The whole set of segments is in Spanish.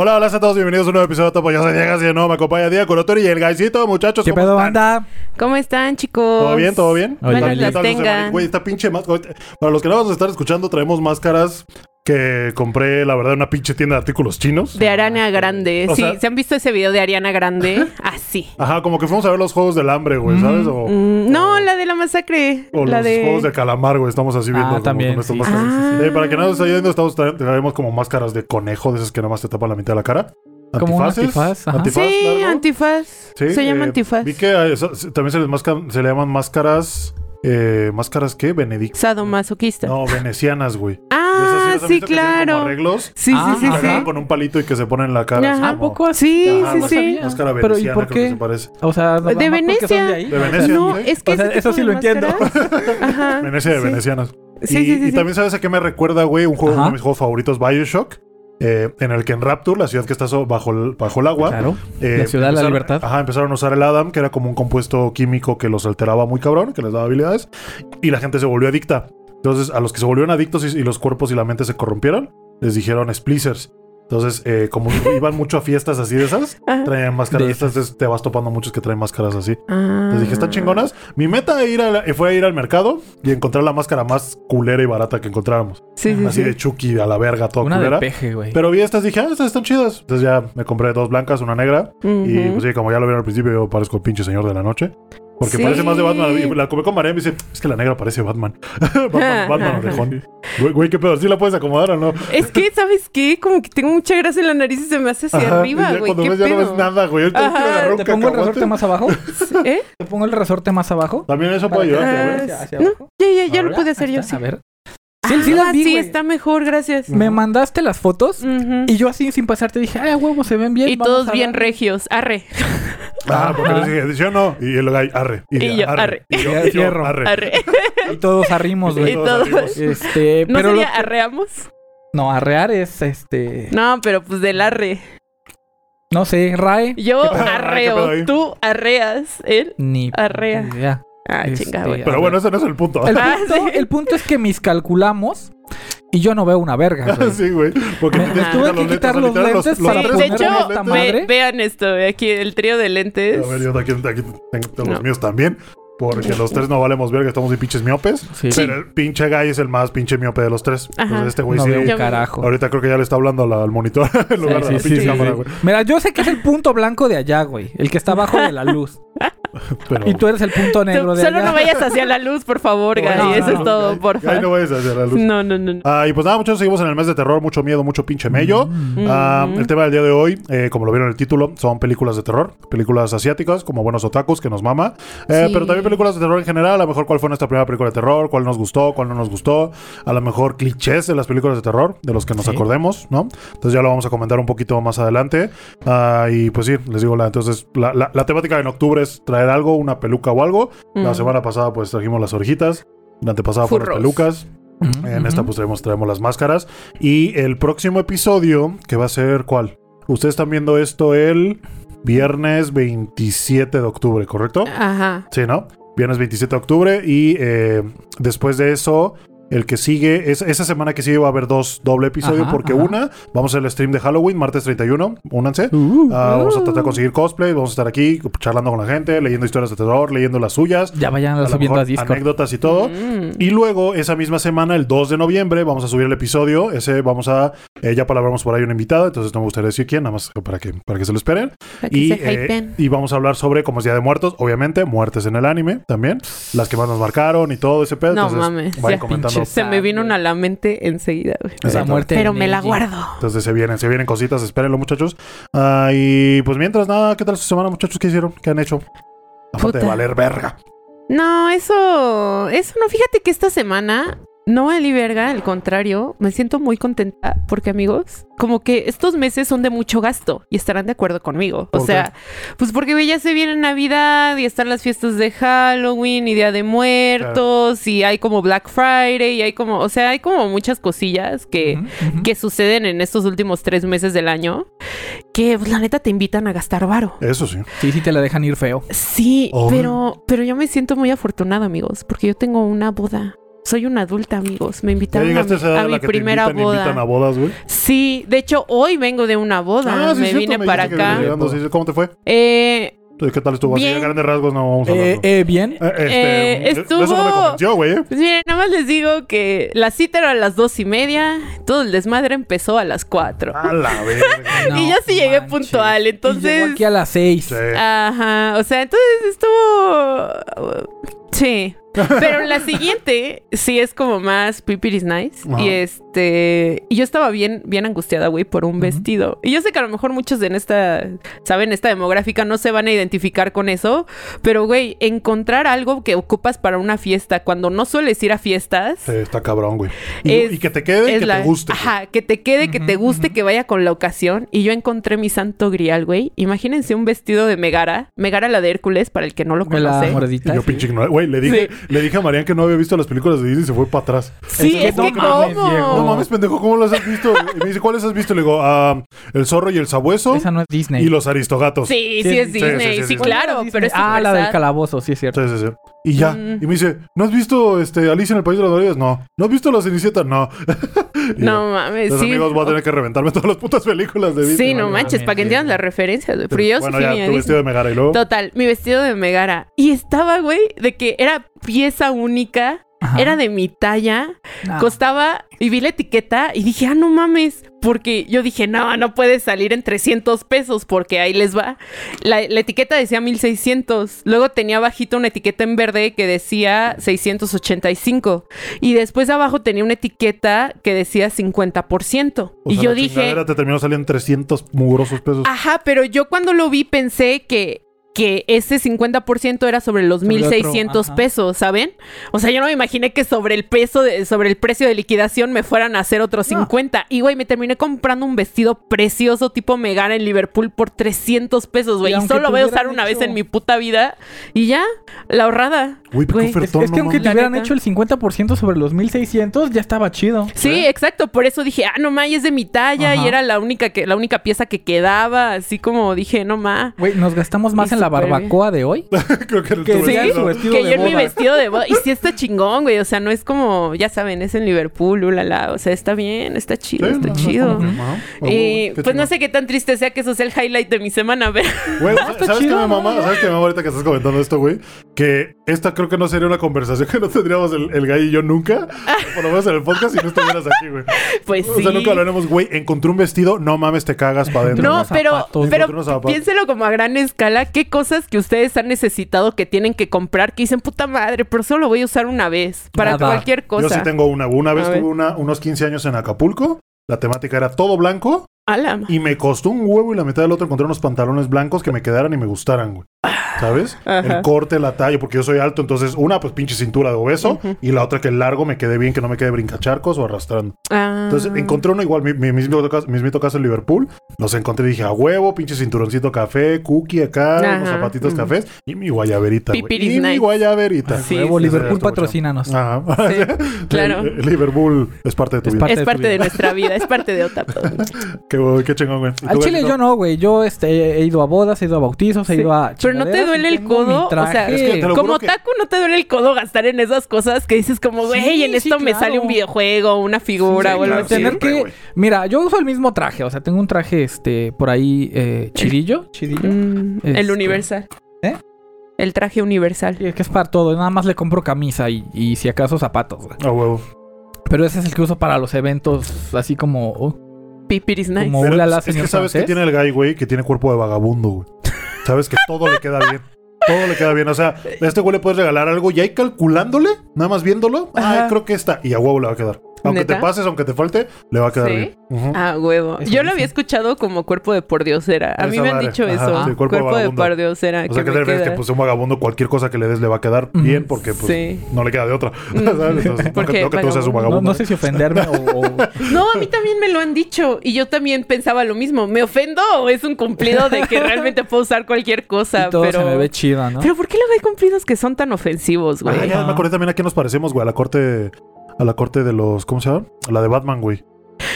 Hola, hola a todos, bienvenidos a un nuevo episodio de Topo. Ya se llega, si no, me acompaña Diego Corotori y el Gaisito, muchachos. ¿Qué ¿cómo pedo, están? banda? ¿Cómo están, chicos? ¿Todo bien? ¿Todo bien? Hola. las ¿Qué tal tengan. Güey, esta pinche máscara. Para los que no nos están escuchando, traemos máscaras que compré, la verdad, una pinche tienda de artículos chinos. De Ariana Grande. O sí, sea- ¿se han visto ese video de Ariana Grande? Así. Ajá, como que fuimos a ver los juegos del hambre, güey, ¿sabes? O, Mm, no, la de la masacre. o la los de... juegos de calamar, güey. Estamos así viendo. Ah, también, sí. Ah. Eh, para que no nos esté viendo, estamos tra- traemos como máscaras de conejo, de esas que nada más te tapan la mitad de la cara. Como un antifaz, ajá. Antifaz Sí, largo. antifaz. Sí, Se llama eh, antifaz. Vi que también se les masca- se le llaman máscaras. Eh, ¿Máscaras qué? Benedict. Sadomasoquista. No, venecianas, güey. De esas Ah, sí, que como claro. arreglos. Sí, Ah, sí, sí, que con un palito y que se ponen en la cara. Ajá. ¿A como- poco así? Sí, Ajá, sí, no sí. Máscara Pero, ¿y veneciana, por creo que qué? se parece. O sea, más porque Venecia. son de ahí. De Venecia. No, ¿sí? es que O sea, eso sí de lo entiendo. Ajá. Venecia de sí. venecianas. Sí, y, sí, sí, y sí. también sabes a qué me recuerda, güey, un juego, Ajá. uno de mis juegos favoritos, Bioshock. Eh, en el que en Rapture, la ciudad que está so- bajo el, bajo el agua, Claro. eh, La ciudad de la libertad. Ajá, empezaron a usar el Adam, que era como un compuesto químico que los alteraba muy cabrón, que les daba habilidades, y la gente se volvió adicta. Entonces, a los que se volvieron adictos y, y los cuerpos y la mente se corrompieron, les dijeron splicers. Entonces, eh, como iban mucho a fiestas así de esas, Ajá. traían máscaras de estas, entonces te vas topando muchos que traen máscaras así. Ah. Les dije, están chingonas. Mi meta ir a la- fue ir al mercado y encontrar la máscara más culera y barata que encontráramos. Sí, sí, Así sí. de Chucky a la verga, toda Una culera. de peje, güey. Pero vi estas, dije, ah, estas están chidas. Entonces ya me compré dos blancas, una negra. Y pues sí, como ya lo vieron al principio, yo parezco el pinche señor de la noche. Porque Sí. parece más de Batman. Y la comí con María y me dice, es que la negra parece Batman. Batman, Batman orejón. Güey, güey, qué pedo, ¿sí la puedes acomodar o no? Es que, ¿sabes qué? Como que tengo mucha grasa en la nariz y se me hace hacia Ajá, arriba, ya güey. Cuando ¿Qué ves ya no ves nada, güey. ¿Te pongo el cacahuate. resorte más abajo? ¿Eh? ¿Te pongo el resorte más abajo? También eso puede Para que ayudar. Ah, güey. no, ya, ya, ya lo pude hacer yo, sí. A ver. Sí, sí Ah, las vi, sí, está mejor, gracias. Me mandaste las fotos y yo así sin pasarte dije, ay, huevo, se ven bien. Y vamos todos a bien darle". regios. Arre, Ah, porque les dije, ¿sí o no? Y el gay, arre. Y yo, arre. Y yo, Y y yo, arre. arre. Y todos arrimos, Y güey. todos todos. arrimos. Este, ¿No pero sería que- arreamos? No, arrear es este. No, pero pues del arre. No sé, RAE. Yo arreo, tú arreas, él. Ni Arrea. idea. Ah, Este, chingada, güey. Pero bueno, ese no es el punto. El Ah, punto, sí. el punto es que mis calculamos y yo no veo una verga, güey. sí, güey. Porque Me- tuve quitar que quitar los lentes Sí, para de hecho, esta ve- madre. vean esto, aquí el trío de lentes. A ver, yo aquí, aquí tengo los No. míos también. Porque los tres no valemos verga, estamos de pinches miopes. Sí. Pero el pinche guy es el más pinche miope de los tres. Entonces este güey no sí. veo un Yo- carajo. Ahorita creo que ya le está hablando al, al monitor en lugar de la pinche cámara, sí. güey. Mira, yo sé que es el punto blanco de allá, güey. El que está abajo de la luz. Pero... Y tú eres el punto negro de Solo allá. no vayas hacia la luz, por favor, Gay. No, Eso no, es todo, porfa. Guy, no vayas hacia la luz. No, no, no. no. Ah, y pues nada, muchachos, seguimos en el mes de terror, mucho miedo, mucho pinche mello. Mm. Ah, Mm. el tema del día de hoy, eh, como lo vieron en el título, son películas de terror, películas asiáticas, como buenos otakus, que nos mama. Eh, Sí. Pero también películas de terror en general, a lo mejor cuál fue nuestra primera película de terror, cuál nos gustó, cuál no nos gustó, a lo mejor clichés de las películas de terror, de los que nos Sí. acordemos, ¿no? Entonces ya lo vamos a comentar un poquito más adelante. Ah, y pues sí, les digo, la, entonces la, la- la temática en octubre es traer algo, una peluca o algo. La semana pasada pues trajimos las orejitas, la antepasada fueron las pelucas. En esta pues traemos, traemos las máscaras. Y el próximo episodio, que va a ser ¿cuál? Ustedes están viendo esto el viernes 27 de octubre, ¿correcto? Ajá. Sí, ¿no? Viernes 27 de octubre. Y eh, después de eso, el que sigue, es, esa semana que sigue va a haber dos doble episodio. Ajá, porque ajá. una, vamos a hacer el stream de Halloween, martes 31. Únanse. Uh, Ah, vamos a tratar de conseguir cosplay, vamos a estar aquí charlando con la gente, leyendo historias de terror, leyendo las suyas, ya vayan a subiendo mejor a Discord. anécdotas y todo. Mm. Y luego, esa misma semana, el 2 de noviembre, vamos a subir el episodio. Ese vamos a. eh, ya palabramos por ahí una invitada, entonces no me gustaría decir quién, nada más para que, para que se lo esperen. Y, eh, y vamos a hablar sobre, como es Día de Muertos, obviamente, muertes en el anime también. Las que más nos marcaron y todo ese pedo. No entonces, mames, vayan ya. comentando. Se me vino una a la mente enseguida, güey. Esa muerte Pero me la guardo. Entonces se vienen, se vienen cositas, espérenlo, muchachos. Ah, y pues mientras nada, ¿qué tal su semana, muchachos? ¿Qué hicieron? ¿Qué han hecho? Aparte de valer verga. No, eso, eso no. Fíjate que esta semana no valí verga, al contrario, me siento muy contenta porque amigos, como que estos meses son de mucho gasto y estarán de acuerdo conmigo. O ¿Por sea, pues porque ve, ya se viene Navidad y están las fiestas de Halloween y Día de Muertos y hay como Black Friday y hay como, o sea, hay como muchas cosillas que, que suceden en estos últimos tres meses del año que pues, la neta te invitan a gastar varo. Eso sí. Sí, sí te la dejan ir feo. Sí, Oh. pero, pero yo me siento muy afortunada, amigos, porque yo tengo una boda soy una adulta, amigos. Me invitaron a a mi, a en mi primera te invitan, invitan a boda. bodas, güey. Sí, de hecho, hoy vengo de una boda. Ah, sí, me cierto, vine me para acá. llegando, sí. ¿Cómo te fue? Eh, ¿Qué tal estuvo? Así Bien. a grandes rasgos no vamos a Eh, hablar. eh, bien. Eh, este, eh, de- de Eso no me estuvo- convenció, güey. ¿eh? pues miren, nada más les digo que la cita era a las dos y media. Todo el desmadre empezó a las cuatro. A la verga. y yo sí llegué manches. puntual, Y entonces. llegó aquí a las seis. Sí. Ajá, o sea, entonces estuvo... Sí. Pero la siguiente sí es como más Pipiris Nice. Ajá. Y este... Y yo estaba bien, bien angustiada, güey, por un vestido. Y yo sé que a lo mejor muchos en esta... Saben, esta demográfica no se van a identificar con eso. Pero, güey, encontrar algo que ocupas para una fiesta cuando no sueles ir a fiestas... Sí, está cabrón, güey. Y, Es- y que te quede y que la- te guste. Ajá, que te quede, que te guste, que vaya con la ocasión. Y yo encontré mi santo grial, güey. Imagínense un vestido de Megara. Megara la de Hércules, para el que no lo la conoce. Y mordidita. yo sí. pinche ignorante. Güey, le dije, le dije a Marian que no había visto las películas de Disney y se fue para atrás. Sí, Es que es no que mames, cómo. No mames, pendejo, ¿cómo las has visto? Y me dice, ¿cuáles has visto? Le digo, ah, El zorro y el sabueso Esa no es Disney. y los aristogatos. Sí, Sí, sí, es Disney. sí, Sí, sí, sí. claro, Disney. pero es Ah, la del calabozo, sí es cierto. Sí, sí, sí. Y ya. Mm. Y me dice, ¿no has visto este, Alicia en el País de las Maravillas? No. ¿No has visto La Cenicienta? No. No mames, Los sí. amigos voy a tener que reventarme todas las putas películas de Disney. Sí, no manches, para que entiendan Diego. las referencias, güey. Pero yo Bueno, sí ya, tu Disney. vestido de Megara y luego. Total, mi vestido de Megara. Y estaba, güey, de que era pieza única, Ajá. era de mi talla, Ah. costaba, y vi la etiqueta y dije, ah, no mames, porque yo dije, no, no puede salir en 300 pesos porque ahí les va. La, la etiqueta decía 1600, luego tenía bajito una etiqueta en verde que decía 685 y después abajo tenía una etiqueta que decía 50%. O y sea, yo la dije, te terminó saliendo en 300 mugrosos pesos. Ajá, pero yo cuando lo vi pensé que, que ese 50% era sobre los Sobre otro, 1600 ajá. pesos, ¿saben? O sea, yo no me imaginé que sobre el peso, de- sobre el precio de liquidación me fueran a hacer otros No. 50. Y güey, me terminé comprando un vestido precioso tipo Megara en Liverpool por 300 pesos, güey. Y Y, solo voy a usar una vez en mi puta vida. Y ya, la ahorrada. Güey, qué güey, Es, ofertón, es que no aunque te hubieran neta. hecho el 50% sobre los 1600, ya estaba chido. Sí, exacto. Por eso dije, ah, no ma, y es de mi talla Ajá. y era la única que, la única pieza que quedaba. Así como dije, no ma. Güey, nos gastamos más Y en la bien. barbacoa de hoy. Creo que Que sí, vestido. su vestido que de yo en mi vestido de boda. Y sí está chingón, güey. O sea, no es como, ya saben, es en Liverpool, ulala. O sea, está bien, está chido, Sí, está no, chido. no, no, no. Y pues no sé qué tan triste sea que eso sea el highlight de mi semana, pero Güey, ¿sabes qué me ¿no? mama? ¿Sabes qué me mama ahorita que estás comentando esto, güey? Que esta creo que no sería una conversación que no tendríamos el, el gay y yo nunca. Por lo menos en el podcast si no estuvieras aquí, güey. pues O sí. sea, nunca hablaremos, güey, encontré un vestido, no mames, te cagas para adentro. No, pero, pero piénselo como a gran escala. ¿Qué cosas que ustedes han necesitado que tienen que comprar que dicen, puta madre, pero solo lo voy a usar una vez? Para Nada. cualquier cosa. Yo sí tengo una. Una vez tuve una, unos 15 años en Acapulco. La temática era todo blanco. Y me costó un huevo y la mitad del otro encontré unos pantalones blancos que me quedaran y me gustaran, güey. ¿Sabes? Ajá. El corte, la talla, porque yo soy alto, entonces una, pues pinche cintura de obeso, y la otra que el largo me quede bien, que no me quede brincacharcos o arrastrando. Ah. Entonces encontré uno igual, mi, mi mismo, caso, mismito caso en Liverpool. Los encontré y dije, a huevo, pinche cinturoncito café, cookie acá, Ajá. unos zapatitos cafés y mi guayaberita. Y mi guayaberita. Sí, Huevo, sí, Liverpool patrocínanos. Ajá. Sí, claro. El- el Liverpool es parte de tu Es vida. parte es de parte de nuestra vida, es parte de otra. Qué, qué chingón, güey. ¿Y Al chile yo no, güey. Yo este, he ido a bodas, he ido a bautizos, he ido a. Pero no te duele y el codo, o sea. Es que como que- taco no te duele el codo gastar en esas cosas que dices como, güey, Sí, en esto sí, me claro. sale un videojuego, una figura Sí, o algo claro, así. tener siempre, que. Mira, yo uso el mismo traje. O sea, tengo un traje este por ahí eh, chidillo. Chidillo. Mm, Este- El universal. ¿Eh? El traje universal. Sí, que es para todo. Nada más le compro camisa y, y si acaso zapatos, güey. A huevo. Pero ese es el que uso para los eventos así como. oh, Pipiris nice. Como- Pero ulala, es, que sabes que tiene el guy, güey, que tiene cuerpo de vagabundo, güey. Sabes que todo le queda bien. Todo le queda bien. O sea, a este güey le puedes regalar algo y ahí calculándole, nada más viéndolo, Ajá. ah, creo que esta. Y a huevo le va a quedar. Aunque ¿Neta? te pases, aunque te falte, le va a quedar ¿Sí? bien. Ujú. Ah, huevo. Eso Yo lo había escuchado como cuerpo de pordiosera. A mí Esa me han madre. dicho Ajá, eso. sí, cuerpo de cuerpo de pordiosera. O sea, que que te refieres queda. que pues un vagabundo cualquier cosa que le des le va a quedar Ujú. bien porque pues Sí. no le queda de otra. Ujú. ¿Sabes? Entonces, no Porque que, no que tú seas un vagabundo. No, vagabundo. no sé si ofenderme o. o- No, a mí también me lo han dicho. Y yo también pensaba lo mismo. ¿Me ofendo o es un cumplido de que realmente puedo usar cualquier cosa? y todo pero... se me ve chido, ¿no? Pero ¿por qué luego hay cumplidos que son tan ofensivos, güey? Ah, ya me acordé también a qué nos parecemos, güey. A la corte. A la corte de los. ¿Cómo se llama? A la de Batman, güey.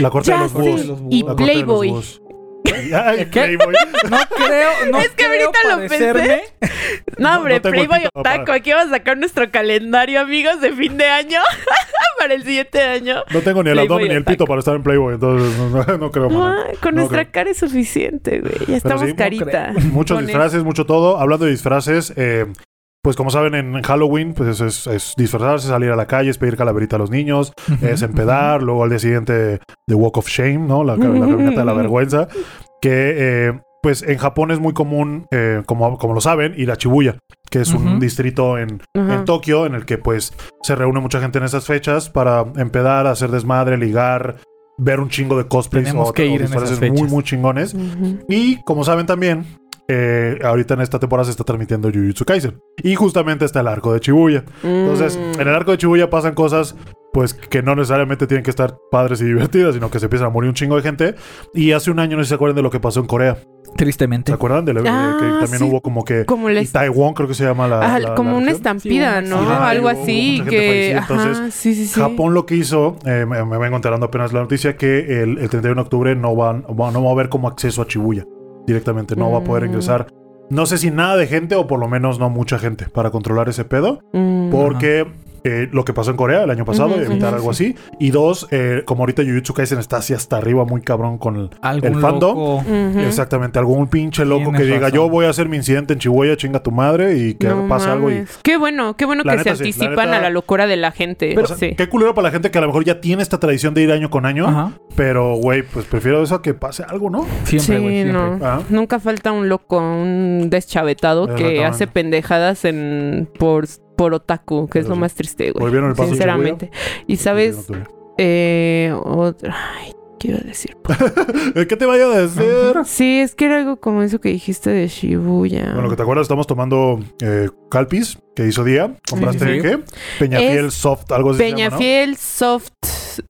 La corte Ya de los búhos. Y La corte de los Playboy. búhos. Ay, ¿Qué? Playboy. No creo, no Es que creo ahorita lo parecerme. No, No, hombre, no el Playboy Otaku. Aquí vamos a sacar nuestro calendario, amigos, de fin de año. para el siguiente año. No tengo ni el Playboy abdomen ni el pito para estar en Playboy, entonces no, no- no creo. Ah, con No nuestra creo. cara es suficiente, güey. Ya estamos sí, no carita. Muchos Con disfraces, mucho todo. Hablando de disfraces, eh, pues como saben, en Halloween, pues es, es disfrazarse, salir a la calle, es pedir calaverita a los niños, es empedar, luego al día siguiente The Walk of Shame, ¿no? La, la caminata de la vergüenza. Que, eh, pues en Japón es muy común, eh, como, como lo saben, ir a Shibuya, que es un distrito en, en Tokio en el que pues se reúne mucha gente en esas fechas para empedar, hacer desmadre, ligar, ver un chingo de cosplays Tenemos o, que o ir en disfraces esas muy, fechas. muy chingones. Y como saben también, eh, ahorita en esta temporada se está transmitiendo Jujutsu Kaisen. Y justamente está el arco de Shibuya. Entonces, Mm. en el arco de Shibuya pasan cosas pues que no necesariamente tienen que estar padres y divertidas, sino que se empiezan a morir un chingo de gente. Y hace un año no sé si se acuerdan de lo que pasó en Corea. ¿Se Tristemente. acuerdan? De de Ah, que también sí. hubo como que... Como les... Taiwán creo que se llama la... Ah, la- como la una estampida, Sí, ¿no? Algo hubo mucha así gente que... Ajá, entonces, sí, sí, sí. Japón lo que hizo, eh, me, me vengo enterando apenas la noticia, que el, el 31 de octubre no, van, va- no va a haber como acceso a Shibuya directamente, no va a poder Mm. ingresar. No sé si nada de gente o por lo menos no mucha gente para controlar ese pedo, Mm. porque eh, lo que pasó en Corea el año pasado, Ujú, evitar algo así. Y dos, eh, como ahorita Jujutsu Kaisen está así hasta arriba, muy cabrón con el, Algún el fandom. loco. Exactamente, algún pinche loco que diga, razón. yo voy a hacer mi incidente en Chihuahua, chinga tu madre y que No pase algo y... Qué bueno, qué bueno La que neta se sí, la anticipan neta- a la locura de la gente. O sea, sí. Qué culero para la gente que a lo mejor ya tiene esta tradición de ir año con año, Ajá. pero güey, pues prefiero eso a que pase algo, ¿no? Siempre, güey. Sí, siempre. no. Ah. Nunca falta un loco, un deschavetado que hace pendejadas en por, por otaku, que es lo sí. más triste, güey. Volvieron el paso Sinceramente. Y sabes, eh, otra. Ay, ¿qué iba a decir? ¿Qué te vaya a decir? Sí, es que era algo como eso que dijiste de Shibuya. Bueno, que te acuerdas, estamos tomando eh, Calpis, que hizo día. ¿Compraste Sí, sí. qué? Peñafiel Es Soft, algo así. se llama, ¿no? Peñafiel soft,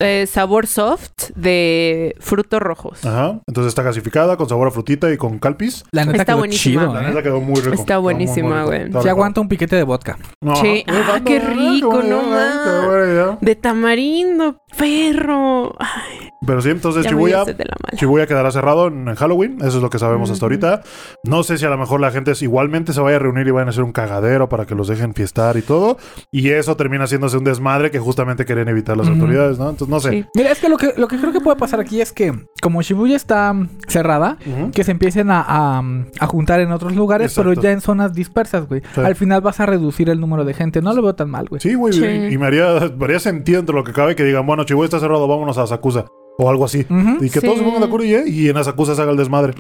eh, sabor soft de frutos rojos. Ajá. Entonces está gasificada con sabor a frutita y con Calpis. La neta Está quedó buenísima. chido, La ¿eh? neta quedó muy rico. Está buenísima, güey. Se aguanta un piquete de vodka. No, Sí. Ah, qué rico, no Ay, qué buena idea. De tamarindo, perro. Ay, Pero sí, entonces ya me Shibuya, dio sed de la mala. Shibuya quedará cerrado en, en Halloween. Eso es lo que sabemos hasta ahorita. No sé si a lo mejor la gente es- igualmente se vaya a reunir y vayan a hacer un cagadero para que los dejen fiestar y todo. Y eso termina haciéndose un desmadre que justamente querían evitar las autoridades, ¿no? Entonces, no sé. Sí. Mira, es que lo, que lo que creo que puede pasar aquí es que, como Shibuya está cerrada, que se empiecen a, a, a juntar en otros lugares, pero ya en zonas dispersas, güey. Sí. Al final vas a reducir el número de gente. No lo veo tan mal, güey. Sí, güey. Sí. Y me haría, me haría sentido entre lo que cabe que digan, bueno, Chihuahua está cerrado, vámonos a Sakusa. O algo así. Y que Sí. todos se pongan de acuerdo y, y en Asakusa se haga el desmadre.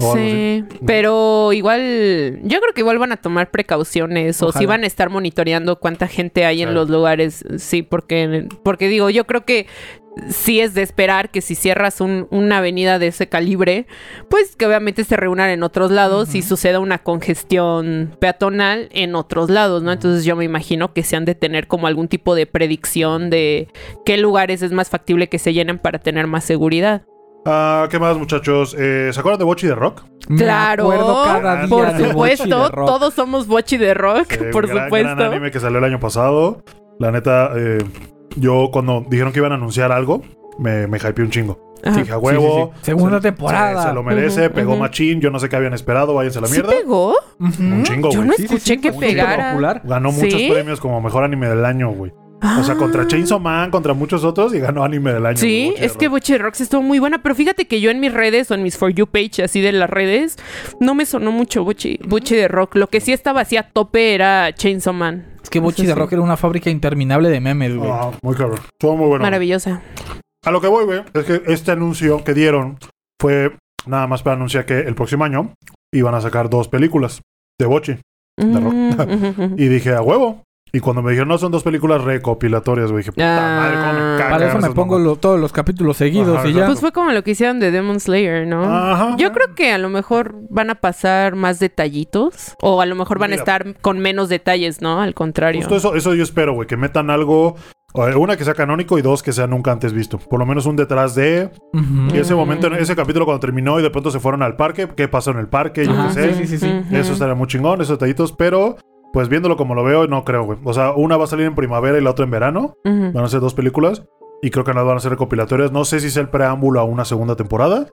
O algo así. Sí, pero igual, yo creo que igual van a tomar precauciones o si van a estar monitoreando cuánta gente hay en los lugares, sí, porque, porque digo, yo creo que sí es de esperar que si cierras un- una avenida de ese calibre, pues que obviamente se reúnan en otros lados y suceda una congestión peatonal en otros lados, ¿no? Entonces yo me imagino que se han de tener como algún tipo de predicción de qué lugares es más factible que se llenen para tener más seguridad. Ah, ¿Qué más, muchachos? Eh, ¿Se acuerdan de Bochi de Rock? Me Claro, acuerdo cada día por de Bochi de supuesto, Rock. todos somos Bochi de Rock, por gran- supuesto. Gran anime que salió el año pasado. La neta, eh, yo cuando dijeron que iban a anunciar algo, me, me hypeé un chingo. Ajá. Dije, a huevo. sí, sí. Segunda se- temporada. Se, se lo merece, pegó ujú. machín. Yo no sé qué habían esperado, váyanse a la ¿Sí mierda. pegó? Un chingo, Yo güey. no Sí, sí, escuché sí, que pegara. popular. Ganó ¿Sí? muchos premios como mejor anime del año, güey. O sea, Ah. contra Chainsaw Man, contra muchos otros y ganó anime del año. Sí, es que de Rocks estuvo muy buena, pero fíjate que yo en mis redes o en mis For You page así de las redes, no me sonó mucho Bochi de Rock. Lo que sí estaba así a tope era Chainsaw Man. Es que Bochi Eso de sí. Rock era una fábrica interminable de memes, güey. Ah, muy cabrón. Estuvo muy bueno. Maravillosa. A lo que voy, güey, es que este anuncio que dieron fue nada más para anunciar que el próximo año iban a sacar dos películas de Bochi. De rock. Mm, ujú. Y dije, a huevo. Y cuando me dijeron, no, son dos películas recopilatorias, güey, dije, puta Ah. madre, cómo me cagan Para eso me esas pongo mamadas. lo- todos los capítulos seguidos Ajá, y ya. Pues fue como lo que hicieron de Demon Slayer, ¿no? Ajá. Yo creo que a lo mejor van a pasar más detallitos o a lo mejor van Mira. a estar con menos detalles, ¿no? Al contrario. Justo eso, eso yo espero, güey, que metan algo, eh, una que sea canónico y dos que sea nunca antes visto. Por lo menos un detrás de... Ujú. Y ese momento, ese capítulo cuando terminó y de pronto se fueron al parque, ¿qué pasó en el parque? Yo Ajá, qué sé. sí, sí, sí, sí. Ujú. Eso estaría muy chingón, esos detallitos, pero... Pues viéndolo como lo veo, no creo, güey. O sea, una va a salir en primavera y la otra en verano. Ujú. Van a ser dos películas. Y creo que las van a ser recopilatorias. No sé si sea el preámbulo a una segunda temporada.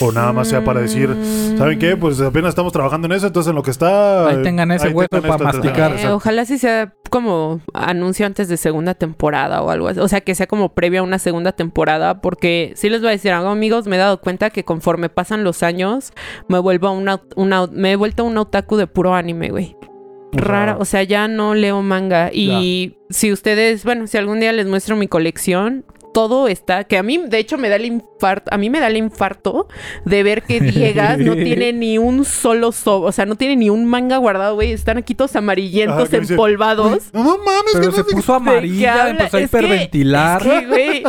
o nada más sea para decir, ¿saben qué? Pues apenas estamos trabajando en eso, entonces en lo que está... Ahí tengan ese hueco tengan para masticar. Eh, ojalá sí sea como anuncio antes de segunda temporada o algo así. O sea, que sea como previa a una segunda temporada. Porque sí les voy a decir algo, amigos. Me he dado cuenta que conforme pasan los años, me vuelvo una, una me he vuelto un otaku de puro anime, güey. Rara, o sea, ya no leo manga. Y si ustedes, bueno, si algún día les muestro mi colección, todo está, que a mí, de hecho, me da el infarto, a mí me da el infarto de ver que Diegas no tiene ni un solo so, o sea, no tiene ni un manga guardado, güey. Están aquí todos amarillentos, Ajá, que dice, empolvados. No mames, Pero que se no puso ¿De qué amarilla, empezó a Es que- hiperventilar. es que, güey,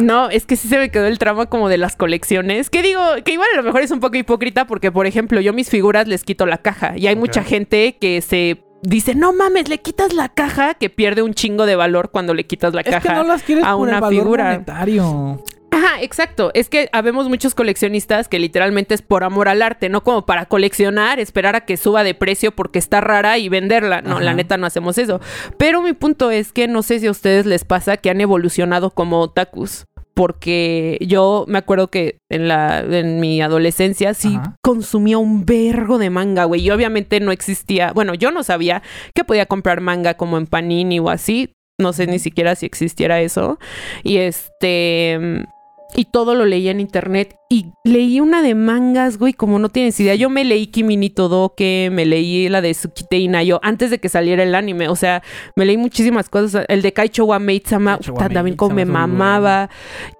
no, es que sí se me quedó el trama como de las colecciones. Que digo, que igual a lo mejor es un poco hipócrita porque, por ejemplo, yo mis figuras les quito la caja y hay mucha gente que se dice, no mames, le quitas la caja, que pierde un chingo de valor cuando le quitas la Es caja. que no las quieres a por el una valor figura. monetario. Ajá, exacto. Es que habemos muchos coleccionistas que literalmente es por amor al arte, no como para coleccionar, esperar a que suba de precio porque está rara y venderla. No, Ajá. la neta no hacemos eso. Pero mi punto es que no sé si a ustedes les pasa que han evolucionado como otakus. Porque yo me acuerdo que en la en mi adolescencia sí Ajá. consumía un vergo de manga, güey. Y obviamente no existía, bueno, yo no sabía que podía comprar manga como en Panini o así. No sé ni siquiera si existiera eso. Y este y todo lo leía en internet y leí una de mangas, güey, como no tienes idea. Yo me leí Kimi ni Todoke, me leí la de Tsukite Inayo antes de que saliera el anime, o sea, me leí muchísimas cosas, el de Kaicho wa Maid-sama, también como me mamaba.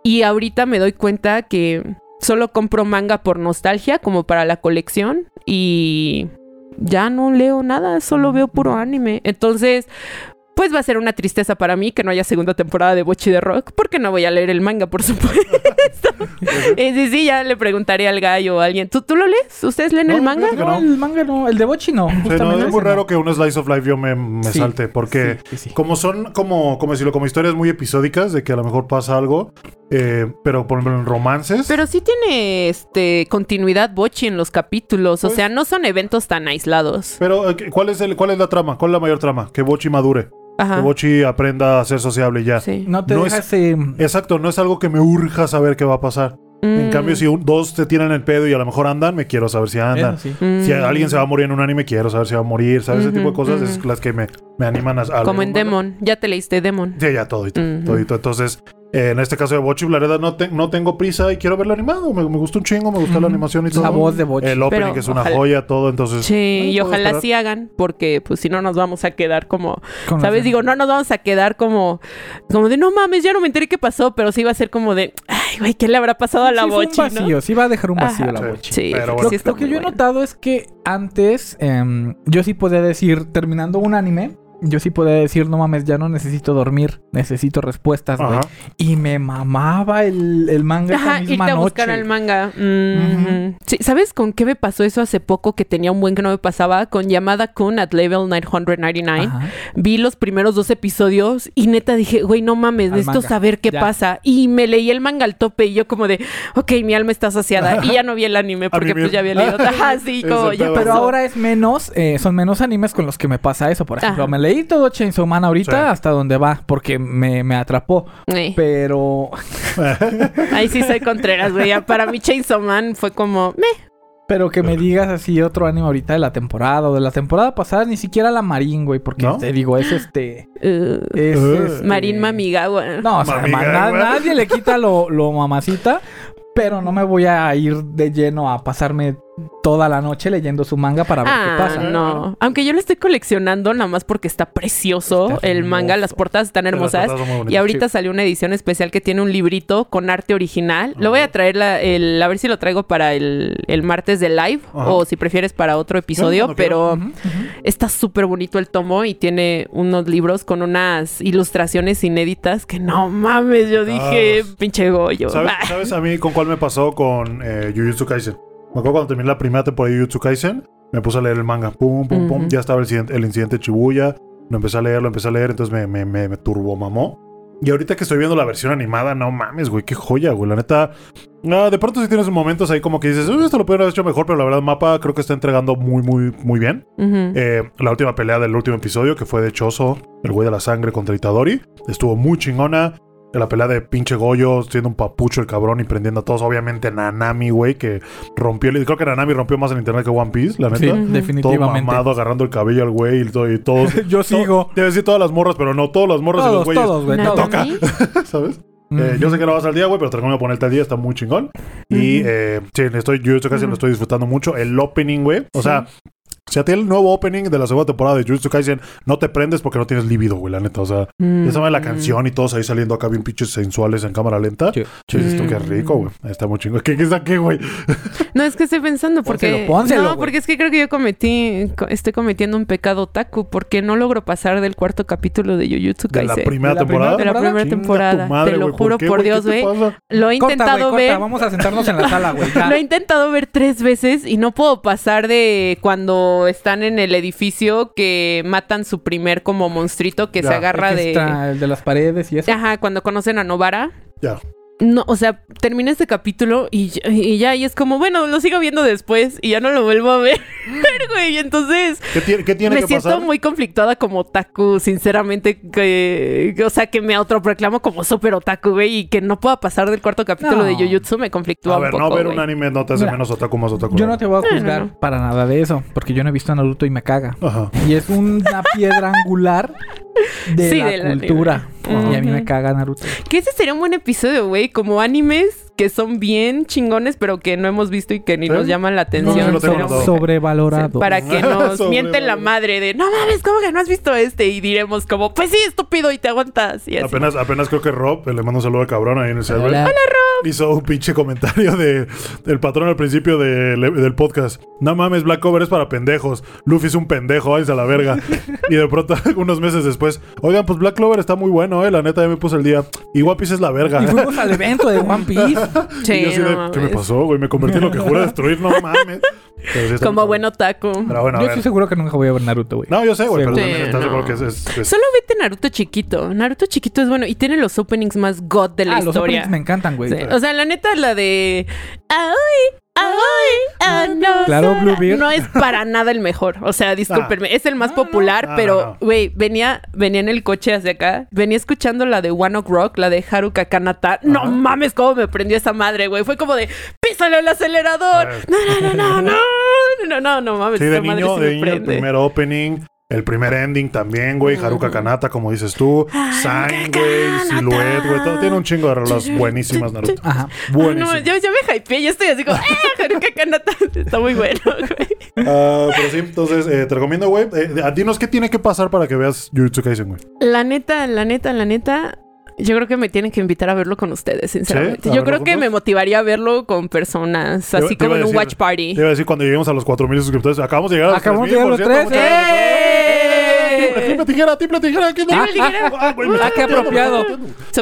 Y ahorita me doy cuenta que solo compro manga por nostalgia como para la colección y ya no leo nada, solo veo puro anime. Entonces, pues va a ser una tristeza para mí que no haya segunda temporada de Bochi de Rock, porque no voy a leer el manga, por supuesto. Eh, sí, sí, ya le preguntaré al gallo o a alguien. ¿Tú, ¿Tú lo lees? ¿Ustedes leen No, el manga? No, no. el manga no. El de Bochi no. Sí, no, justamente es muy raro no. que un slice of life yo me, me Sí, salte, porque Sí, sí, sí. como son como, como decirlo, como historias muy episódicas de que a lo mejor pasa algo, eh, pero por ejemplo en romances. Pero sí tiene este continuidad Bochi en los capítulos, o Pues- sea, no son eventos tan aislados. Pero, eh, ¿cuál es, el, ¿cuál es la trama? ¿Cuál es la mayor trama? Que Bochi madure. Que. Bochi aprenda a ser sociable y ya. Sí. No te No deja es- ese... Exacto, no es algo que me urja saber qué va a pasar. En Mm, cambio, si un- dos te tiran el pedo y a lo mejor andan, me quiero saber si andan. Eso sí. mm. Si alguien se va a morir en un anime, quiero saber si va a morir. ¿Sabes? Ese tipo de cosas es las que me, me animan a... a Como en. Demon. Ya te leíste Demon. Sí, ya todo y. Entonces, eh, en este caso de Bochi, la verdad no, te- no tengo prisa y quiero verlo animado. Me, me gustó un chingo, me gustó la Ujú. animación y todo. La voz de Bochi. El opening Pero que es una ojalá- joya, todo. Entonces, Sí, y ojalá esperar. sí hagan, porque pues si no nos vamos a quedar como, Con ¿sabes? Digo, no nos vamos a quedar como, como de no mames, ya no me enteré qué pasó, pero sí va a ser como de, ay, güey, ¿qué le habrá pasado a la Sí, fue un Bochi, vacío. no? Sí va a dejar un vacío Ajá. la Sí. Bochi. Sí, Pero bueno. Lo que yo he notado es que antes em, yo sí podía decir, terminando un anime, yo sí podía decir, no mames, ya no necesito dormir, necesito respuestas, güey. Y me mamaba el, el manga Ajá, esa irte misma a noche. buscar al manga. Mm, sí, ¿Sabes con qué me pasó eso hace poco que tenía un buen que no me pasaba? Con Yamada Kun at Level 999. Ajá. Vi los primeros dos episodios y neta dije, güey, no mames, Al necesito manga. saber qué Ya. pasa. Y me leí el manga al tope y yo como de, ok, mi alma está saciada. Y ya no vi el anime porque pues ya había leído. Ajá, sí, como ya pedo. Pero pasó. ahora es menos, eh, son menos animes con los que me pasa eso. Por ejemplo, Ajá. me leí todo Chainsaw Man ahorita Sí. hasta donde va, porque me, me atrapó. Pero, ahí sí soy Contreras, güey. Para mí Chainsaw Man fue como, meh. pero que me digas así otro anime ahorita de la temporada o de la temporada pasada, ni siquiera la Marín, güey, porque ¿No? te digo, es este. Uh, Es, Uh. este- Marín Mamigawa. No, o sea, na- nadie le quita lo, lo mamacita, pero no me voy a ir de lleno a pasarme toda la noche leyendo su manga para ver Ah, qué pasa. no. Aunque yo lo estoy coleccionando nada más porque está precioso Está el manga, las portadas están hermosas. portadas Y ahorita salió una edición especial que tiene un librito con arte original. Lo voy a traer, la- el, a ver si lo traigo para el, el martes de live Ajá. o si prefieres para otro episodio, pero está súper bonito el tomo y tiene unos libros con unas ilustraciones inéditas que no mames, yo dije, Ah. pinche Goyo. ¿Sabes, Ah. sabes a mí con cuál me pasó con eh, Jujutsu Kaisen? Me acuerdo cuando terminé la primera temporada de Jujutsu Kaisen, me puse a leer el manga. Pum, pum, pum. Ya estaba el, incidente- el incidente de Shibuya. Lo empecé a leer, lo empecé a leer, entonces me, me, me, me turbomamó. Y ahorita que estoy viendo la versión animada, no mames, güey, qué joya, güey. La neta, ah, de pronto sí tienes momentos ahí como que dices, "Uh, esto lo pudieron haber hecho mejor, pero la verdad, mapa creo que está entregando muy, muy, muy bien. Eh, la última pelea del último episodio, que fue de Choso, el güey de la sangre contra Itadori, estuvo muy chingona. La pelea de pinche Goyo, siendo un papucho el cabrón y prendiendo a todos. Obviamente Nanami, güey, que rompió. el- Creo que Nanami rompió más en internet que One Piece, la neta. Sí, Ujú. Todo definitivamente. mamado, agarrando el cabello al güey y, todo, y todos. Yo sigo. Debe decir todas las morras, pero no todas las morras y los Todos, güeyes. todos, todos. Toca, ¿sabes? Eh, yo sé que no vas al día, güey, pero te recomiendo ponerte al día, está muy chingón. Y eh, sí, estoy, yo estoy casi lo estoy disfrutando mucho. El opening, güey. O sea, si a ti el nuevo opening de la segunda temporada de Jujutsu Kaisen no te prendes porque no tienes líbido, güey, la neta. O sea, Mm. esa de la canción y todos ahí saliendo acá bien pinches sensuales en cámara lenta. Sí. Esto qué Mm. rico, güey. Está muy chingón. ¿Qué, qué es aquí, güey? No, es que estoy pensando porque... Pónselo, pónselo, no, güey. porque es que creo que yo cometí... co- Estoy cometiendo un pecado otaku porque no logro pasar del cuarto capítulo de Jujutsu De la Kaisen. primera ¿De la temporada. De la primera temporada. tu madre, Te lo güey, juro qué, por? Dios, ¿Qué güey. Lo he Corta, intentado güey, corta. ver... Vamos a sentarnos en la sala, güey. ya. Lo he intentado ver tres veces y no puedo pasar de cuando están en el edificio que matan su primer como monstruito que Ya. se agarra El que de... está, el de las paredes y eso. Ajá, cuando conocen a Novara. Ya. No, o sea, termina este capítulo y, ya- y ya, y es como, bueno, lo sigo viendo después y ya no lo vuelvo a ver, güey. Entonces, ¿Qué tiene, qué tiene me que siento pasar? muy conflictuada como otaku, sinceramente, que, que- o sea, que me autoproclamo como súper otaku, güey, y que no pueda pasar del cuarto capítulo No. de Jujutsu me conflictúa A un ver, poco, no ver güey. un anime no te hace Mira, menos otaku más otaku. Yo no te voy a No, no, juzgar no. para nada de eso, porque yo no he visto Naruto y me caga. Ajá. Y es una piedra angular de Sí, la cultura. Y a mí me caga Naruto. Que ese sería un buen episodio, güey, como animes que son bien chingones, pero que no hemos visto y que ni nos llaman la atención. anotado. Sobrevalorado. Para que nos mienten la madre de, no mames, ¿cómo que no has visto este? Y diremos como, pues sí, estúpido, y te aguantas. Y así. Apenas, apenas creo que Rob, le mando un saludo al cabrón ahí en el server. Hola. hizo un pinche comentario de del patrón al principio de- del podcast. No mames, Black Cover es para pendejos. Luffy es un pendejo, váyanse a la verga. y de pronto, unos meses después, oigan, pues Black Clover está muy bueno, eh. La neta ya me puse el día. Y One Piece es la verga. Y fuimos al evento de One Piece. Sí, Y yo así de, ¿qué me pasó, güey? Me convertí en lo que jura destruir, no mames. Sí Como muy buen otaku. Pero bueno, a Yo ver. estoy seguro que nunca voy a ver Naruto, güey. No, yo sé, güey, pero Sí, también estás no. seguro que es, es- es- Solo vete Naruto chiquito. Naruto chiquito es bueno y tiene los openings más god de la ah, los historia. openings me encantan, güey. Sí, O sea, la neta, la de. Ay, ay, ah, no. Claro, sé". Bluebeard. No es para nada el mejor. O sea, discúlpenme. Es el más popular, no, no, pero, no. güey, venía, venía en el coche hacia acá. Venía escuchando la de One Ok Rock, la de Haruka Kanata. No mames, cómo me prendió esa madre, güey. Fue como de, písale el acelerador. No, no, no, no, no. No, no, no mames. Sí, de niño, de niño el primer opening, el primer ending también, güey. Haruka Kanata, como dices tú. Sign, güey. Silhouette, güey. Todo tiene un chingo de rolas buenísimas, Naruto. Ajá. No, Buenísimas. yo ya me hypeé, ya estoy así como, ¡ah! Haruka Kanata está muy bueno, güey. Ah, pero sí, entonces eh, te recomiendo, güey. Eh, a- dinos qué tiene que pasar para que veas Jujutsu Kaisen, güey. La neta, la neta, la neta. Yo creo que me tienen que invitar a verlo con ustedes, sinceramente. ¿Sí? ¿A Yo creo que juntos? me motivaría a verlo con personas, Te- así te como iba en a un watch party. Te iba a decir cuando lleguemos a los 4000 suscriptores. Acabamos de llegar a los Acabamos de 3000, llegar a los cierto. 13. Muchas ¡Eh! tijera, triple tijera. ¿qué es Triple lo- tijera. Ah, Ah, qué apropiado.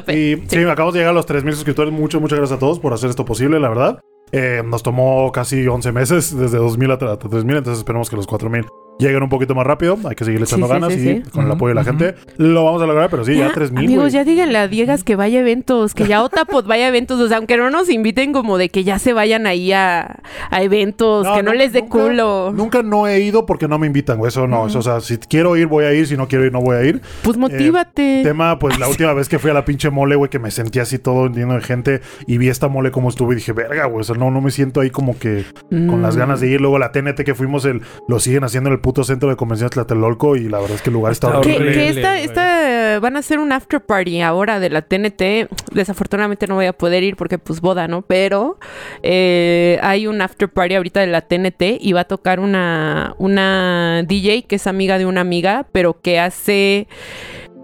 Y Sí. acabamos de llegar a los 3000 suscriptores. Muchas, muchas gracias a todos por hacer esto posible, la verdad. Eh, nos tomó casi 11 meses, desde 2000 hasta 3000, entonces esperemos que los 4000 lleguen un poquito más rápido. Hay que seguirle Sí, echando sí, ganas sí, y con el apoyo de la gente lo vamos a lograr, pero sí, ya, 3000. Amigos, ya díganle a Diegas que vaya a eventos, que ya Otapod vaya a eventos. O sea, aunque no nos inviten como de que ya se vayan ahí a, a eventos, que no les dé culo. Nunca no he ido porque no me invitan, güey. Eso no. Eso, o sea, si quiero ir, voy a ir. Si no quiero ir, no voy a ir. Pues motívate. Tema, pues la última vez que fui a la pinche mole, güey, que me sentí así todo lleno de gente y vi esta mole como estuvo y dije, verga, güey, o sea, no, no me siento ahí como que con las Mm. ganas de ir. Luego la TNT que fuimos, el, lo siguen haciendo en el puto centro de convenciones Tlatelolco y la verdad es que el lugar está Está Que, horrible. que esta, van a hacer un after party ahora de la TNT. Desafortunadamente no voy a poder ir porque pues boda, ¿no? Pero eh, hay un after party ahorita de la TNT y va a tocar una, una DJ que es amiga de una amiga, pero que hace...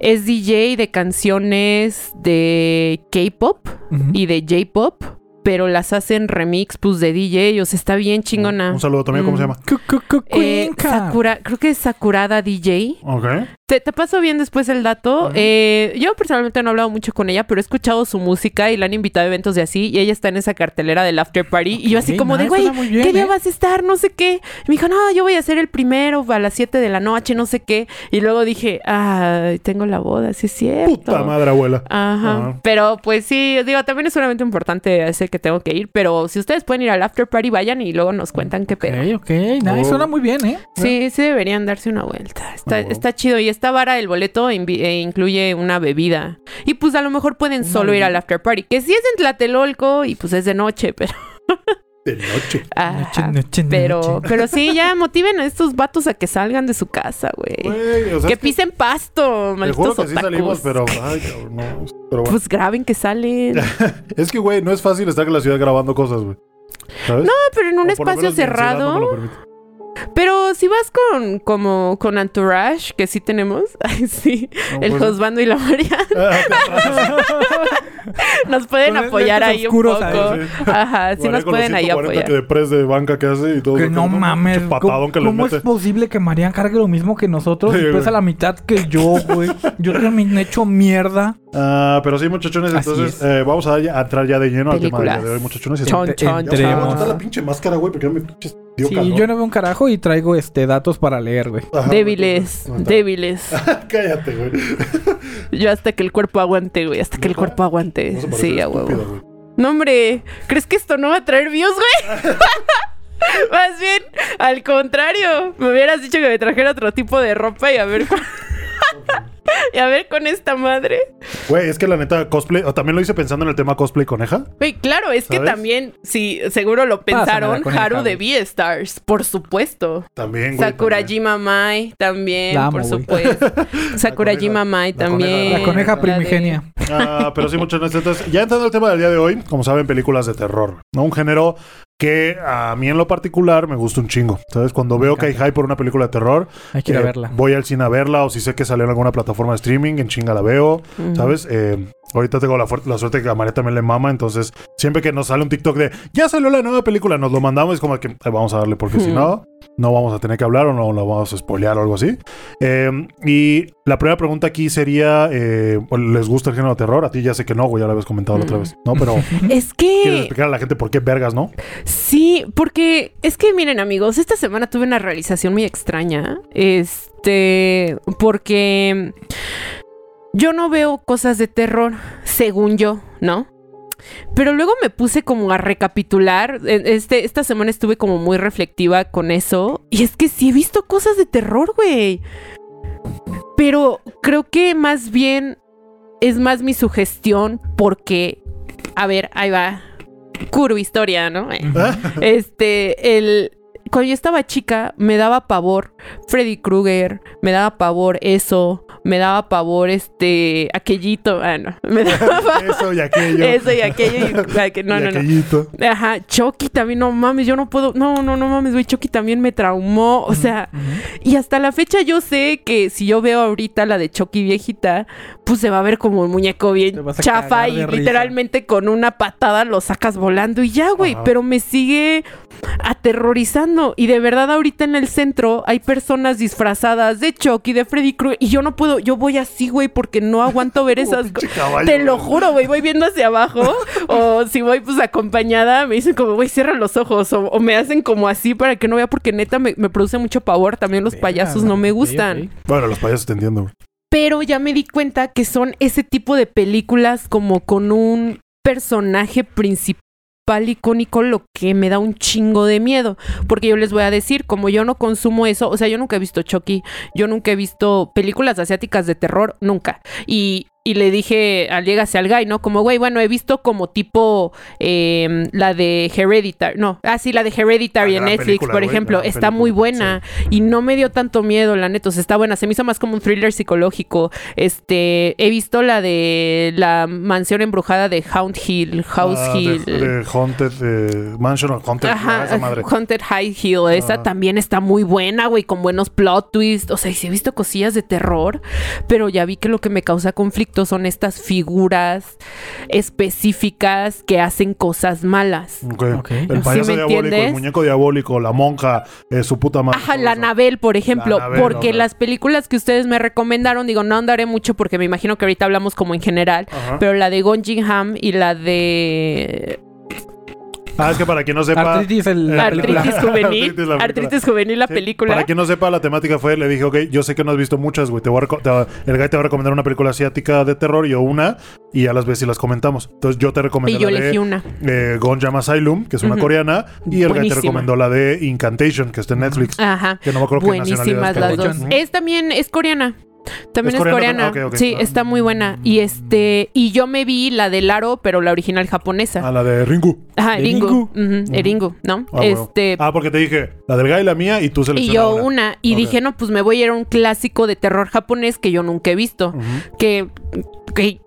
Es DJ de canciones de K-pop y de J-pop, pero las hacen remix pues de DJ, o sea, está bien chingona. Un saludo también, ¿cómo Mm. se llama? Cu- cu- Eh. Sakura, creo que es Sakurada DJ. Ok. Te, te paso bien después el dato. Eh, yo personalmente no he hablado mucho con ella, pero he escuchado su música y la han invitado a eventos de así. Y ella está en esa cartelera del after party. y yo así como de, güey, ¿qué día ¿eh? vas a estar? No sé qué. Y me dijo, no, yo voy a ser el primero a las 7 de la noche, no sé qué. Y luego dije, ay, tengo la boda, sí es cierto. Puta madre, abuela. Ajá. Pero pues sí, digo, también es solamente importante ese que tengo que ir. Pero si ustedes pueden ir al after party, vayan y luego nos cuentan qué pedo. Ok, ok. Nice, Oh. suena muy bien, ¿eh? Sí, sí deberían darse una vuelta. Está, bueno. está chido y esta vara el boleto eh, incluye una bebida. Y pues a lo mejor pueden solo ir al after party. Que sí es en Tlatelolco y pues es de noche, pero... De noche. Ajá. noche, Pero, noche. pero sí, ya motiven a estos vatos a que salgan de su casa, güey. Güey, o sea, Que pisen pasto, Te juro malditos que sí salimos, pero. Ay, cabrón, no. Pero bueno. Pues graben que salen. Es que, güey, no es fácil estar en la ciudad grabando cosas, güey. ¿Sabes? No, pero en un O espacio no me cerrado. lo. Pero si vas con como con Entourage, que sí tenemos, ay sí, No, el pues- Josbando y la María, Ah, nos pueden Con apoyar ahí un poco. ahí, sí. Ajá, sí María nos pueden ahí 140 apoyar. que de press de banca que hace y todo. Que eso, no mames. ¿Cómo, que es posible que Marian cargue lo mismo que nosotros Sí, y pesa la mitad que yo, güey? Yo también he hecho mierda. Ah, pero sí, muchachones, Así entonces es. eh, vamos a, a entrar ya de lleno al tema de hoy, muchachones. Y Chon, Ent- chon, la pinche máscara, güey, porque ya me pinches dio Sí, calor. yo no veo un carajo y traigo este datos para leer, güey. Ajá, Débiles, débiles. Cállate, güey. Yo hasta que el cuerpo aguante, güey, hasta que el cuerpo aguante. Sí, a huevo. No, hombre, ¿crees que esto no va a traer views, güey? Más bien, al contrario, me hubieras dicho que me trajera otro tipo de ropa y a ver con... y a ver con esta madre. Güey, es que la neta, cosplay, o también lo hice pensando en el tema cosplay coneja. Güey, claro, es que también, sí, seguro lo pensaron, coneja, Haru de. V-Stars, por supuesto. También, güey. Sakurajima Mai también, La amo, por supuesto. Sakurajima Mai también. coneja- La coneja primigenia. Ah, pero sí, muchas gracias. Entonces, ya entrando al tema del día de hoy, como saben, películas de terror, ¿no? Un género que a mí en lo particular me gusta un chingo. ¿Sabes? Cuando veo que hay hype por una película de terror, Hay que ir a eh, verla. voy al cine a verla o si sé que salió en alguna plataforma de streaming, en chinga la veo. ¿sabes? Eh, ahorita tengo la, la suerte que a María también le mama, entonces siempre que nos sale un TikTok de ya salió la nueva película, nos lo mandamos, es como que "Ay, vamos a darle porque si no, no vamos a tener que hablar o no lo vamos a spoilear o algo así. Eh, y la primera pregunta aquí sería, eh, ¿les gusta el género de terror? A ti ya sé que no, güey, ya lo habías comentado la otra Mm. vez, ¿no? Pero Es quieres que explicar a la gente por qué vergas, ¿no? sí, porque es que miren amigos, esta semana tuve una realización muy extraña. Este, porque yo no veo cosas de terror, según yo, ¿no? Pero luego me puse como a recapitular. Este, esta semana estuve como muy reflectiva con eso. Y es que sí he visto cosas de terror, güey. Pero creo que más bien es más mi sugestión porque, a ver, ahí va. Kuru historia, ¿no? Este, el... Cuando yo estaba chica, me daba pavor Freddy Krueger, me daba pavor eso, me daba pavor este, aquellito, ah, no, me daba pavor Eso y aquello. eso y aquello y, aqu- no, y no, no. aquellito. Ajá, Chucky también, no mames, yo no puedo, no, no, no mames, güey, Chucky también me traumó, o sea, y hasta la fecha yo sé que si yo veo ahorita la de Chucky viejita, pues se va a ver como un muñeco bien chafa y risa. literalmente con una patada lo sacas volando y ya, güey, Ajá. pero me sigue aterrorizando y de verdad ahorita en el centro hay personas disfrazadas de Chucky, de Freddy Krueger y yo no puedo, yo voy así, güey, porque no aguanto ver Como esas cosas. Te lo juro, güey, voy viendo hacia abajo o si voy pues acompañada me dicen como, güey, cierra los ojos o, o me hacen como así para que no vea porque neta me, me produce mucho pavor, también los payasos no me gustan. ok. Bueno, los payasos te entiendo, güey. Pero ya me di cuenta que son ese tipo de películas como con un personaje principal icónico lo que me da un chingo de miedo. Porque yo les voy a decir, como yo no consumo eso, o sea, yo nunca he visto Chucky, yo nunca he visto películas asiáticas de terror, nunca. Y, y le dije al Llegase al Guy, ¿no? Como, güey, bueno, he visto como tipo eh, la de Hereditary, no, ah, sí, la de Hereditary Ah, en Netflix, por ejemplo, está película, muy buena y no me dio tanto miedo, la neta, o sea, está buena, se me hizo más como un thriller psicológico. Este, he visto la de la mansión embrujada de Hound Hill, House Ah, de- Hill. De, Haunted, eh, Mansion of Haunted. ah, Ajá, esa madre. Haunted High Hill, esa Ah. también está muy buena, güey, con buenos plot twists. O sea, y sí he visto cosillas de terror, pero ya vi que lo que me causa conflicto son estas figuras específicas que hacen cosas malas. Ok. Ok. El ¿Sí payaso diabólico, el muñeco diabólico, la monja, eh, su puta madre. Ajá, la. Anabel, por ejemplo, La porque las películas que ustedes me recomendaron, digo, no andaré mucho porque me imagino que ahorita hablamos como en general, Ajá. pero la de Gonjingham y la de Ah, es que para quien no sepa. Artritis, el, la película. Artritis Juvenil, Artritis, la película. Artritis Juvenil, la Sí, película. Para quien no sepa, la temática fue, le dije, ok, yo sé que no has visto muchas, güey. Te voy a te va- el guy te va a recomendar una película asiática de terror, yo una, y a las veces si las comentamos. Entonces yo te recomendé Y yo la elegí de una. eh, Gonjam Asylum, que es una Ujú. coreana, y el guy te Buenísima. recomendó la de Incantation, que está en Netflix. Ajá. Que no me acuerdo qué Buenísimas nacionalidad las dos. Es también, es coreana. También ¿Es es, coreana? Sí, Ah. está muy buena. Y este, y yo me vi la de Laro, pero la original japonesa. A la de Ringu. Ajá. Ujú, Eringu, ¿no? Ah, este, Ah, porque te dije, la del Guy, la mía, y tú y seleccionas yo una. una. Y dije, no, pues me voy a ir a un clásico de terror japonés que yo nunca he visto. Que, que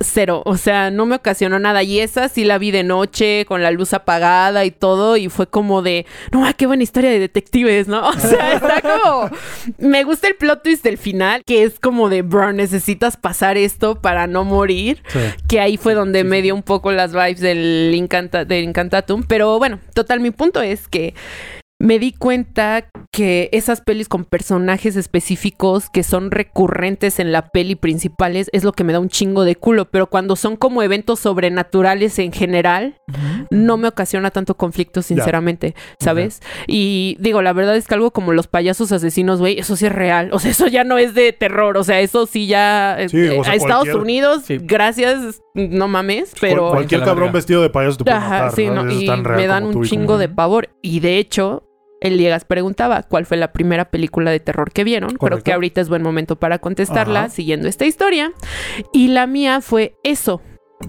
cero, o sea, no me ocasionó nada. Y esa sí la vi de noche, con la luz apagada y todo, y fue como de, no, ah, qué buena historia de detectives, ¿no? O sea, está como, me gusta el plot twist del final, que es como de, bro, necesitas pasar esto para no morir. Sí. Que ahí fue donde me dio un poco las vibes del, Incanta, del Incantatum. Pero bueno, total, mi punto es que me di cuenta que esas pelis con personajes específicos que son recurrentes en la peli principales es lo que me da un chingo de culo. Pero cuando son como eventos sobrenaturales en general, no me ocasiona tanto conflicto, sinceramente, ¿sabes? Y digo, la verdad es que algo como los payasos asesinos, güey, eso sí es real. O sea, eso ya no es de terror. O sea, eso sí ya... eh, Sí, o sea, a Estados cualquier- Unidos, Sí. gracias, no mames, pero... Cual- cualquier cabrón vestido de payaso te puede Ajá, matar. sí, ¿no? no, Eso es y tan real me dan un chingo de pavor. Y de hecho, el Diegas preguntaba cuál fue la primera película de terror que vieron. Creo Correcto. que ahorita es buen momento para contestarla, Ajá. siguiendo esta historia. Y la mía fue eso,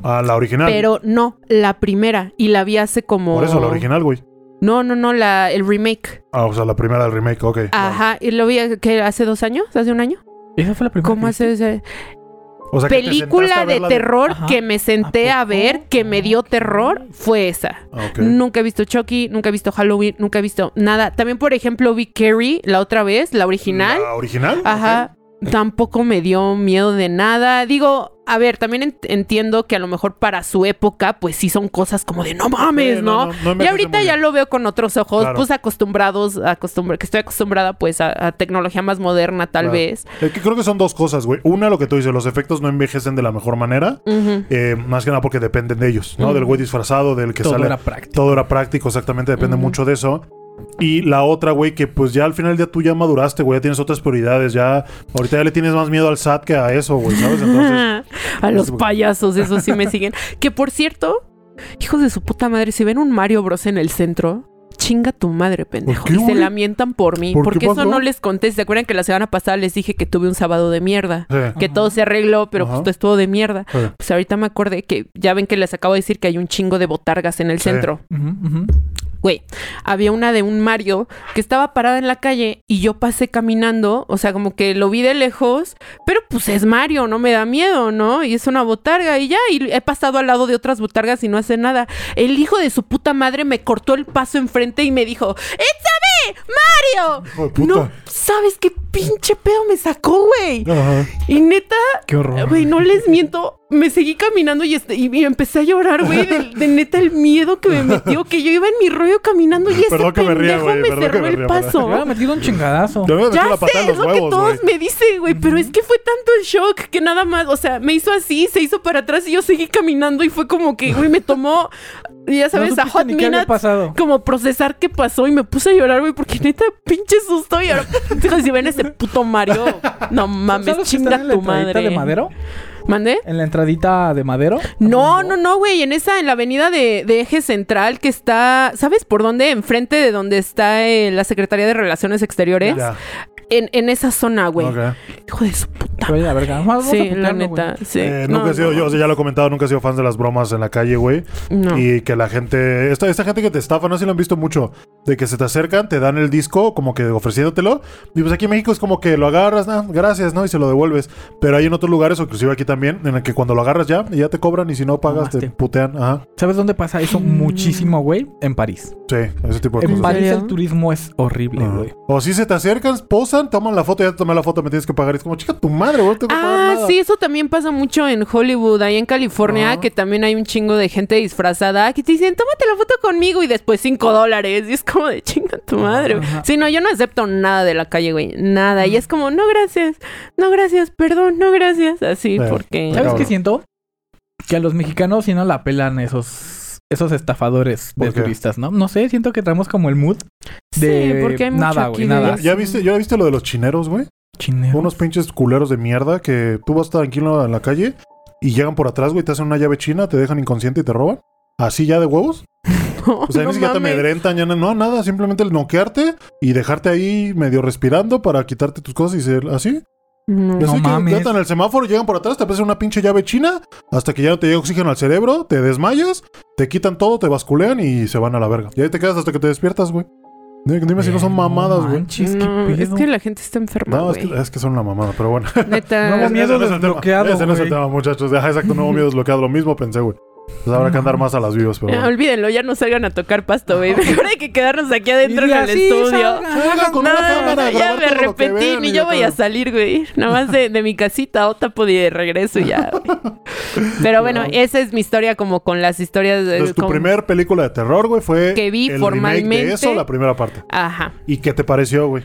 Ah, la original. pero no, la primera. Y la vi hace como... Por eso, la original, güey. No, no, no, la, el remake. Ah, o sea, la primera del remake, ok. Ajá, y lo vi que hace dos años, hace un año. ¿Esa fue la primera? ¿Cómo hace ese? O sea, que te Película de terror que me senté ¿A a ver, que me dio terror, fue esa. Nunca he visto Chucky, nunca he visto Halloween, nunca he visto nada. También, por ejemplo, vi Carrie la otra vez, la original. ¿La original? Ajá. Tampoco me dio miedo de nada. Digo, a ver, también ent- entiendo que a lo mejor para su época, pues sí son cosas como de no mames, Sí, ¿no? no, no y ahorita ya lo veo con otros ojos, Claro. pues acostumbrados, acostumbra que estoy acostumbrada pues a, a tecnología más moderna tal Claro. vez. Es que creo que son dos cosas, güey. Una, lo que tú dices, los efectos no envejecen de la mejor manera. Eh, más que nada porque dependen de ellos, ¿no? Del güey disfrazado, del que Todo sale. era práctico. Todo era práctico, exactamente, depende mucho de eso. Y la otra, güey, que pues ya al final del día tú ya maduraste, güey, ya tienes otras prioridades, ya ahorita ya le tienes más miedo al SAT que a eso, güey, ¿sabes? Entonces, a los payasos, eso sí me siguen. Que por cierto, hijos de su puta madre, si ven un Mario Bros en el centro, chinga tu madre, pendejo. qué, y se lamentan por mí. ¿Por qué porque eso no les conté. ¿Se acuerdan que la semana pasada les dije que tuve un sábado de mierda? sí, Que Ajá. todo se arregló, pero Ajá. pues todo estuvo de mierda. sí. Pues ahorita me acordé que ya ven que les acabo de decir que hay un chingo de botargas en el Sí. centro. Ujú, ujú. Güey, había una de un Mario que estaba parada en la calle y yo pasé caminando, o sea, como que lo vi de lejos, pero pues es Mario, no me da miedo, ¿no? Y es una botarga y ya, y he pasado al lado de otras botargas y no hace nada. El hijo de su puta madre me cortó el paso enfrente y me dijo, ¡Échame, Mario! Puta. No, ¿sabes qué pinche pedo me sacó, güey? Ajá. Y neta, Qué horror. Güey, no les miento. Me seguí caminando y, este- y, y empecé a llorar, güey, de, de neta el miedo que me metió, que yo iba en mi rollo caminando y ese Perdón que me ría, pendejo güey, me cerró el ría, Me paso. hubiera metido un chingadazo. Te voy a meter Ya la sé, en los es lo que todos güey. me dicen, güey, pero es que fue tanto el shock que nada más, o sea, me hizo así, se hizo para atrás y yo seguí caminando y fue como que, güey, me tomó, ya sabes, no a hot había minute como procesar qué pasó y me puse a llorar, güey, porque neta, pinche susto. Y ahora, si ven ese puto Mario, no mames, ¿Sabes que chinga tu madre. de madero? ¿Mande? ¿En la entradita de madero? No, no, no, güey. En esa, en la avenida de, de Eje Central, que está, ¿sabes por dónde? Enfrente de donde está eh, la Secretaría de Relaciones Exteriores. Ya, En, en esa zona, güey. Hijo de su puta. Oye, la verga. Vamos a Sí, la putearlo, güey. neta. Sí. Eh, No, nunca he sido, no, yo, o sea, ya lo he comentado, nunca he sido fan de las bromas en la calle, güey. No. Y que la gente, esta, esta gente que te estafa, no sé si lo han visto mucho, de que se te acercan, te dan el disco como que ofreciéndotelo. Y pues aquí en México es como que lo agarras, "Ah, gracias, ¿no? Y se lo devuelves. Pero hay en otros lugares, o inclusive aquí también, en el que cuando lo agarras ya, y ya te cobran y si no pagas te putean. Ajá. ¿Sabes dónde pasa eso Mm. muchísimo, güey? En París. Sí, ese tipo de En cosas. París serio? el turismo es horrible, güey. O si se te acercan, posan, toman la foto, ya te tomé la foto, me tienes que pagar. Y es como, chica, tu madre, Ah, nada. sí, eso también pasa mucho en Hollywood, ahí en California, que también hay un chingo de gente disfrazada que te dicen, tómate la foto conmigo y después cinco dólares. Y es como de chinga tu madre. güey. Ajá. Sí, no, yo no acepto nada de la calle, güey. Nada. Y es como, no gracias, no gracias, perdón, no gracias. Así, Sí. porque. ¿Sabes cabrón. qué siento? Que a los mexicanos sí no la pelan esos, esos estafadores de turistas, ¿no? No sé, siento que traemos como el mood Sí, de porque hay mucho nada, güey, nada. ¿Ya viste, ¿Ya viste lo de los chineros, güey? Unos pinches culeros de mierda que tú vas tranquilo en la calle y llegan por atrás, güey, te hacen una llave china, te dejan inconsciente y te roban. Así ya de huevos. O sea, No ni siquiera te amedrentan, ya no, no, nada, simplemente el noquearte y dejarte ahí medio respirando para quitarte tus cosas y ser así. No. No mames. en el semáforo, llegan por atrás, te aparece una pinche llave china, hasta que ya no te llega oxígeno al cerebro, te desmayas, te quitan todo, te basculean y se van a la verga. Y ahí te quedas hasta que te despiertas, güey. Dime, dime si no son mamadas, güey. No, es que la gente está enferma, No, es güey. que, es que son una mamada, pero bueno. Neta. Nuevo miedo ese no es el tema. desbloqueado, Ese no es el tema, muchachos. Ajá, exacto, nuevo miedo desbloqueado. Lo mismo pensé, güey. Pues habrá que andar más a las vivas, pero bueno. olvídenlo, ya no salgan a tocar pasto, güey. Mejor hay que quedarnos aquí adentro en el estudio. salgan. Con No, una cámara, a ya me vean ni yo voy a salir, güey. Nada más de, de mi casita a Otapod y de regreso ya, güey. Pero bueno, esa es mi historia como con las historias de... Entonces, tu con- primer película de terror, güey, fue Que vi el remake formalmente. de eso, la primera parte. Ajá. ¿Y qué te pareció, güey?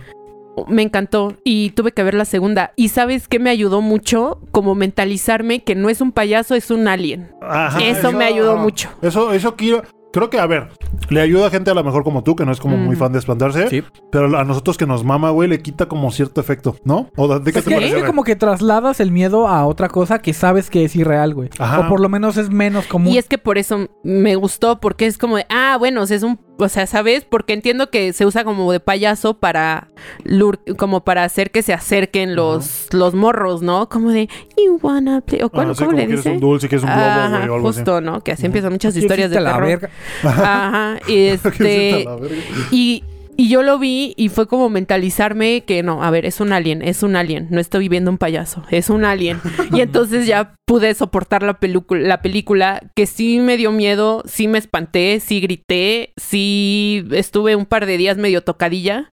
Me encantó y tuve que ver la segunda. ¿Y sabes qué me ayudó mucho? Como mentalizarme que no es un payaso, es un alien. Ajá, Eso me ayudó ajá. mucho. Eso, eso quiero. Creo que, a ver, le ayuda a gente a lo mejor como tú, que no es como muy Mm. fan de espantarse. Sí. Pero a nosotros que nos mama, güey, le quita como cierto efecto, ¿no? ¿O de, de qué Es te que, es que como que trasladas el miedo a otra cosa que sabes que es irreal, güey. Ajá. O por lo menos es menos común. Y es que por eso me gustó, porque es como de, ah, bueno, o sea, es un, o sea, ¿sabes? Porque entiendo que se usa como de payaso para, lur- como para hacer que se acerquen los, los morros, ¿no? Como de, you wanna play, o cuál, Ah, sí, ¿cómo como le quieres dice? un dulce, quieres un globo, Ajá, güey, o algo así. justo, ¿no? Que así empiezan muchas ¿Qué historias de la terror. verga? Ajá, y ¿Qué hiciste este, a la verga? y, y yo lo vi y fue como mentalizarme que no, a ver, es un alien, es un alien, no estoy viendo un payaso, es un alien. Y entonces ya pude soportar la, la película, que sí me dio miedo, sí me espanté, sí grité, sí estuve un par de días medio tocadilla.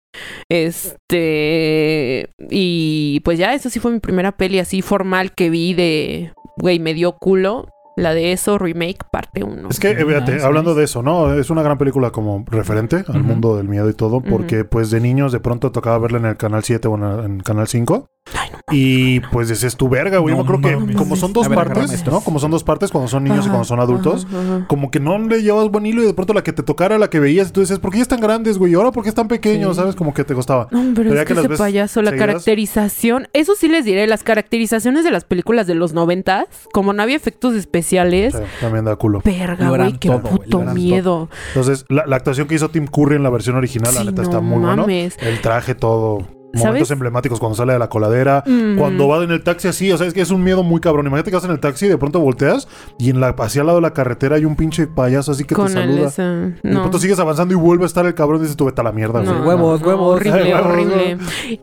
Este, y pues ya, eso sí fue mi primera peli así formal que vi de, güey, me dio culo. La de eso, remake, parte 1. Es que, eh, fíjate, Nice, hablando nice. de eso, ¿no? Es una gran película como referente al mundo del miedo y todo, porque pues de niños de pronto tocaba verla en el canal 7 o en el, en el canal 5. Ay, no. Y pues ese es tu verga, güey. No Yo creo que como son dos ver, partes. ¿no? Como son dos partes cuando son niños y cuando son adultos. Ajá, ajá. Como que no le llevas buen hilo y de pronto la que te tocara, la que veías, y tú dices, ¿por qué ya están grandes, güey? ¿Y ahora por qué están pequeños? Sí. ¿Sabes? Como que te costaba. No, pero, Pero ya es que ese payaso, la seguidas. caracterización, eso sí les diré, las caracterizaciones de las películas de los noventas, como no había efectos especiales, Sí, también da culo. verga, güey, qué todo, puto miedo. Entonces, la, la actuación que hizo Tim Curry en la versión original, la neta no está muy bueno. mames. El traje, todo. ¿Sabes? Momentos emblemáticos cuando sale de la coladera. Mm. Cuando va en el taxi así, o sea, es que es un miedo muy cabrón. Imagínate que vas en el taxi y de pronto volteas y en la, hacia al lado de la carretera hay un pinche payaso así que Con te saluda. Y de pronto sigues avanzando y vuelve a estar el cabrón y dices tú vete a la mierda. No, huevos, no, huevos. Horrible, Ay, huevos, horrible.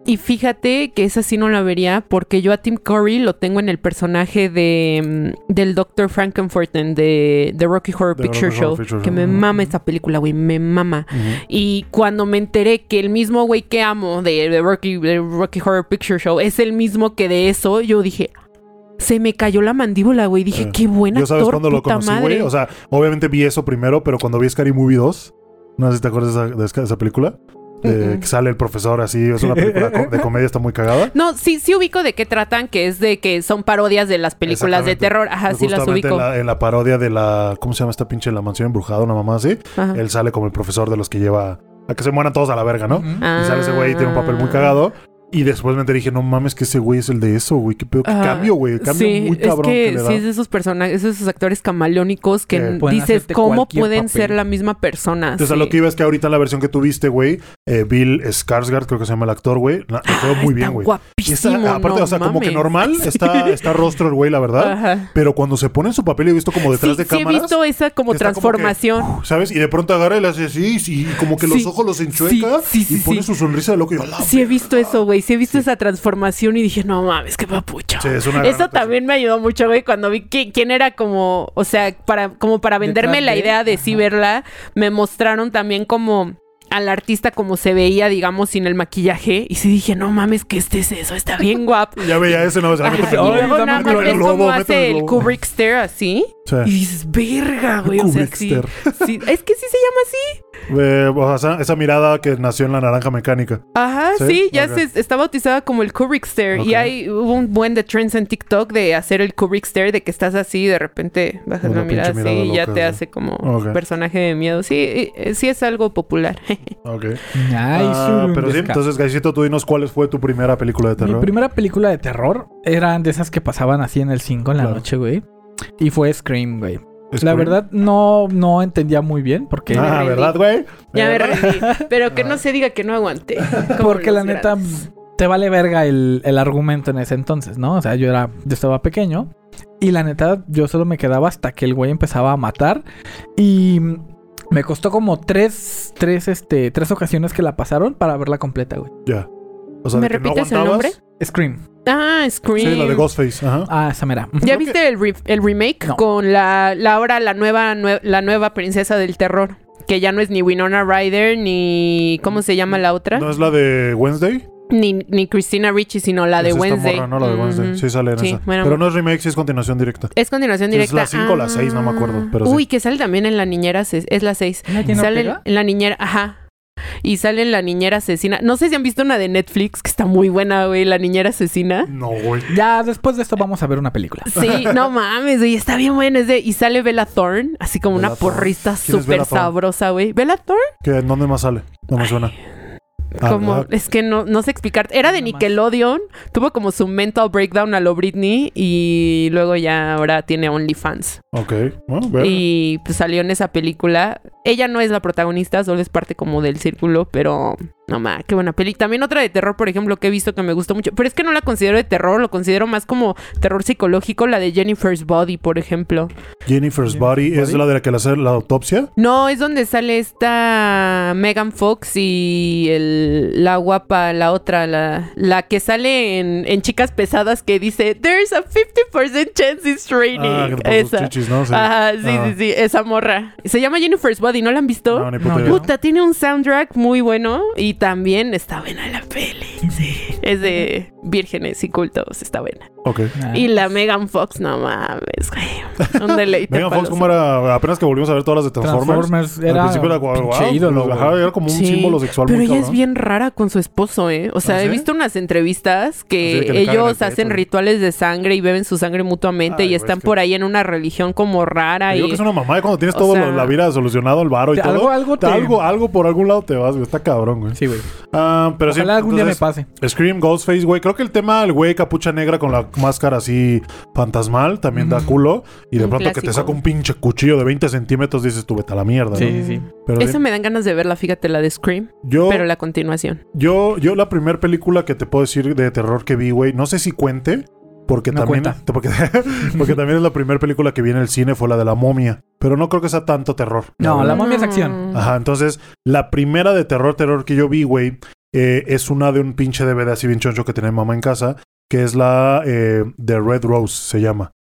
Y fíjate que esa sí no la vería porque yo a Tim Curry lo tengo en el personaje de mm, del Dr. Frankenfurten de The Rocky Horror The Picture Rocky Horror Show. Picture que Show. me mama esta película, güey, me mama. Y cuando me enteré que el mismo güey que amo de, de Rocky, de Rocky Horror Picture Show es el mismo que de eso, yo dije, se me cayó la mandíbula, güey. Dije, Sí. qué buen Yo sabes actor, cuándo lo conocí, güey. O sea, obviamente vi eso primero, pero cuando vi Scary Movie 2, no sé si te acuerdas de esa, de película, eh, que sale el profesor así, es una película de comedia, está muy cagada. No, sí, sí ubico de qué tratan, que es de que son parodias de las películas de terror. Ajá, sí las ubico. En la, en la parodia de la, ¿cómo se llama esta pinche? La mansión embrujada, una mamá así. Ajá. Él sale como el profesor de los que lleva a que se mueran todos a la verga, ¿no? Y sale ese güey y tiene un papel muy Ah. cagado. Y después me enteré y dije, no mames, que ese güey es el de eso, güey. Qué pedo, qué Ah, cambio, güey. El cambio sí, muy cabrón es que, que, le da. sí es de esos personajes, esos actores camaleónicos que dices cómo pueden papel. ser la misma persona. Entonces, a Sí. lo que iba es que ahorita en la versión que tuviste, güey, eh, Bill Skarsgård, creo que se llama el actor, güey, la- le quedó Ah, muy está bien, güey. Y está- Guapísimo. aparte, no o sea, como que normal está, está rostro el güey, la verdad. Ajá. Pero cuando se pone en su papel, he visto como detrás sí, de sí he cámaras. visto esa como transformación. que, uf, ¿Sabes? Y de pronto agarra y le hace así, y como que los Sí. ojos los enchueca y pone su sonrisa de loco y yo, "La Sí he visto verga". eso, güey. Sí he visto esa transformación y dije, no mames, qué papucho. Sí, es una Eso también me ayudó mucho, güey, cuando vi qui- quién era como, o sea, para, como para venderme Detrás la de- idea de sí Ajá. verla, me mostraron también como al artista como se veía, digamos, sin el maquillaje. Y sí dije, no mames, que este es eso, está bien guapo. Ya veía ese, no, o sea, Ajá, que y luego nada el más globo, cómo métele hace el el. Kubrick stare así. Sí. Y dices, verga, güey. O sea, sí, Kubrickster. sí. Es que sí se llama así. Eh, o sea, esa mirada que nació en la naranja mecánica. Ajá, ¿Sí? sí, ya Ok. se está bautizada como el Kubrick stare. Ok. Y hay hubo un buen de trends en TikTok de hacer el Kubrick stare, de que estás así y de repente bajas Una la mirada así y ya te sí. hace como Ok. personaje de miedo. Sí, eh, sí es algo popular. Ok. Nice, Ah, un pero sí, entonces, Gaisito, tú dinos cuál fue tu primera película de Mi terror. primera película de terror eran de esas que pasaban así en el 5 en la Claro. noche, güey. Y fue Scream, güey. La verdad, no, no entendía muy bien porque... Ah. ¿verdad, güey? ya me ¿Verdad? rendí. Pero que no se diga que no aguanté. Porque la neta, grandes. te vale verga el, el argumento en ese entonces, ¿no? O sea, yo era, yo estaba pequeño y la neta, yo solo me quedaba hasta que el güey empezaba a matar y me costó como tres, tres, este, tres ocasiones que la pasaron para verla completa, güey. Ya. O sea, ¿Me no repites el nombre? Scream. Ah, Scream. Sí, la de Ghostface. Ajá. Ah, esa mera. ¿Ya Creo que- viste el, re- el remake No. con la, la ahora la nueva, nue- la nueva princesa del terror? Que ya no es ni Winona Ryder, ni... ¿Cómo se llama la otra? ¿No es la de Wednesday? Ni, ni Christina Ricci, sino la de Es esta Wednesday. morra, no la de Wednesday. Ujú. Sí sale en Sí, esa. bueno. Pero no es remake, sí es continuación directa. Es continuación Es directa. la cinco o la seis, no me acuerdo, pero sí. Uy, que sale también en La Niñera... Es la 6. ¿No tiene Sale Ortega? en La Niñera... Ajá. Y sale La Niñera Asesina. No sé si han visto una de Netflix que está muy buena, güey. La Niñera Asesina. No, güey. Ya después de esto vamos a ver una película. Sí, no mames, güey, está bien buena. Es de, y sale Bella Thorne, así como Bella una Thorne. porrista ¿Quién es súper sabrosa, güey. ¿Bella Thorne? ¿Qué, ¿En dónde más sale? No me suena. Ah, como, es que no, no sé explicar. Era de. Nickelodeon, tuvo como su mental breakdown a lo Britney y luego ya ahora tiene OnlyFans. Ok. Bueno, ver. Y pues salió en esa película. Ella no es la protagonista, solo es parte como del círculo, pero no ma, qué buena peli. También otra de terror, por ejemplo, que he visto que me gustó mucho, pero es que no la considero de terror, lo considero más como terror psicológico, la de Jennifer's Body, por ejemplo. Jennifer's Jennifer's Body es Body. la de la que le hace la autopsia. No, es donde sale esta Megan Fox y el, la guapa, la otra, la, la que sale en, en Chicas Pesadas que dice, There's a 50% chance it's raining. Ah, esa. chichis, ¿no? Sí. Ajá, sí, Ah. sí, sí, esa morra. Se llama Jennifer's Body, ¿no la han visto? No, ni puta no. Puta, tiene un soundtrack muy bueno y también está buena la peli. Sí. Es de vírgenes y cultos, está buena. Ok. Ah. Y la Megan Fox, no mames, güey. Un deleite. Megan Fox, ¿cómo era? Apenas que volvimos a ver todas las de Transformers. Transformers Al era principio era guau, pinche guau, ídolo, pues, güey. ajá, era como un Sí, símbolo sexual Pero muy ella es cabrón. bien rara con su esposo, ¿eh? O sea, ¿Ah, he sí? visto unas entrevistas que, que ellos el hacen rituales de sangre y beben su sangre mutuamente Ay, y están es que- por ahí en una religión como rara. Te Y... digo que es una mamá y cuando tienes O todo sea- la vida solucionado, el varo y Te- todo. algo- algo te- algo, algo por algún lado te vas, güey. Está cabrón, güey. Sí, güey. Ah, pero sí, Ojalá algún día me pase. Scream, Ghostface, güey. Creo que el tema del güey capucha negra con la máscara así fantasmal también da culo. Y de Un pronto que te saca un pinche cuchillo de 20 centímetros, dices tú, vete a la mierda. Sí, ¿no? sí, sí. Pero Esa me dan ganas de verla, fíjate, la de Scream, yo, pero la continuación. yo, yo la primera película que te puedo decir de terror que vi, güey, no sé si cuente. Porque No también, porque, porque también es la primera película que vi en el cine, fue la de la momia. Pero no creo que sea tanto terror. No, verdad. la momia es acción. Ajá, entonces la primera de terror, terror que yo vi, güey, eh, es una de un pinche DVD así bien choncho que tiene mamá en casa, que es la eh, de Red Rose, se llama,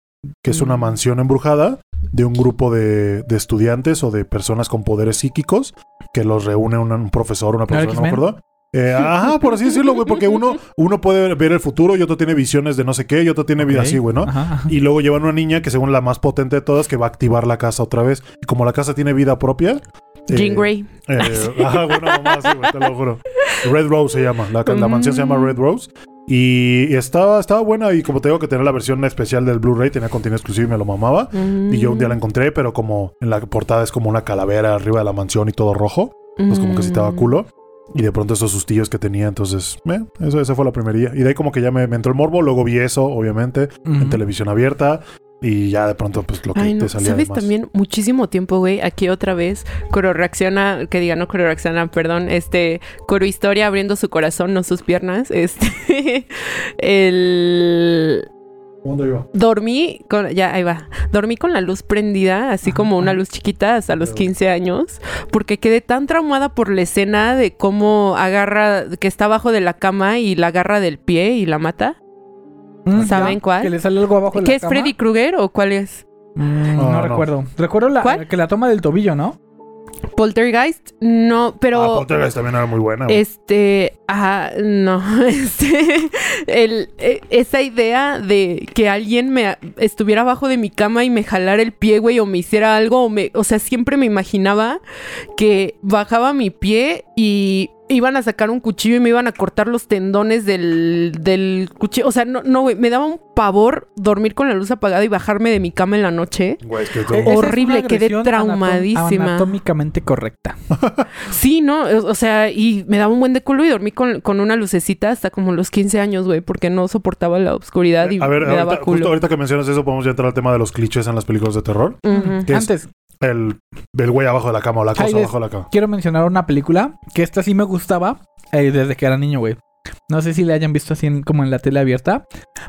que es una Mm. mansión embrujada de un grupo de, de estudiantes o de personas con poderes psíquicos que los reúne un, un profesor, una profesora, no me acuerdo. Eh, ajá, por así decirlo, güey, porque uno, uno puede ver el futuro y otro tiene visiones de no sé qué y otro tiene vida así, güey, ¿no? Ajá. Y luego llevan una niña que según la más potente de todas que va a activar la casa otra vez. Y como la casa tiene vida propia... Jean eh, Grey. eh, ajá, bueno, mamá, sí, güey, te lo juro. Red Rose se llama. La, la mansión se llama Red Rose. Y estaba, estaba buena. Y como te digo que tenía la versión especial del Blu-ray, tenía contenido exclusivo y me lo mamaba. Y yo un día la encontré, pero como en la portada es como una calavera arriba de la mansión y todo rojo. Pues como que sí estaba Mm. culo. Y de pronto esos sustillos que tenía, entonces, eh, eso, esa fue la primería. Y de ahí como que ya me, me entró el morbo, luego vi eso, obviamente, en televisión abierta. Y ya de pronto, pues lo que Ay, no. te salía ¿Sabes también muchísimo tiempo, güey? Aquí otra vez, Coro reacciona, que diga no Coro reacciona, perdón, este, Coro Historia abriendo su corazón, no sus piernas, este, el... ¿Dónde iba? Dormí con, ya, ahí va, dormí con la luz prendida, así Ajá, como una ajá. luz chiquita hasta los Pero- 15 años, porque quedé tan traumada por la escena de cómo agarra, que está abajo de la cama y la agarra del pie y la mata. ¿Saben cuál? Que le sale algo abajo de ¿Qué la es cama. Freddy Krueger o cuál es? Mm, no, no. recuerdo. Recuerdo la, ¿Cuál? que la toma del tobillo, ¿no? Poltergeist, no, pero... Ah, Poltergeist también era muy buena. güey. Este, ajá, no, este, el, e- esa idea de que alguien me estuviera abajo de mi cama y me jalara el pie, güey, o me hiciera algo, o, me, o sea, siempre me imaginaba que bajaba mi pie y iban a sacar un cuchillo y me iban a cortar los tendones del, del cuchillo, o sea, no, no, güey, me daba un pavor dormir con la luz apagada y bajarme de mi cama en la noche. Güey, es que Eh, es Horrible, quedé traumadísima. anatom- anatómicamente correcta. Sí, ¿no? O sea, y me daba un buen de culo y dormí con, con una lucecita hasta como los 15 años, güey, porque no soportaba la oscuridad y a ver, me ahorita, daba justo culo. ahorita que mencionas eso, podemos ya entrar al tema de los clichés en las películas de terror. ¿Qué es? Antes, El, el güey abajo de la cama o la cosa Ay, abajo de la cama. quiero mencionar una película que esta sí me gustaba eh, desde que era niño, güey. No sé si le hayan visto así en- como en la tele abierta,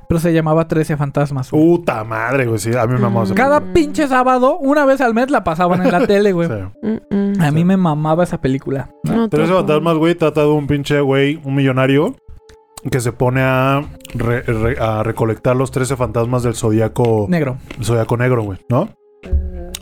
pero se llamaba 13 fantasmas. güey. Puta madre, güey. Sí, a mí me mamaba esa Mm. Cada pinche sábado, una vez al mes la pasaban en la tele, güey. Sí. Mm, mm. A mí me mamaba esa película. No, Pero ese tampoco. fantasmas, güey, trata de un pinche güey, un millonario, que se pone a, re- re- a recolectar los 13 fantasmas del zodiaco, Negro. el zodiaco negro, güey, ¿no?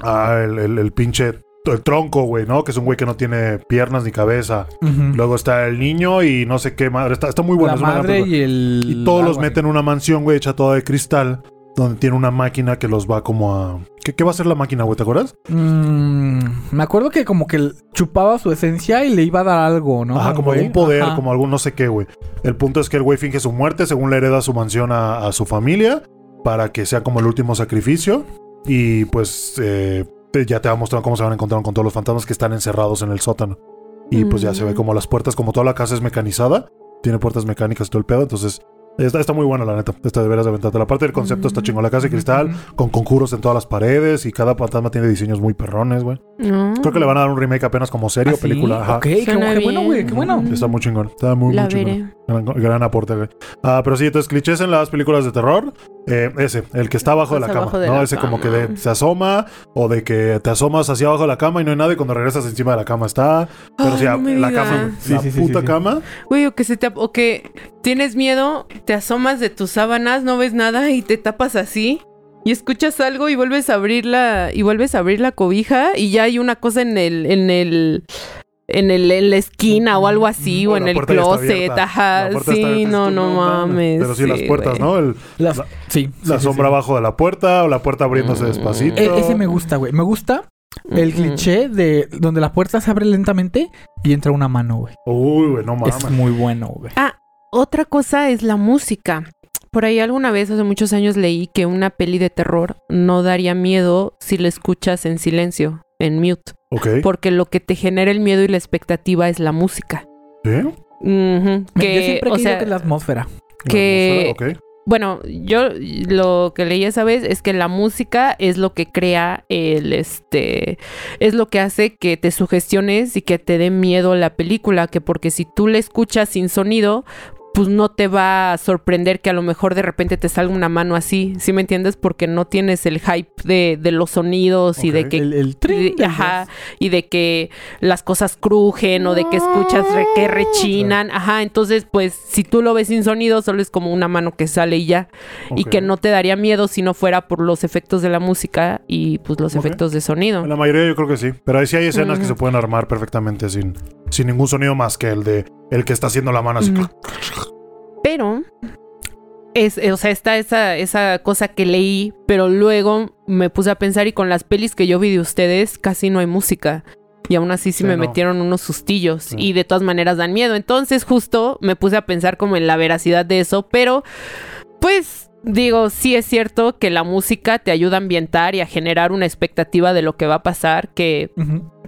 Ah, el, el- el pinche el tronco, güey, ¿no? Que es un güey que no tiene piernas ni cabeza. Luego está el niño y no sé qué madre. Está, está muy bueno. la es madre y el... Y todos los meten en una mansión, güey, hecha toda de cristal, donde tiene una máquina que los va como a... ¿Qué, qué va a hacer la máquina, güey? ¿Te acuerdas? Mm, me acuerdo que como que chupaba su esencia y le iba a dar algo, ¿no? Ajá, como algún poder, Ajá. como algún no sé qué, güey. El punto es que el güey finge su muerte, según le hereda su mansión a, a su familia, para que sea como el último sacrificio. Y pues eh, te- ya te va mostrando cómo se van a encontrar con todos los fantasmas que están encerrados en el sótano. Y pues ya se ve Mm. como las puertas, como toda la casa es mecanizada, tiene puertas mecánicas y todo el pedo, entonces... Está, está muy buena, la neta. Esta de veras de aventarte. La parte del concepto está Mm. chingón. La casa de cristal, Ujú. con conjuros en todas las paredes y cada fantasma tiene diseños muy perrones, güey. No. Creo que le van a dar un remake apenas como serie ¿Ah, o película. sí? Ajá. Ok, qué, Suena qué bueno, güey, qué bueno. Está muy chingón. Está muy, La muy chingón. Gran, gran aporte, güey. Ah, pero sí, entonces clichés en las películas de terror. eh, ese, el que está abajo de la cama. de ¿no? la ese como que de- se asoma o de que te asomas hacia abajo de la cama y no hay nada y cuando regresas encima de la cama está. Pero Ay, sí, no me la digas. cama, Sí, la sí, puta sí, sí. cama. Güey, o que se te o que tienes miedo, te asomas de tus sábanas, no ves nada y te tapas así y escuchas algo y vuelves a abrir la y vuelves a abrir la cobija y ya hay una cosa en el en el en el en la esquina o algo así o, O en el closet, ajá, sí, no, no mames. Pero sí, las puertas. ¿no? El- Las- la, sí. la sí, sombra sí. abajo de la puerta o la puerta abriéndose Mm. despacito. E- ese me gusta, güey. Me gusta el Mm, cliché de donde la puerta se abre lentamente y entra una mano, güey. Uy, güey, no Es mames. muy bueno, güey. Ah, otra cosa es la música. Por ahí alguna vez, hace muchos años, leí que una peli de terror no daría miedo si la escuchas en silencio, en mute. Porque lo que te genera el miedo y la expectativa es la música. ¿Sí? Ujú, Yo Que, siempre he o sea, que la atmósfera. que- Ok. bueno, yo lo que leí esa vez es que la música es lo que crea el, este, es lo que hace que te sugestiones y que te dé miedo la película, que porque si tú la escuchas sin sonido, pues no te va a sorprender que a lo mejor de repente te salga una mano así, ¿sí me entiendes? Porque no tienes el hype de, de los sonidos y de que El, trin ajá, y de que las cosas crujen o de que escuchas re- que rechinan, ajá, entonces pues si tú lo ves sin sonido solo es como una mano que sale y ya, y que no te daría miedo si no fuera por los efectos de la música y pues los efectos de sonido. La mayoría yo creo que sí. Pero ahí sí hay escenas que se pueden armar perfectamente sin, sin ningún sonido más que el de el que está haciendo la mano así. Pero es, o sea, está esa, esa cosa que leí, pero luego me puse a pensar y con las pelis que yo vi de ustedes casi no hay música. Y aún así sí, Sí, me no. metieron unos sustillos y de todas maneras dan miedo. Entonces justo me puse a pensar como en la veracidad de eso, pero pues digo, sí es cierto que la música te ayuda a ambientar y a generar una expectativa de lo que va a pasar que.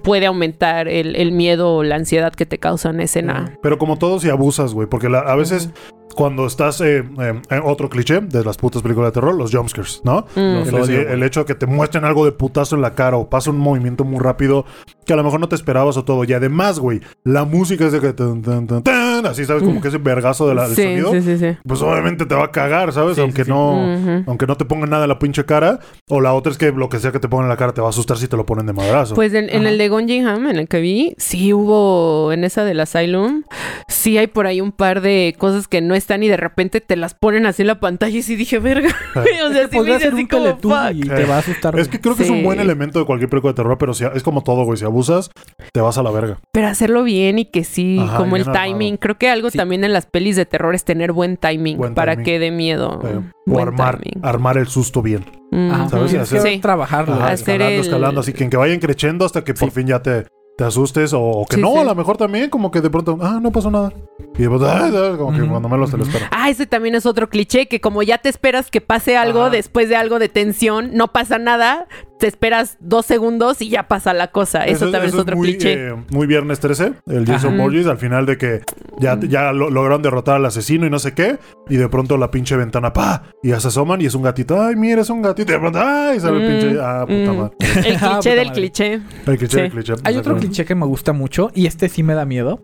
Puede aumentar el, el miedo o la ansiedad que te causa una escena. Pero como todo, si abusas, güey. Porque la- a veces cuando estás... eh, eh, en otro cliché de las putas películas de terror, los jumpscares, ¿no? Mm. Los El, odio, el güey. hecho de que te muestren algo de putazo en la cara o pasa un movimiento muy rápido que a lo mejor no te esperabas o todo. Y además, güey, la música es de que... tan, tan, tan, tan, así, ¿sabes? Como que ese vergazo de la- del sí, sonido. sí, sí, sí. Pues obviamente te va a cagar, ¿sabes? Sí, aunque sí, sí. no... Aunque no te pongan nada en la pinche cara. O la otra es que lo que sea que te pongan en la cara te va a asustar si te lo ponen de madrazo. Pues en, el de Gonjingham, en el que vi, sí hubo, en esa del Asylum, sí hay por ahí un par de cosas que no están y de repente te las ponen así en la pantalla y sí dije, verga. o sea, sí me así un como, Teletubby y fuck. te va a asustar. Es que creo que es un buen elemento de cualquier película de terror, pero si, es como todo, güey. Si abusas, te vas a la verga. Pero hacerlo bien y que sí, Ajá, como el armado. timing. Creo que algo Sí. también en las pelis de terror es tener buen timing Buen para timing. que dé miedo. Eh, o Buen armar, timing. armar el susto bien. Ajá, Ujú. ¿sabes? Que Hacer- Sí. trabajarlo. Ajá, güey. hacer escalando, el- escalando. Así que en que vayan creciendo hasta que por fin ya te, te asustes. O, o que Sí, no, sí. a lo mejor también, como que de pronto, ah, no pasó nada. Y después, ah, ah, como que cuando menos te lo espero. Ah, ese también es otro cliché, que como ya te esperas que pase algo Ajá. después de algo de tensión, no pasa nada, te esperas dos segundos y ya pasa la cosa. Eso, también es otro muy, cliché. eh, muy viernes 13, el Jason. Borges, al final de que ya, ya lo- lograron derrotar al asesino y no sé qué, y de pronto la pinche ventana, pa, y ya se asoman y es un gatito, ay, mira, es un gatito, y de pronto, ay, sale el Mm, pinche, ah, puta mm. madre. El Ah, cliché del madre. cliché. El cliché, Sí. el cliché. Hay otro cliché que me gusta mucho y este sí me da miedo.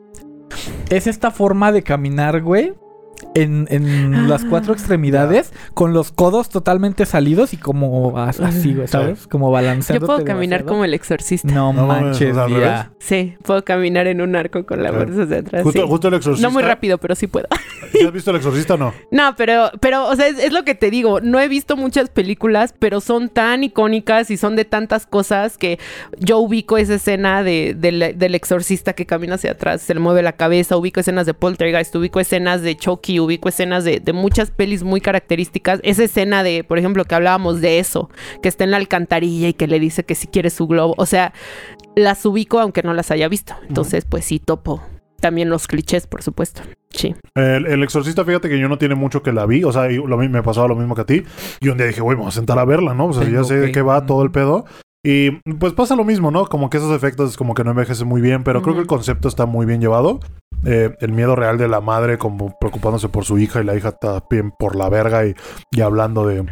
Es esta forma de caminar, güey, en, en las cuatro extremidades, con los codos totalmente salidos y como as- así, güey, ¿sabes? Como Yo balanceando. puedo caminar como el exorcista. No, manches, ya. revés. Sí, puedo caminar en un arco con la fuerza hacia atrás. Justo, sí. justo el exorcista. No muy rápido, pero sí puedo. ¿Sí ¿Has visto el exorcista o no? No, pero, pero, o sea, es, es lo que te digo. No he visto muchas películas, pero son tan icónicas y son de tantas cosas que yo ubico esa escena de, del, del exorcista que camina hacia atrás, se le mueve la cabeza, ubico escenas de Poltergeist, ubico escenas de Chucky, ubico escenas de, de muchas pelis muy características. Esa escena de, por ejemplo, que hablábamos de eso, que está en la alcantarilla y que le dice que si quiere su globo. O sea, las ubico aunque no las haya visto. Entonces, pues sí, topo. También los clichés, por supuesto. Sí. El, el exorcista, fíjate que yo no tiene mucho que la vi. O sea, y lo, me pasaba lo mismo que a ti. Y un día dije, güey, vamos a sentar a verla, ¿no? O sea, ya sé de qué va todo el pedo. Y pues pasa lo mismo, ¿no? Como que esos efectos como que no envejecen muy bien, pero creo que el concepto está muy bien llevado. Eh, el miedo real de la madre como preocupándose por su hija y la hija está bien por la verga y, y hablando de,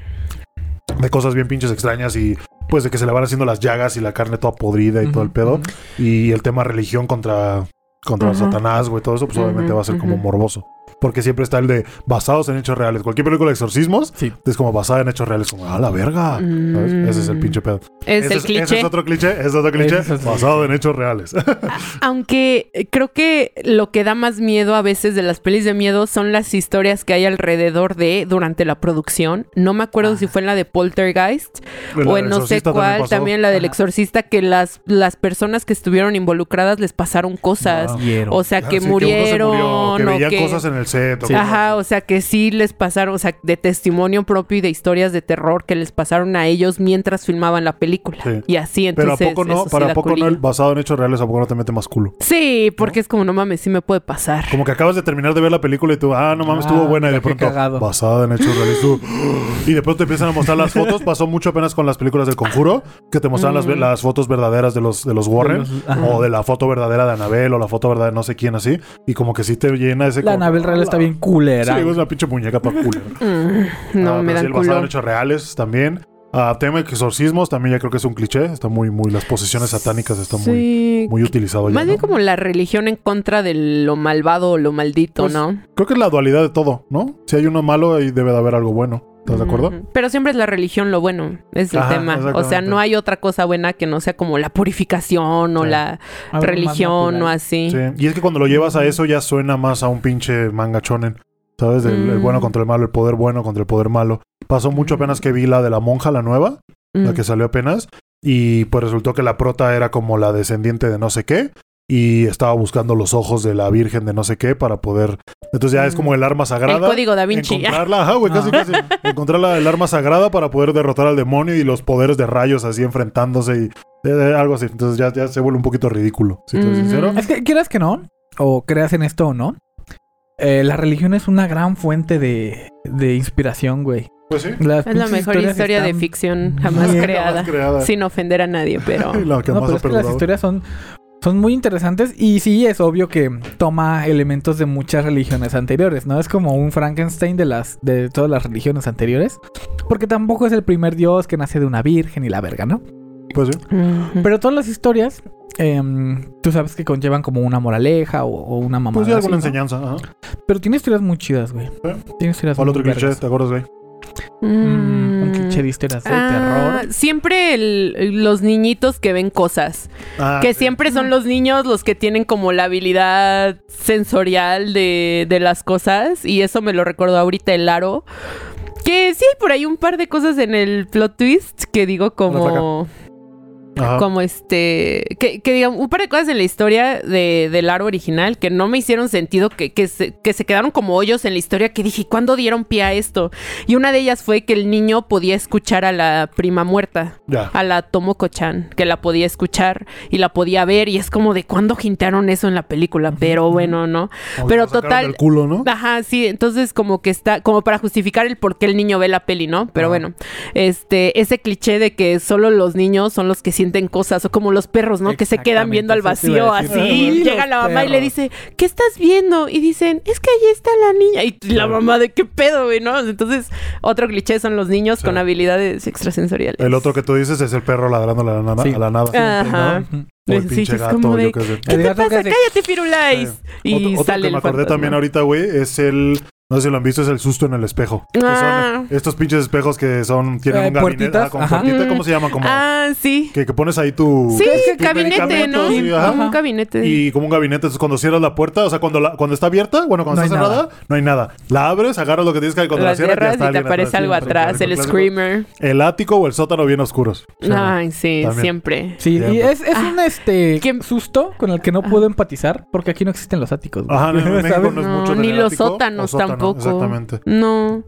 de cosas bien pinches extrañas y pues de que se le van haciendo las llagas y la carne toda podrida y todo el pedo. Y el tema religión contra, contra Ujú. Satanás, güey, todo eso, pues obviamente va a ser como morboso. Porque siempre está el de basados en hechos reales. Cualquier película de exorcismos Sí. es como basada en hechos reales, como, a la verga. ¿sabes? Ese es el Mm. pinche pedo. Es ese, el ese cliché. es otro cliché, ese es otro cliché es otro basado en hechos reales. Aunque creo que lo que da más miedo a veces de las pelis de miedo son las historias que hay alrededor de durante la producción. No me acuerdo Ah. si fue en la de Poltergeist o en no sé cuál, pasó. también, la del exorcista, que las, las personas que estuvieron involucradas les pasaron cosas. Ah. O sea, Ah, que sí, murieron murió, que o que... cosas en el Sí. Ajá, o sea que sí les pasaron, o sea, de testimonio propio y de historias de terror que les pasaron a ellos mientras filmaban la película. Sí. Y así, Pero entonces. a poco no, sí para poco no basado en hechos reales, a poco no te mete más culo. Sí, porque es como, no mames, sí me puede pasar. Como que acabas de terminar de ver la película y tú, ah, no mames, Ah, estuvo buena. Y de qué pronto, cagado. basada en hechos reales. tú, y de pronto te empiezan a mostrar las fotos. Pasó mucho apenas con las películas del Conjuro, que te mostraban las, Mm. las fotos verdaderas de los, de los Warren. los- o de la foto verdadera de Anabel o la foto verdadera de no sé quién así. Y como que sí te llena ese... La Anabel está bien Sí, culera. es una pinche muñeca para culera. Mm, no, Ah, me pero sí, dan el en culo. hechos reales también. Ah, tema de exorcismos también ya creo que es un cliché. Está muy, muy... Las posesiones satánicas están muy, Sí. muy utilizado ya, Más bien ¿no? como la religión en contra de lo malvado o lo maldito, Pues, ¿no? Creo que es la dualidad de todo, ¿no? Si hay uno malo, ahí debe de haber algo bueno. ¿Estás de acuerdo? Pero siempre es la religión lo bueno, es el Ajá, tema. O sea, no hay otra cosa buena que no sea como la purificación o Sí. la Algo religión o así. Sí. Y es que cuando lo llevas a eso ya suena más a un pinche manga chonen. ¿Sabes? Del el Mm. bueno contra el malo, el poder bueno contra el poder malo. Pasó mucho apenas que vi la de la monja, la nueva. la Mm. que salió apenas. Y pues resultó que la prota era como la descendiente de no sé qué. Y estaba buscando los ojos de la virgen de no sé qué para poder. Entonces ya es como el arma El sagrada. código da Vinci. Encontrarla, ajá, güey, casi, Ah. casi. Encontrar la- el arma sagrada para poder derrotar al demonio y los poderes de rayos así enfrentándose y eh, eh, algo así. Entonces ya, ya se vuelve un poquito ridículo, si te soy Ujú. sincero. Es que quieras que no, o creas en esto o no, eh, la religión es una gran fuente de, de inspiración, güey. Pues sí. Las Es la mejor historia de ficción jamás creada. Jamás creada. Sin ofender a nadie, pero. La que No, más pero es que las historias son, son muy interesantes y sí es obvio que toma elementos de muchas religiones anteriores, ¿no? Es como un Frankenstein de las de todas las religiones anteriores, porque tampoco es el primer dios que nace de una virgen y la verga, ¿no? Pues sí. Pero todas las historias, em, tú sabes que conllevan como una moraleja o, o una mamada. Pues sí, alguna así, ¿no? enseñanza. Ajá. Pero tiene historias muy chidas, güey. Tiene historias ¿Cuál muy otro cliché? vergas. ¿Te acuerdas, güey? Mm, de historias de Ah, terror. Siempre el- los niñitos que ven cosas. Ah, que siempre son los niños los que tienen como la habilidad sensorial de, de las cosas. Y eso me lo recordó ahorita el aro. Que sí hay por ahí un par de cosas en el plot twist que digo como... Ajá. Como este... Que, que digan, un par de cosas en la historia de, del aro original que no me hicieron sentido, que, que, se, que se quedaron como hoyos en la historia que dije, ¿cuándo dieron pie a esto? Y una de ellas fue que el niño podía escuchar a la prima muerta a la Tomoko-chan, que la podía escuchar y la podía ver, y es como de cuándo hintearon eso en la película, pero bueno, ¿no? Como pero total- del culo, ¿no? Ajá, sí, entonces como que está, como para justificar el por qué el niño ve la peli, ¿no? Pero Ajá. bueno, este, ese cliché de que solo los niños son los que sienten cosas, o como los perros, ¿no? Que se quedan viendo al vacío así, llega la mamá y le dice, ¿qué estás viendo? Y dicen, es que ahí está la niña, y la mamá de qué pedo, güey, ¿no? Entonces, otro cliché son los niños Sí. con habilidades extrasensoriales. El otro que tú dices es el perro ladrando a la nada. Sí. A la nada Ajá. Ujú. O el Sí, pinche es gato, como de, yo qué sé. ¿Qué El te pasa? Cállate, Firulais. Y otro otro sale que el me acordé fantasma. también ahorita, güey, es el No sé si lo han visto, es el susto en el espejo. Que Ah. son estos pinches espejos que son, tienen Eh, un gabinete. ah, con puertita, ¿cómo Mm. se llama? Como Ah, sí. que, que pones ahí tu. Sí, Es que tu gabinete, ¿no? sí, ajá. Como un gabinete. Y como un gabinete, entonces cuando cierras la puerta, o sea, cuando, la, cuando está abierta, bueno, cuando No está cerrada, no hay nada. La abres, agarras lo que tienes que cuando las la cierras, ya está y te aparece algo siempre. atrás, el Clásico. screamer. El ático o el sótano bien oscuros. Ay, sí, También. siempre. Sí, y es, es un este ¿Qué? susto con el que no puedo empatizar porque aquí no existen los áticos. güey. Ajá, no, en México ¿Sabes? no es mucho ni los sótanos sótano, tampoco. Exactamente. No.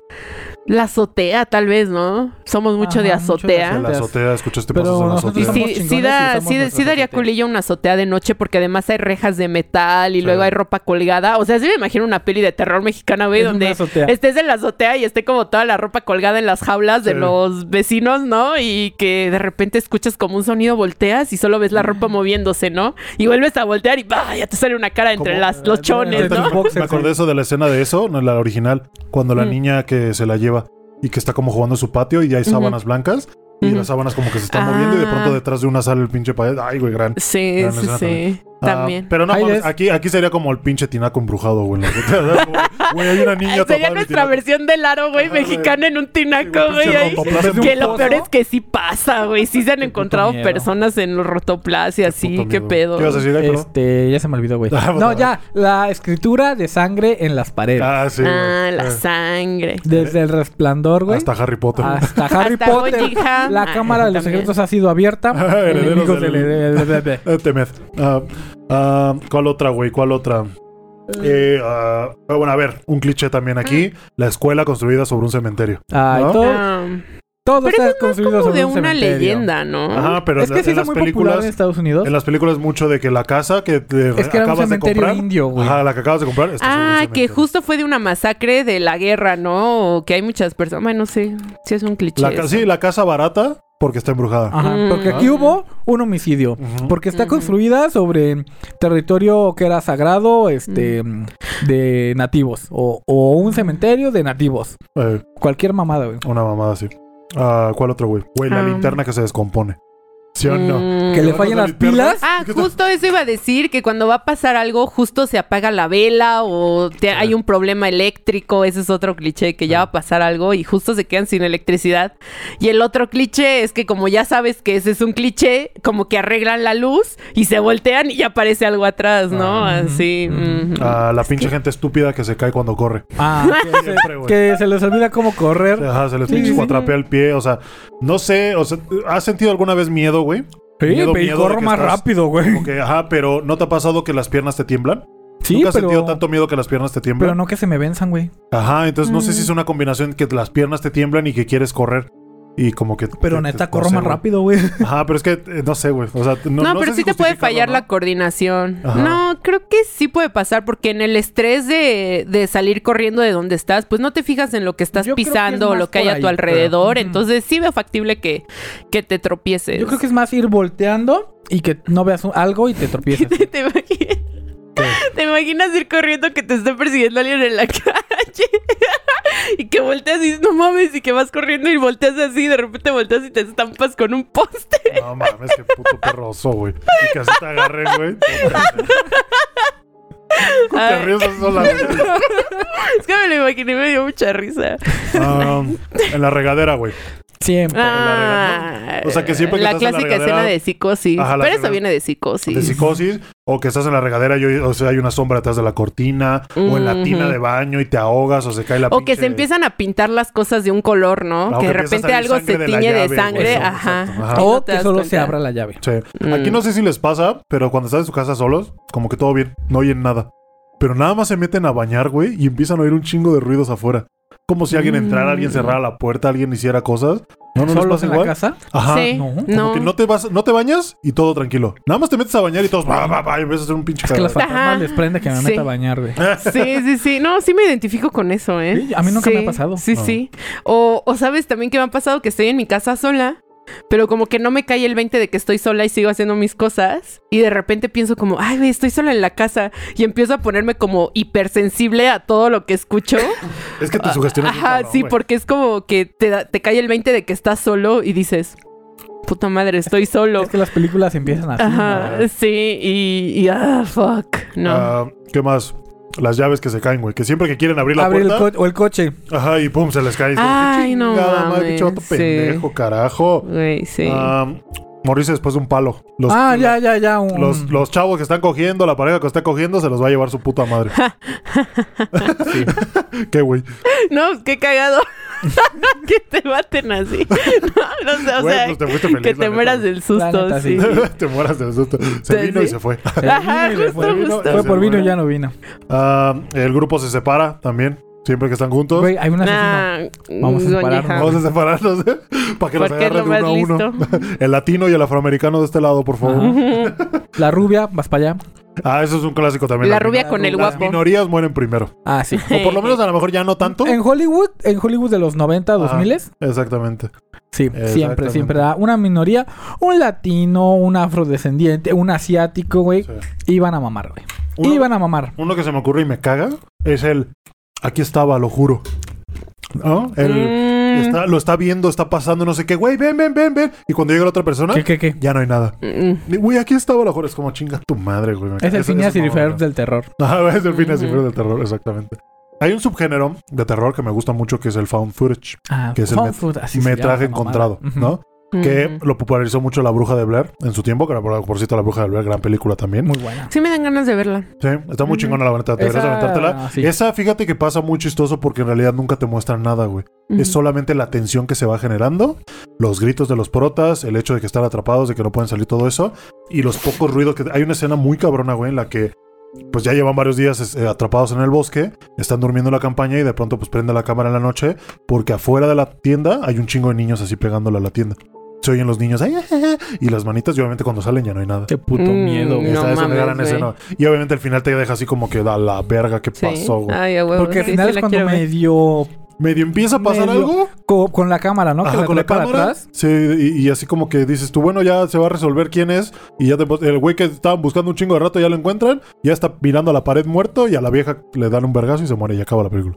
La azotea, tal vez, ¿no? Somos mucho Ajá, de mucho de azotea. La azotea, escuchaste Pero pasos en la azotea. sí, sí, da, sí, sí daría culillo una azotea de noche porque además hay rejas de metal y Sí. luego hay ropa colgada. O sea, sí me imagino una peli de terror mexicana, güey, Es donde estés en la azotea y esté como toda la ropa colgada en las jaulas de los vecinos, ¿no? Y que de repente escuchas como un sonido, volteas y solo ves la ropa moviéndose, ¿no? Y vuelves a voltear y ¡bah! ya te sale una cara entre Como- las, los chones, ¿no? Me acordé sí. eso de la escena de eso, no la original, cuando la Mm. niña que se la lleva y que está como jugando en su patio y hay Ujú. sábanas blancas y las sábanas como que se están moviendo y de pronto Ah. detrás de una sale el pinche pared. Ay, güey, gran. Sí, Gran sí, sí. Ah, También. pero no, mames, aquí, aquí sería como el pinche tinaco embrujado, güey. Güey, hay una niña Sería nuestra tinaco. versión del aro, güey, mexicana en un tinaco, güey, Que lo peor es que sí pasa, güey. Sí se han encontrado personas en los rotoplas y así. Qué pedo. ¿Qué ibas a decir? Este, ya se me olvidó, güey. Ah, no, bueno. ya, la escritura de sangre en las paredes. Ah, sí. Ah, la Eh, sangre. Desde el resplandor, güey. Hasta Harry Potter. Hasta Harry Potter. La Ah, cámara de los secretos ha sido abierta. Herederos Enemigos del- del- Ah, ¿Cuál otra, güey? ¿Cuál otra? Eh, ah, ah, bueno, a ver, un cliché también aquí. La escuela construida sobre un cementerio. Ay, ¿No? todo, Ah, todo pero está eso no es construido como sobre de un una cementerio. leyenda, ¿no? Ajá, pero es en, que sí en las muy películas... en Estados Unidos. En las películas mucho de que la casa que te Es que era un acabas de comprar... indio, güey. Ajá, la que acabas de comprar está sobre un Ah, que justo fue de una masacre de la guerra, ¿no? O que hay muchas personas. Bueno, sí, sí es un cliché. La, ca- eso. sí, la casa barata porque está embrujada. Ajá, Mm. porque aquí Ah. hubo un homicidio. Porque está construida sobre territorio que era sagrado, este, de nativos. O, o un cementerio de nativos. Eh, Cualquier mamada, güey. una mamada así. Ah, ¿Cuál otro, güey? Güey, la Ah. linterna que se descompone. ¿Sí o no? Mm. Que le ¿Te fallen vas a las pilas. Ah, justo eso iba a decir, que cuando va a pasar algo, justo se apaga la vela o te- hay un problema eléctrico, ese es otro cliché, que ya va a pasar algo y justo se quedan sin electricidad. Y el otro cliché es que como ya sabes que ese es un cliché, como que arreglan la luz y se voltean y ya aparece algo atrás, ¿no? Ah. Así. Ah, la pinche gente estúpida que se cae cuando corre. Ah, que, Siempre, güey. que se les olvida cómo correr. Ajá, se les Sí, pinche sí, sí. cuatrapea el pie. O sea, no sé. O sea, ¿has sentido alguna vez miedo, güey? Sí, Miedo, y miedo de corro más estás- rápido, güey. Que, ajá, pero ¿no te ha pasado que las piernas te tiemblan? Sí, ¿Nunca has pero, sentido tanto miedo que las piernas te tiemblan? pero no que se me venzan, güey. Ajá, entonces no sé Mm. si es una combinación que las piernas te tiemblan y que quieres correr. Y como que... Pero te- neta, te- corro no sé, más güey. rápido, güey. Ajá, pero es que eh, no sé, güey. O sea, no, No, no pero sé sí si te puede fallar ¿no? la coordinación. Ajá. No, creo que sí puede pasar porque en el estrés de, de salir corriendo de donde estás, pues no te fijas en lo que estás Yo creo que es pisando o lo que hay a tu alrededor. pero- Entonces sí veo factible que, que te tropieces. Yo creo que es más ir volteando y que no veas un- algo y te tropieces. ¿Te imaginas? ¿Te imaginas ir corriendo que te esté persiguiendo alguien en la calle? y que volteas y dices, no mames, y que vas corriendo y volteas así, y de repente volteas y te estampas con un poste. No mames, qué puto perroso, güey. Y que así te agarren, güey. te ríes sola. Es que me lo imaginé me dio mucha risa. En la regadera, güey. Siempre. Ah, O sea, que siempre que la estás en la clásica regadera- escena de psicosis. Ajá, Pero eso viene de psicosis. De psicosis, o que estás en la regadera y o sea, hay una sombra atrás de la cortina, o en la tina de baño y te ahogas, o se cae la O que se empiezan a pintar las cosas de un color, ¿no? Ah, que de repente algo se de tiñe de sangre. Ajá. Ajá. O que solo cuenta. se abra la llave. Sí. Mm. Aquí no sé si les pasa, pero cuando están en su casa solos, como que todo bien, no oyen nada. Pero nada más se meten a bañar, güey, y empiezan a oír un chingo de ruidos afuera. Como si alguien entrara, alguien Mm. cerrara la puerta, alguien hiciera cosas. ¿No, no les ¿Solos pasa en la igual? casa? Ajá. Sí, no. Como que no te vas, no te bañas y todo tranquilo. Nada más te metes a bañar y todos va, va, va, y empiezas a hacer un pinche Es que las fantasmas Ajá. les prende que me Sí. meta a bañar, güey. Sí, sí, sí. No, sí me identifico con eso, ¿eh? Sí, a mí nunca me ha pasado. Sí, No. sí. O, o sabes también que me ha pasado que estoy en mi casa sola, pero como que no me cae el 20 de que estoy sola y sigo haciendo mis cosas. Y de repente pienso como, ay, güey, estoy sola en la casa. Y empiezo a ponerme como hipersensible a todo lo que escucho. Es que te sugestionas. bien Ajá, cabrón, sí, porque es como que te, da- te cae el 20 de que estás solo y dices, puta madre, estoy solo. Es que las películas empiezan así. Ajá, ¿no? sí, y, y ah, fuck, no. Ah, ¿Qué más? Las llaves que se caen, güey. Que siempre que quieren abrir la Abrir el puerta, co- o el coche. ajá, y pum, se les cae. Ay, "Qué no madre, mames, pinche vato sí. pendejo, carajo. Güey, sí. Ah, morirse después de un palo. Los, ah, ya, ya, ya. un- Los, los chavos que están cogiendo, la pareja que está cogiendo, se los va a llevar su puta madre. Sí. Qué güey. No, qué cagado. que te maten así. No, no sé, o sea, pues te fuiste feliz, que te mueras del susto, neta, sí. sí. Te mueras del susto. Se Sí, vino y se fue. Se Ajá, vino y le justo, fue. justo. Fue por vino y ya no vino. Ah, el grupo se separa también. Siempre que están juntos. Güey, hay un asesino. Nah, Vamos a separarnos. Vamos a separarnos ¿eh? para que los agarren más uno a uno. El latino y el afroamericano de este lado, por favor. La rubia, vas para allá. Ah, eso es un clásico también. La rubia La con el rubia. Las guapo. minorías mueren primero. Ah, sí. O por lo menos a lo mejor ya no tanto. En Hollywood, en Hollywood de los 90, 2000, Exactamente. sí, Exactamente. siempre, siempre era una minoría, un latino, un afrodescendiente, un asiático, güey, Sí. iban a mamar, güey. Uno, Iban a mamar. uno que se me ocurre y me caga es el. Aquí estaba, lo juro. ¿No? El. Mm, Está, lo está viendo, está pasando, no sé qué, güey, ven, ven, ven, ven. Y cuando llega la otra persona, ¿Qué, qué, qué? ya no hay nada. mm. Güey, aquí estaba la juro. Es como chinga tu madre, güey. Es el Phineas y Ferb del terror. Es el Phineas y. Ferb del terror, exactamente. Hay un subgénero de terror que me gusta mucho que es el found footage, Ah, Que es el found met- food, así se metraje encontrado, Ujú. ¿no? Que lo popularizó mucho la Bruja de Blair en su tiempo, que era, por, por cierto, la Bruja de Blair, gran película también. Muy buena. Sí me dan ganas de verla. Sí, está muy chingona la verdad, deberías Esa- aventártela. sí. Esa, fíjate que pasa muy chistoso porque en realidad nunca te muestran nada, güey. Es solamente la tensión que se va generando, los gritos de los protas, el hecho de que están atrapados, de que no pueden salir todo eso, y los pocos ruidos que... Hay una escena muy cabrona, güey, en la que pues ya llevan varios días eh, atrapados en el bosque, están durmiendo en la campaña y de pronto pues prende la cámara en la noche porque afuera de la tienda hay un chingo de niños así pegándole a la tienda. Se oyen los niños "Ay, ay, ay", y las manitas y obviamente cuando salen ya no hay nada. Qué puto Mm, miedo, güey. no Esa- esa mames, gran güey. escena. Y obviamente al final te deja así como que da la verga, ¿qué Sí. pasó, güey? Ay, a huevo. Porque al sí, final sí es cuando medio Medio empieza a pasar Medio- algo. co- con la cámara, ¿no? que la con la cámara. atrás. Sí, y, y así como que dices tú, bueno, ya se va a resolver quién es. Y ya te, el güey que estaban buscando un chingo de rato ya lo encuentran. Ya está mirando a la pared muerto y a la vieja le dan un vergazo y se muere y acaba la película.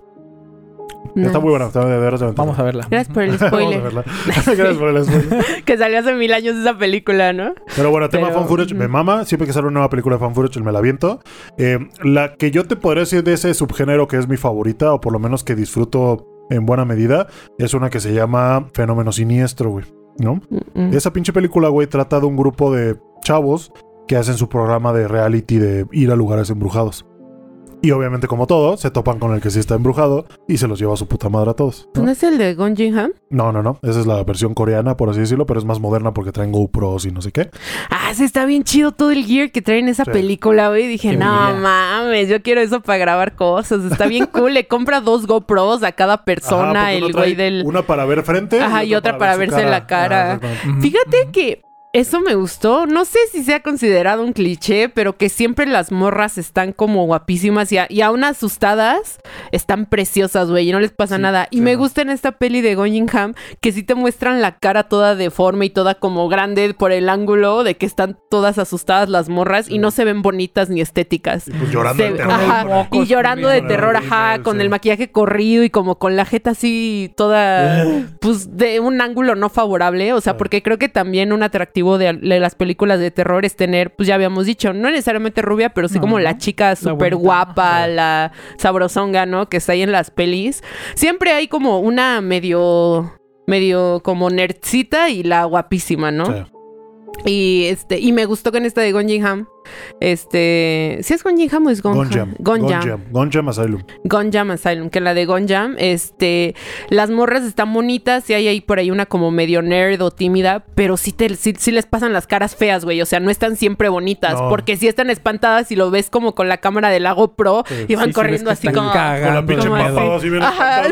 Nice. Está muy buena. Está de veras de Vamos a verla. Gracias por el Vamos a spoiler. verla. Gracias por el spoiler. que salió hace mil años esa película, ¿no? Pero bueno, tema Pero, fan footage, me mama. Siempre que sale una nueva película de fan footage, me la aviento. Eh, la que yo te podría decir de ese subgénero que es mi favorita, o por lo menos que disfruto en buena medida, es una que se llama Fenómeno Siniestro, güey. ¿No? Mm, mm. Esa pinche película, güey, trata de un grupo de chavos que hacen su programa de reality de ir a lugares embrujados. Y obviamente, como todo, se topan con el que sí está embrujado y se los lleva a su puta madre a todos. ¿no? ¿No es el de Gon Jin Ham? No, no, no. Esa es la versión coreana, por así decirlo, pero es más moderna porque traen GoPros y no sé qué. Ah, sí, está bien chido todo el gear que traen en esa Sí. película, güey. Dije, Qué no mames, yo quiero eso para grabar cosas. Está bien cool. Le compra dos GoPros a cada persona, el güey del. Una para ver frente. Ajá, y otra para verse en la cara. Fíjate que eso me gustó. No sé si sea considerado un cliché, pero que siempre las morras están como guapísimas y, a- y aún asustadas están preciosas, güey, y no les pasa Sí, nada. Y me gusta en esta peli de Gunningham que sí te muestran la cara toda deforme y toda como grande por el ángulo de que están todas asustadas las morras y no se ven bonitas ni estéticas. Y pues llorando Se- de terror. ajá, y llorando de terror, ajá, con el maquillaje corrido y como con la jeta así toda, pues de un ángulo no favorable, o sea, porque creo que también un atractivo de, de las películas de terror es tener, pues ya habíamos dicho, no necesariamente rubia, pero sí No, como la chica súper guapa, la sabrosonga, ¿no? Que está ahí en las pelis. Siempre hay como una medio, medio como nerdcita y la guapísima, ¿no? Sí. Y este, y me gustó con esta de Gonjam. Este, ¿sí es Gonjam o es Gonjam? Gonjam. Gonjam. Asylum. Gonjam Asylum, que la de Gonjam, este, las morras están bonitas y hay ahí por ahí una como medio nerd o tímida, pero sí, te, sí, sí les pasan las caras feas, güey, o sea, no están siempre bonitas, No. porque sí están espantadas y lo ves como con la cámara del lago pro Sí. y van Sí, corriendo así como... cagando, Con la pinche papada así. Ajá.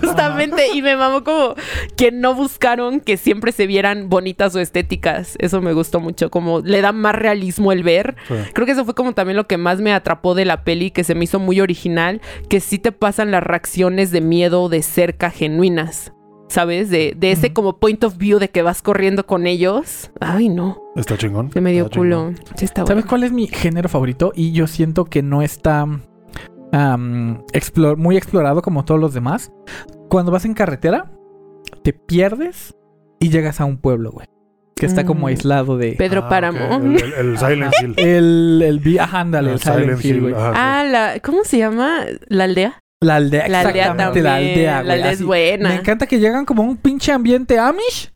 Justamente, y me mamó como que no buscaron que siempre se vieran bonitas o estéticas. Eso me gustó mucho, como le da más realismo el ver. Sí. Creo que eso fue como también lo que más me atrapó de la peli, que se me hizo muy original, que sí te pasan las reacciones de miedo de cerca genuinas. ¿Sabes? De, de ese como point of view de que vas corriendo con ellos. Ay, no. Está chingón. Se me dio Está culo. chingón. Sí, está ¿Sabes cuál es mi género favorito? Y yo siento que no está explor- muy explorado como todos los demás. Cuando vas en carretera, te pierdes y llegas a un pueblo, güey. Que está como Mm. aislado de... Pedro Ah, Páramo. El, el- el Silent Hill. El, el, ajá, ándale, el El Silent, Hill, güey. Ah, la, ¿cómo se llama? ¿La aldea? La aldea, La aldea exactamente, también. la aldea, güey. La aldea es así. buena. Me encanta que llegan como a un pinche ambiente Amish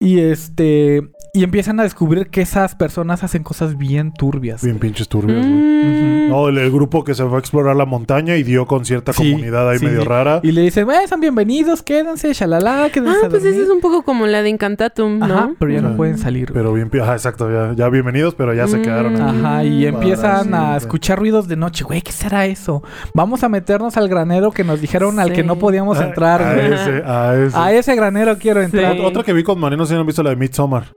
y este y empiezan a descubrir que esas personas hacen cosas bien turbias. Bien pinches turbios, güey. Mm. No, el, el grupo que se fue a explorar la montaña y dio con cierta Sí, comunidad ahí sí. medio rara. Y le dicen, "Eh, son bienvenidos, quédense, shalala, quédense Ah, a pues dormir". esa es un poco como la de Incantatum, ¿no? Ajá, pero ya no pueden salir. güey. Pero bien, ajá, exacto, ya, ya bienvenidos, pero ya se Mm. quedaron aquí. Ajá, y empiezan Para a escuchar ruidos de noche. Güey, ¿qué será eso? Vamos a meternos al granero que nos dijeron al que no podíamos A- entrar. A, güey. ese, a ese. A ese granero quiero entrar. Otra que vi con no sé si han visto la de Midsommar.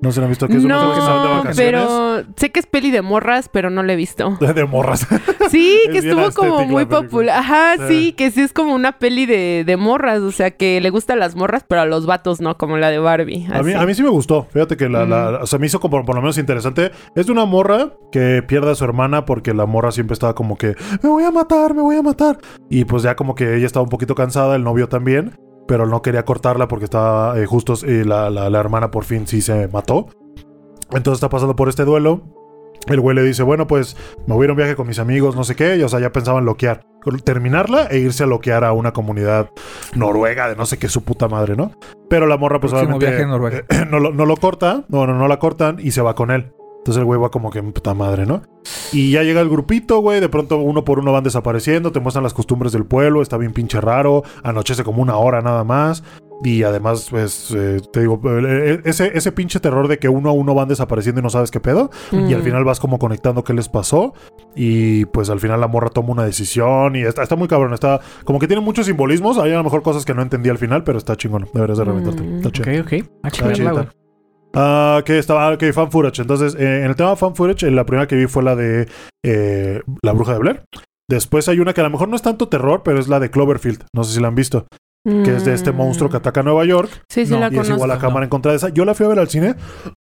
No se la han visto, que es No, que de vacaciones. pero sé que es peli de morras, pero no la he visto. De morras. Sí, Es que estuvo como muy popular. Ajá, Sí. sí, que sí es como una peli de, de morras, o sea, que le gustan las morras, pero a los vatos no, como la de Barbie. A mí, a mí sí me gustó. Fíjate que la, la- o sea, me hizo como por lo menos interesante. Es de una morra que pierde a su hermana porque la morra siempre estaba como que me voy a matar, me voy a matar. Y pues ya como que ella estaba un poquito cansada, el novio también, pero no quería cortarla porque estaba eh, justo eh, la, la- la hermana por fin sí se mató. Entonces está pasando por este duelo. El güey le dice, bueno, pues me voy a ir a un viaje con mis amigos, no sé qué. Y o sea, ya pensaban loquear. Terminarla e irse a loquear a una comunidad noruega de no sé qué su puta madre, ¿no? Pero la morra, pues obviamente. viaje a Noruega. eh, no, lo, no lo corta, no, no, no la cortan y se va con él. Entonces el güey va como que puta madre, ¿no? Y ya llega el grupito, güey. De pronto uno por uno van desapareciendo. Te muestran las costumbres del pueblo. Está bien pinche raro. Anochece como una hora nada más. Y además, pues, eh, te digo, ese, ese pinche terror de que uno a uno van desapareciendo y no sabes qué pedo. Y al Mm. final vas como conectando qué les pasó. Y pues al final la morra toma una decisión. Y está, está muy cabrón. Está como que tiene muchos simbolismos. Hay a lo mejor cosas que no entendí al final, pero está chingón. Deberías de reventarte. Mm. Está chido. Ok, ok. A Ah, que estaba, ok, fan footage. Entonces, eh, en el tema fan footage, eh, la primera que vi fue la de eh, La Bruja de Blair. Después hay una que a lo mejor no es tanto terror, pero es la de Cloverfield. No sé si la han visto. Que es de este Mm. monstruo que ataca a Nueva York. Sí, sí, No, la y es igual a cámara en contra de esa. Yo la fui a ver al cine.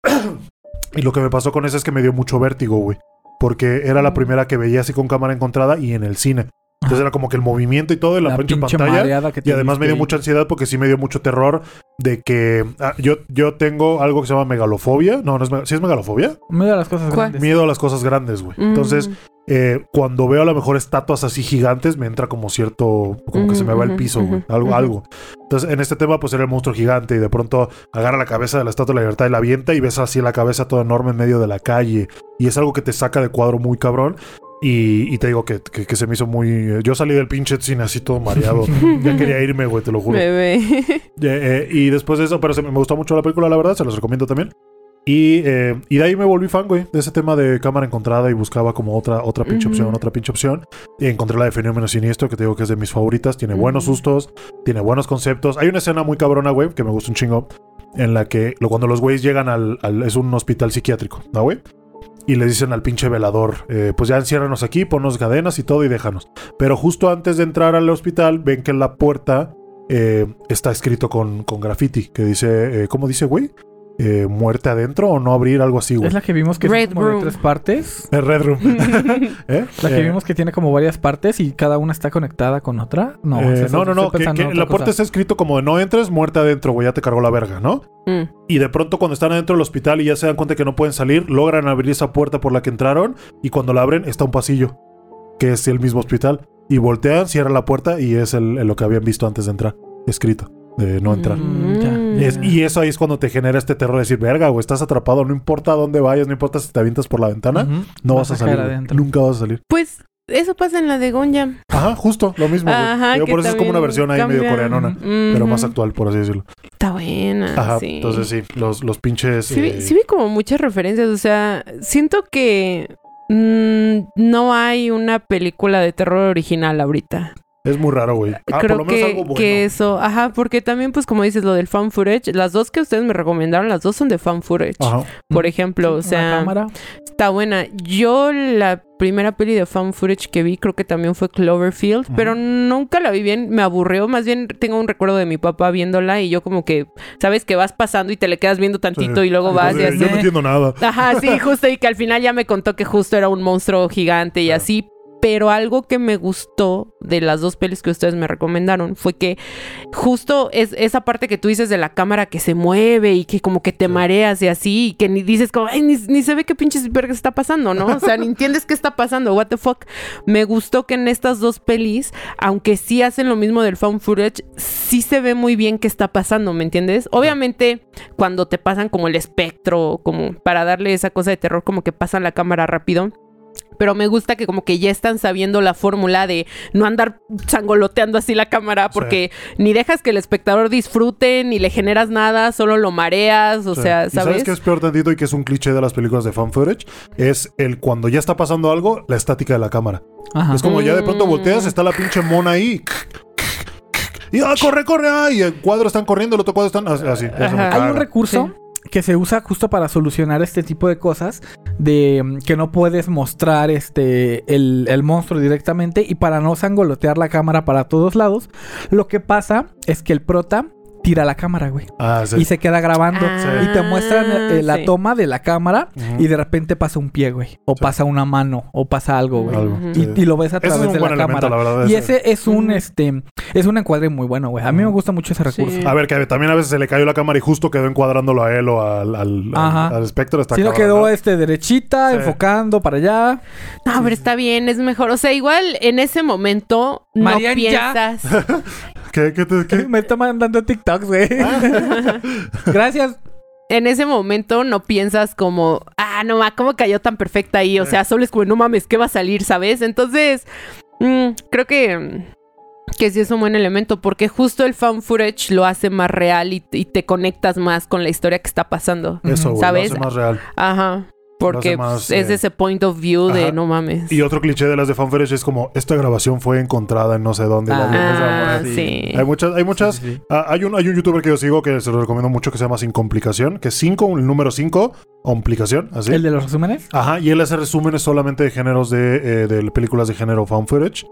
y lo que me pasó con esa es que me dio mucho vértigo, güey. Porque era la Mm. primera que veía así con cámara encontrada y en el cine. Entonces era como que el movimiento y todo en la, pinche pantalla. mareada que Y además me dio mucha ansiedad porque sí me dio mucho terror de que ah, yo, yo tengo algo que se llama megalofobia. No, no es, me- ¿sí es megalofobia. Miedo a las cosas ¿Cuál? grandes. Miedo a las cosas grandes, güey. Mm. Entonces, eh, cuando veo a lo mejor estatuas así gigantes, me entra como cierto, como que se me va el piso, güey. Algo, algo. Entonces, en este tema, pues era el monstruo gigante y de pronto agarra la cabeza de la estatua de la libertad y la avienta y ves así la cabeza toda enorme en medio de la calle. Y es algo que te saca de cuadro muy cabrón. Y, y te digo que, que- que se me hizo muy. eh, Yo salí del pinche cine así todo mareado. ya quería irme, güey, te lo juro. Bebé. Eh, eh, y después de eso, pero se me, me gustó mucho la película, la verdad, se los recomiendo también. Y, eh, y de ahí me volví fan, güey, de ese tema de cámara encontrada y buscaba como otra, otra pinche Ujú. opción, otra pinche opción. Y encontré la de Fenómeno Siniestro, que te digo que es de mis favoritas. Tiene buenos Ujú. sustos, tiene buenos conceptos. Hay una escena muy cabrona, güey, que me gusta un chingo, en la que lo, cuando los güeyes llegan al, al- Es un hospital psiquiátrico, ¿no, güey? Y le dicen al pinche velador, eh, pues ya enciérranos aquí, ponnos cadenas y todo y déjanos. Pero justo antes de entrar al hospital, ven que en la puerta eh, está escrito con, con graffiti, que dice, eh, ¿cómo dice, güey? Eh, muerte adentro o no abrir, algo así, güey. Es la que vimos que Red es como de tres partes. El Red Room. ¿Eh? La que Eh, vimos que tiene como varias partes y cada una está conectada con otra. No, eh, no, no, no, que, que en la puerta está escrito como de no entres, muerte adentro, güey, ya te cargó la verga, ¿no? Mm. Y de pronto cuando están adentro del hospital y ya se dan cuenta que no pueden salir, logran abrir esa puerta por la que entraron y cuando la abren está un pasillo, que es el mismo hospital. Y voltean, cierran la puerta y es el, el lo que habían visto antes de entrar, escrito, de no entrar. Mm, ya. Mm. Es- y eso ahí es cuando te genera este terror de decir, verga, güey, estás atrapado, no importa dónde vayas, no importa si te avientas por la ventana, no vas, a salir. adentro. Nunca vas a salir. Pues eso pasa en la de Gonja. Ajá, justo, lo mismo. Ajá, que por eso es como una versión ahí medio coreanona, pero más actual, por así decirlo. Está buena. Ajá, sí. entonces sí, los, los pinches... Sí, vi- eh, sí vi como muchas referencias. O sea, siento que mm, no hay una película de terror original ahorita. Es muy raro, güey. Ah, Creo por lo menos que, algo bueno. que eso, ajá, porque también, pues como dices, lo del fan footage, las dos que ustedes me recomendaron, las dos son de fan footage. Ajá. Por ejemplo, o sea, cámara. está buena. Yo la primera peli de fan footage que vi creo que también fue Cloverfield, pero nunca la vi bien, me aburrió. Más bien tengo un recuerdo de mi papá viéndola y yo como que, sabes que vas pasando y te le quedas viendo tantito Sí. y luego vas y así. Yo no entiendo nada. Ajá, sí, justo y que al final ya me contó que justo era un monstruo gigante y Claro. así. Pero algo que me gustó de las dos pelis que ustedes me recomendaron fue que justo es esa parte que tú dices de la cámara que se mueve y que como que te mareas y así, y que ni dices como, ay, ni, ni se ve qué pinches verga está pasando, ¿no? O sea, ni entiendes qué está pasando, what the fuck. Me gustó que en estas dos pelis, aunque sí hacen lo mismo del found footage, sí se ve muy bien qué está pasando, ¿me entiendes? Obviamente, cuando te pasan como el espectro, como para darle esa cosa de terror, como que pasan la cámara rápido. Pero me gusta que como que ya están sabiendo la fórmula de no andar sangoloteando así la cámara porque ni dejas que el espectador disfrute, ni le generas nada, solo lo mareas, o Sí. sea, ¿Y ¿sabes? sabes qué es peor tantito y que es un cliché de las películas de fan footage? Es el cuando ya está pasando algo, la estática de la cámara. Ajá. Es como ya de pronto Mm. volteas, está la pinche mona ahí. Y ah, corre, corre, ah, y el cuadro están corriendo, el otro cuadro están así. Hay un recurso que se usa justo para solucionar este tipo de cosas, de mm, que no puedes mostrar este el, el monstruo directamente y para no sangolotear la cámara para todos lados, lo que pasa es que el prota tira la cámara, güey. Ah, sí. Y se queda grabando. Ah, Y te muestran eh, la sí. toma de la cámara y de repente pasa un pie, güey. O Sí. pasa una mano. O pasa algo, güey. Algo, Ujú. sí. Y, y lo ves a través es un de buen la elemento, cámara. la verdad. Y ese- es un este es un encuadre muy bueno, güey. A mí me gusta mucho ese Sí. recurso. A ver, que también a veces se le cayó la cámara y justo quedó encuadrándolo a él o al, al, al- Ajá. al espectro. Está Si no quedó este derechita, Sí. enfocando para allá. No, pero está bien, es mejor. O sea, igual en ese momento no Marian, ya. piensas. ¿Qué, qué, te- qué? Me está mandando TikToks, güey. Gracias. en ese momento no piensas como, ah, no, ma, ¿cómo cayó tan perfecta ahí? O sea, solo es como, no mames, ¿qué va a salir, sabes? Entonces, mm, creo que, mm, que sí es un buen elemento porque justo el found footage lo hace más real y, y te conectas más con la historia que está pasando. Eso, güey, ¿Sabes? lo hace más real. Ajá. Porque es eh, ese point of view de ajá. no mames. Y otro cliché de las de fan footage es como, esta grabación fue encontrada en no sé dónde. Ah, la- sí. Hay muchas, hay muchas. Sí, sí, sí. Ah, hay, un, hay un youtuber que yo sigo que se lo recomiendo mucho que se llama Sin Complicación, que es 5, el número 5, complicación, así. ¿El de los resúmenes? Ajá, y él hace resúmenes solamente de géneros de, eh, de películas de género found footage.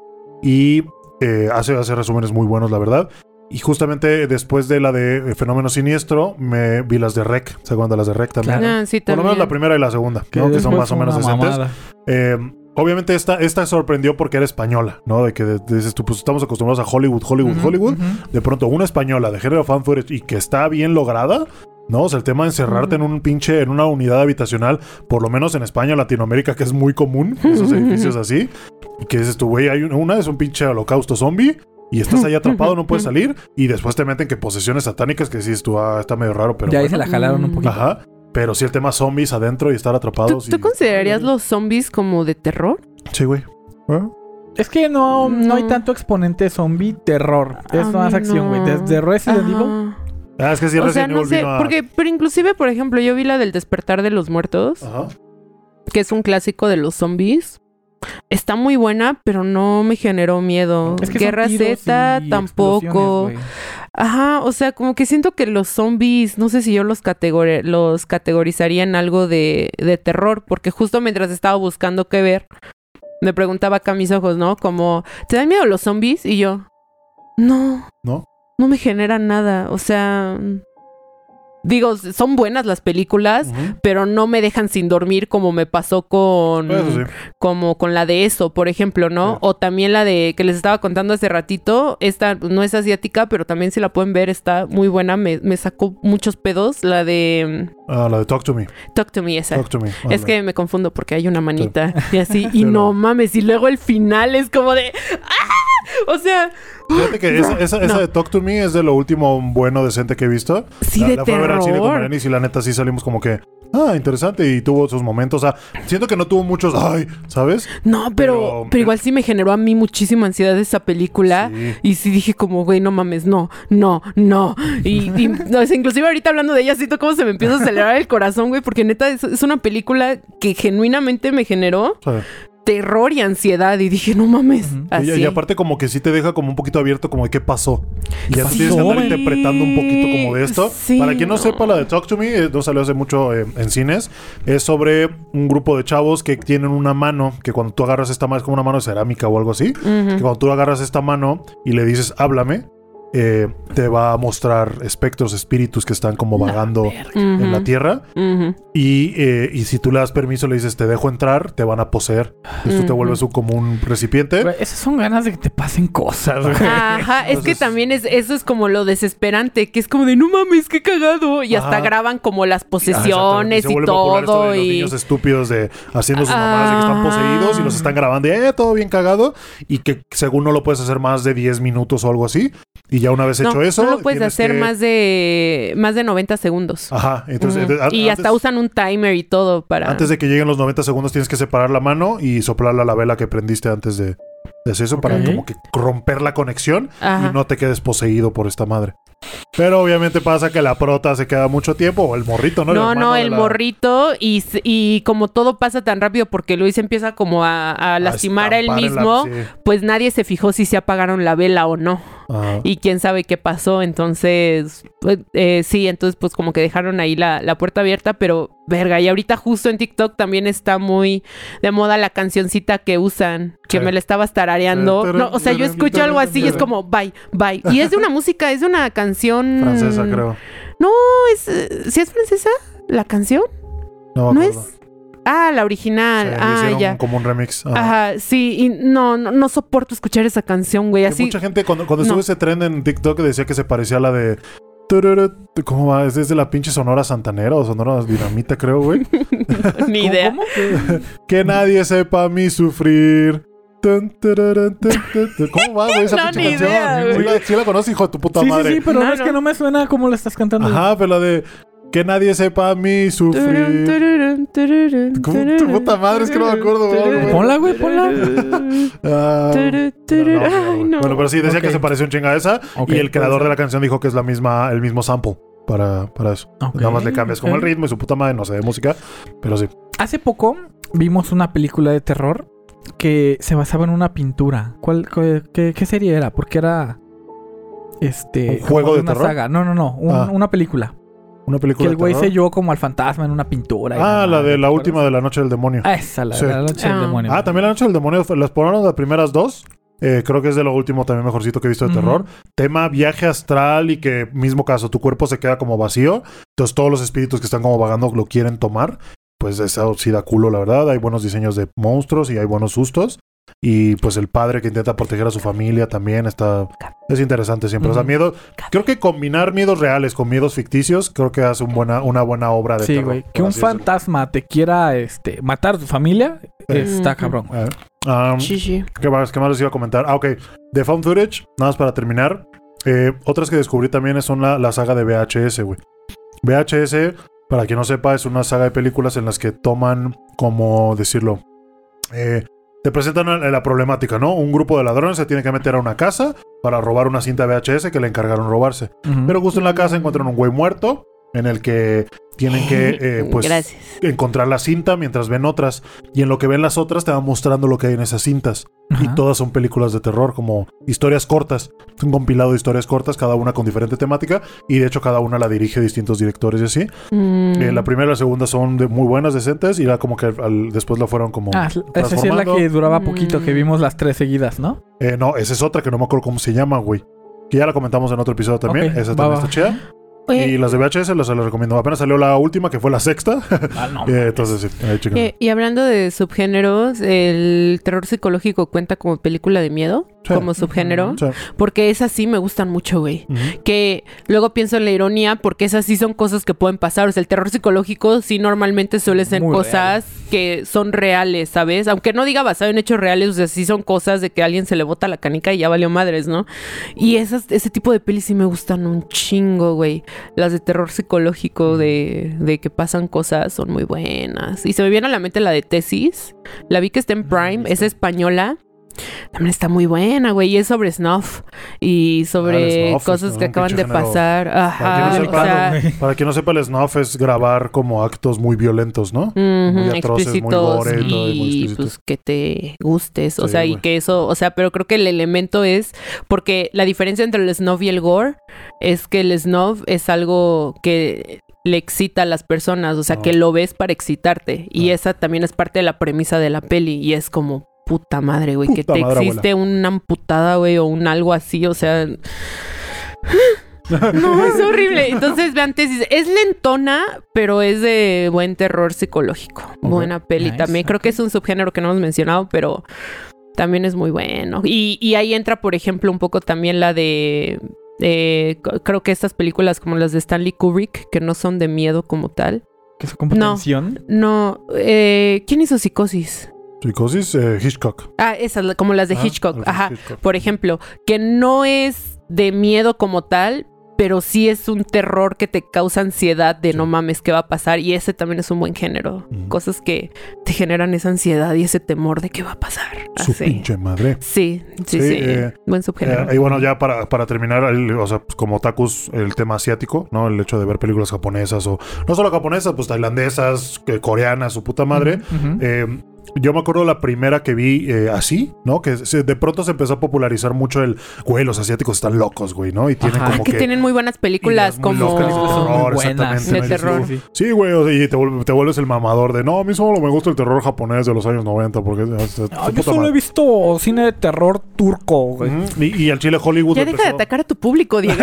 Y eh, hace, hace resúmenes muy buenos, la verdad. Y justamente después de la de eh, Fenómeno Siniestro, me vi las de Rec. ¿Se acuerdan de las de Rec también? Claro. Ah, sí, Por lo menos la primera y la segunda, ¿no? que son más o menos decentes. Eh, obviamente esta, esta sorprendió porque era española, ¿no? De que dices tú, pues estamos acostumbrados a Hollywood, Hollywood, Hollywood. De pronto una española de género fan footage y que está bien lograda, ¿no? O sea, el tema de encerrarte en un pinche, en una unidad habitacional, por lo menos en España, Latinoamérica, que es muy común, esos edificios así. Y que dices tú, güey, hay un- una es un pinche holocausto zombie. Y estás ahí atrapado, no puedes salir. Y después te meten que posesiones satánicas, que dices tú, ah, está medio raro, pero. ya ahí bueno. se la jalaron un poquito. Ajá. Pero sí el tema zombies adentro y estar ¿Tú, atrapados. tú y- considerarías los zombies como de terror? Sí, güey. ¿Eh? Es que no, no. hay tanto exponente zombie terror. Es A más acción, güey. no. Desde Resident Evil. Ah, es que sí, o sea, no sé, a- porque, pero inclusive, por ejemplo, yo vi la del despertar de los muertos, Ajá. que es un clásico de los zombies. Está muy buena, pero no me generó miedo. Es que Guerra Z tampoco. Ajá, o sea, como que siento que los zombies, no sé si yo los, categori- los categorizaría en algo de, de terror, porque justo mientras estaba buscando qué ver, me preguntaba acá a mis ojos, ¿no? Como, ¿te dan miedo los zombies? Y yo, no. ¿No? No me generan nada, o sea... Digo, son buenas las películas, pero no me dejan sin dormir como me pasó con sí. como con la de eso, por ejemplo, ¿no? Sí. O también la de que les estaba contando hace ratito, esta no es asiática, pero también si la pueden ver, está muy buena, me, me sacó muchos pedos, la de Ah, la de Talk to Me. Talk to Me esa. Talk to Me. Es que me confundo porque hay una manita y así, y no mames, y luego el final es como de... ¡Ah! O sea, Fíjate que esa, esa, de Talk to Me es de lo último bueno decente que he visto. sí la, de la fui a ver al cine con y la neta sí salimos como que, ah, interesante y tuvo sus momentos. O sea, siento que no tuvo muchos, ay, ¿sabes? No, pero, Pero- pero, igual sí me generó a mí muchísima ansiedad esa película. Sí. Y sí dije como, güey, no mames, no, no, no. Y, y, no, sea, inclusive ahorita hablando de ella, siento como se me empieza a acelerar el corazón, güey, porque neta es, es una película que genuinamente me generó sea, terror y ansiedad. Y dije, no mames, así. y, y aparte como que sí te deja como un poquito abierto como de qué pasó. Y ya tienes que andar interpretando un poquito como de esto. Sí, Para quien no, no. sepa, la de Talk to Me, eh, no salió hace mucho eh, en cines. Es sobre un grupo de chavos que tienen una mano, que cuando tú agarras esta mano, es como una mano de cerámica o algo así. Que cuando tú agarras esta mano y le dices, háblame, eh, te va a mostrar espectros, espíritus que están como vagando en la tierra. Y, eh, y si tú le das permiso, le dices, te dejo entrar, te van a poseer. Entonces tú te vuelves un, como un recipiente. Esas son ganas de que te pasen cosas, güey. Ajá, es que también es, eso es como lo desesperante, que es como de no mames, qué cagado. Y hasta graban como las Ah, posesiones y esto todo. de los Y... niños estúpidos de haciendo sus mamadas de que están Ah. poseídos y los están grabando, y, eh, todo bien cagado. Y que según no lo puedes hacer más de 10 minutos o algo así. Y ya una vez no, hecho eso. no lo puedes hacer que- más de más de 90 segundos. Ajá. Entonces, y antes- hasta usan un timer y todo para. Antes de que lleguen los 90 segundos tienes que separar la mano y soplarla a la vela que prendiste antes de, de hacer eso para como que romper la conexión Ajá. y no te quedes poseído por esta madre. Pero obviamente pasa que la prota se queda mucho tiempo o el morrito, ¿no? No, no, el la- morrito y, y como todo pasa tan rápido porque Luis empieza como a, a lastimar a él la- mismo, sí. pues nadie se fijó si se apagaron la vela o no. Y quién sabe qué pasó. Entonces, pues, eh, sí, entonces pues como que dejaron ahí la, la puerta abierta, pero verga. Y ahorita justo en TikTok también está muy de moda la cancioncita que usan, que Sí. me la estabas tarareando. No, o sea, yo escucho algo así y es como bye, bye. Y es de una música, es de una canción... Francesa, creo. No, es... eh, ¿Sí es francesa la canción? No, No es... Ah, la original. ah, ya. como un remix. Ajá. Ajá, sí, y no, no, no soporto escuchar esa canción, güey. Que Así. Mucha gente, cuando, cuando No. ese tren en TikTok, decía que se parecía a la de. ¿Cómo va? Es desde la pinche Sonora Santanera o Sonora Dinamita, creo, güey. Ni ¿Cómo- idea. cómo? que nadie sepa mi sufrir. ¿Cómo va, güey? Esa No, pinche ni canción. idea, ¿Sí la, sí la conoces, hijo de tu puta Sí, madre? sí, sí, pero No, es no. que no me suena como lo estás cantando. Ajá, pero la de. Que nadie sepa mi sufrir. ¿Cómo tu puta madre? Es que no me acuerdo, güey. Ponla, güey, ponla. Ah, no, no, no. Bueno, pero sí, decía Ok. que se pareció un chinga a esa. Ok, y el creador de la canción dijo que es la misma, el mismo sample para, para eso. Ok, Nada más le cambias como el ritmo y su puta madre, no sé de música, pero sí. Hace poco vimos una película de terror que se basaba en una pintura. ¿Cuál, cuál- qué, qué serie era? Porque era. Este. ¿Un juego como de una terror? saga. No, no, no. un- Ah. Una película. Una Que película el de güey selló como al fantasma en una pintura. y Ah, la de la ¿te última de la noche del demonio. Ah, esa, la Sí. de la noche del Ah. demonio. Ah, también la noche del demonio. Las ponieron las primeras dos. Eh, creo que es de lo último también mejorcito que he visto de terror. Tema viaje astral y que mismo caso, tu cuerpo se queda como vacío. Entonces todos los espíritus que están como vagando lo quieren tomar. Pues eso sí da culo, la verdad. Hay buenos diseños de monstruos y hay buenos sustos. Y pues el padre que intenta proteger a su familia también está... Es interesante siempre. O sea, miedo... Creo que combinar miedos reales con miedos ficticios creo que hace un buena, una buena obra de Sí, terror. güey. Que un decirlo. fantasma te quiera este, matar a tu familia está Ujú. cabrón. Eh, um, Sí, sí. ¿Qué más, qué más les iba a comentar? Ah, ok. De Found Footage, nada más para terminar. Eh, otras que descubrí también son la, la saga de VHS, güey. VHS, para quien no sepa, es una saga de películas en las que toman, como decirlo, eh, te presentan la, problemática, ¿no? Un grupo de ladrones se tiene que meter a una casa para robar una cinta VHS que le encargaron robarse. Pero justo en la casa encuentran un güey muerto en el que tienen que, eh, pues, Gracias. encontrar la cinta mientras ven otras. Y en lo que ven las otras te van mostrando lo que hay en esas cintas. Y todas son películas de terror, como historias cortas. Un compilado de historias cortas, cada una con diferente temática. Y de hecho, cada una la dirige distintos directores y así. Mm. Eh, la primera y la segunda son de muy buenas, decentes. Y la como que al- después la fueron como. Ah, esa sí es la que duraba poquito, que Mm. vimos las tres seguidas, ¿no? Eh, no, esa es otra que no me acuerdo cómo se llama, güey. Que ya la comentamos en otro episodio también. Ok, esa va, también va. está chida. Oye, Y las de VHS las, se las recomiendo. Apenas salió la última, que fue la sexta. Ah, no. Entonces, sí, chéquenlo. eh, y hablando de subgéneros, el terror psicológico cuenta como película de miedo, Sí. como subgénero. Sí. porque esas sí me gustan mucho, güey. Que luego pienso en la ironía, porque esas sí son cosas que pueden pasar. O sea, el terror psicológico sí normalmente suele ser Muy cosas que son reales, ¿sabes? Aunque no diga basado en hechos reales, o sea, sí son cosas de que a alguien se le bota la canica y ya valió madres, ¿no? Y esas, ese tipo de pelis sí me gustan un chingo, güey. Las de terror psicológico, de, de que pasan cosas, son muy buenas. Y se me viene a la mente la de Tesis. La vi que está en Prime, es española. También está muy buena, güey. Y es sobre snuff. Y sobre Ah, snuff, cosas que acaban de pasar. Para Ajá. o sea. Para quien no sepa, el snuff es grabar como actos muy violentos, ¿no? muy atroces, muy explícitos gore y todo, y muy pues que te gustes. O Sí, sea, y que eso, o sea, pero creo que el elemento es porque la diferencia entre el snuff y el gore es que el snuff es algo que le excita a las personas, o sea, Ah. que lo ves para excitarte. Y Ah. esa también es parte de la premisa de la peli y es como puta madre, güey, que te madre, existe una amputada, güey, o un algo así, o sea, No, es horrible. Entonces vean tesis. Es lentona, pero es de buen terror psicológico. Buena peli Nice, también. Creo que es un subgénero que no hemos mencionado, pero también es muy bueno. Y, y ahí entra, por ejemplo, un poco también la de. eh, creo que estas películas como las de Stanley Kubrick, que no son de miedo como tal. Que es como No. tensión. No, eh, ¿quién hizo Psicosis? Psicosis, eh, Hitchcock. Ah, esas, como las de Ajá, Hitchcock. Ajá. Hitchcock. por ejemplo, que no es de miedo como tal, pero sí es un terror que te causa ansiedad de Sí. no mames, ¿qué va a pasar? Y ese también es un buen género. Cosas que te generan esa ansiedad y ese temor de qué va a pasar. Su Así. pinche madre. Sí, sí, Sí, sí. eh, buen subgénero. Eh, y bueno, ya para, para terminar, el- o sea, pues como Takus, el tema asiático, ¿no? El hecho de ver películas japonesas o no solo japonesas, pues tailandesas, coreanas, su puta madre. Eh, yo me acuerdo la primera que vi eh, así, ¿no? Que se- de pronto se empezó a popularizar mucho el, güey, los asiáticos están locos, güey, ¿no? Y tienen Ajá. como que, que... tienen muy buenas películas como... terror, exactamente, De terror. Sí, güey, o sea, y te, vuel- te vuelves el mamador de, no, a mí solo me gusta el terror japonés de los años 90 porque... es- es- es Ah, yo solo madre". he visto cine de terror turco, güey. Y, y al chile Hollywood Ya deja de atacar a tu público, Diego.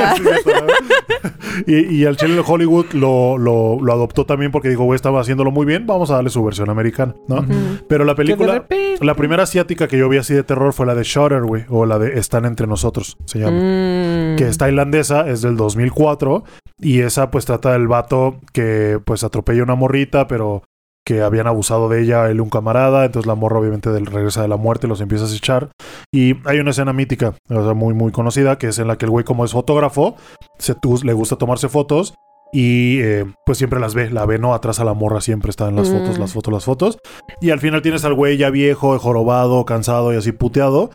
Y, y al chile Hollywood lo, lo, lo adoptó también porque dijo, güey, estaba haciéndolo muy bien, vamos a darle su versión americana, ¿no? Pero la película, repente- la primera asiática que yo vi así de terror fue la de Shutter, güey, o la de Están entre nosotros, se llama. Mm. Que es tailandesa, es del 2004 y esa pues trata del vato que pues atropella una morrita, pero que habían abusado de ella él y un camarada, entonces la morra obviamente del, regresa de la muerte y los empieza a echar. Y hay una escena mítica, o sea, muy muy conocida, que es en la que el güey como es fotógrafo, se le gusta tomarse fotos y eh, pues siempre las ve, la ve, ¿no? Atrás a la morra siempre está en las Mm. fotos, las fotos, las fotos. Y al final tienes al güey ya viejo, jorobado, cansado y así puteado.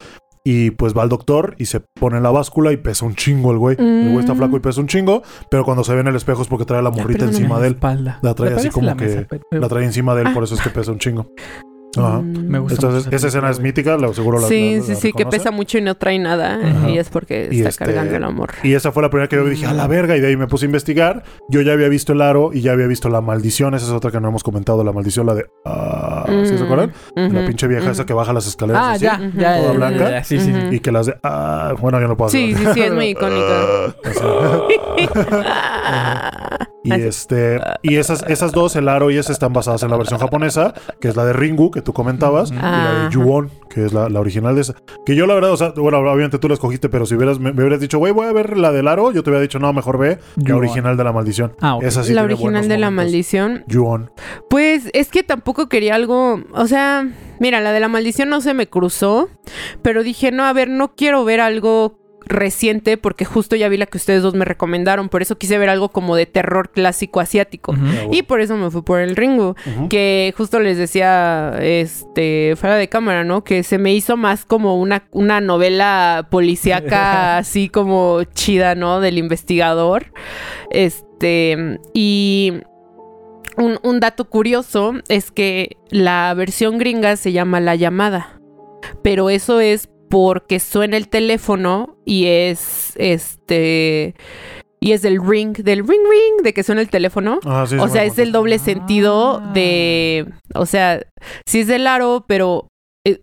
Y pues va al doctor y se pone en la báscula y pesa un chingo el güey. El güey está Mm. flaco y pesa un chingo, pero cuando se ve en el espejo es porque trae la morrita encima de él. espalda. La trae así como la que- mesa, pero- La trae encima de él, Ah. por eso es que pesa un chingo. Ajá. Mm. Me gusta Entonces, mucho esa escena es mítica, la- seguro la Sí, la- sí, la sí, que reconoce. pesa mucho y no trae nada. Ajá. Y es porque Y está este- cargando el amor. Y esa fue la primera que yo dije, a la verga, y de ahí me puse a investigar. Yo ya había visto el aro y ya había visto la maldición. Esa es otra que no hemos comentado, la maldición, la de. Ah, ¿Sí se acuerdan? La pinche vieja esa que baja las escaleras Ah, así. ya, ya, Toda ya, blanca. ya, ya, Sí, sí, sí. Y que las de. Ah, bueno, yo no puedo Sí, hacer. sí, sí, es muy icónica. Y este, y esas, esas dos, el aro y ese están basadas en la versión japonesa, que es la de Ringu, que tú comentabas, y la de Yuon, que es la, la original de esa. Que yo la verdad, o sea, bueno, obviamente tú la escogiste, pero si hubieras, me, me hubieras dicho, güey, voy a ver la del aro, yo te hubiera dicho, no, mejor ve la original de la maldición. Ah, ok. Esa sí la original de la momentos. maldición. Yuon. Pues es que tampoco quería algo, o sea, mira, la de la maldición no se me cruzó, pero dije, no, a ver, no quiero ver algo reciente porque justo ya vi la que ustedes dos me recomendaron, por eso quise ver algo como de terror clásico asiático. Y por eso me fui por el Ringo, Ujú. que justo les decía, este, fuera de cámara, ¿no? Que se me hizo más como una, una novela policíaca así como chida, ¿no? Del investigador. Este, y un, un dato curioso es que la versión gringa se llama La llamada, pero eso es porque suena el teléfono y es este y es del ring, del ring ring, de que suena el teléfono. Ah, sí, o sí sea, es el doble sentido Ah. de, o sea, sí es del aro, pero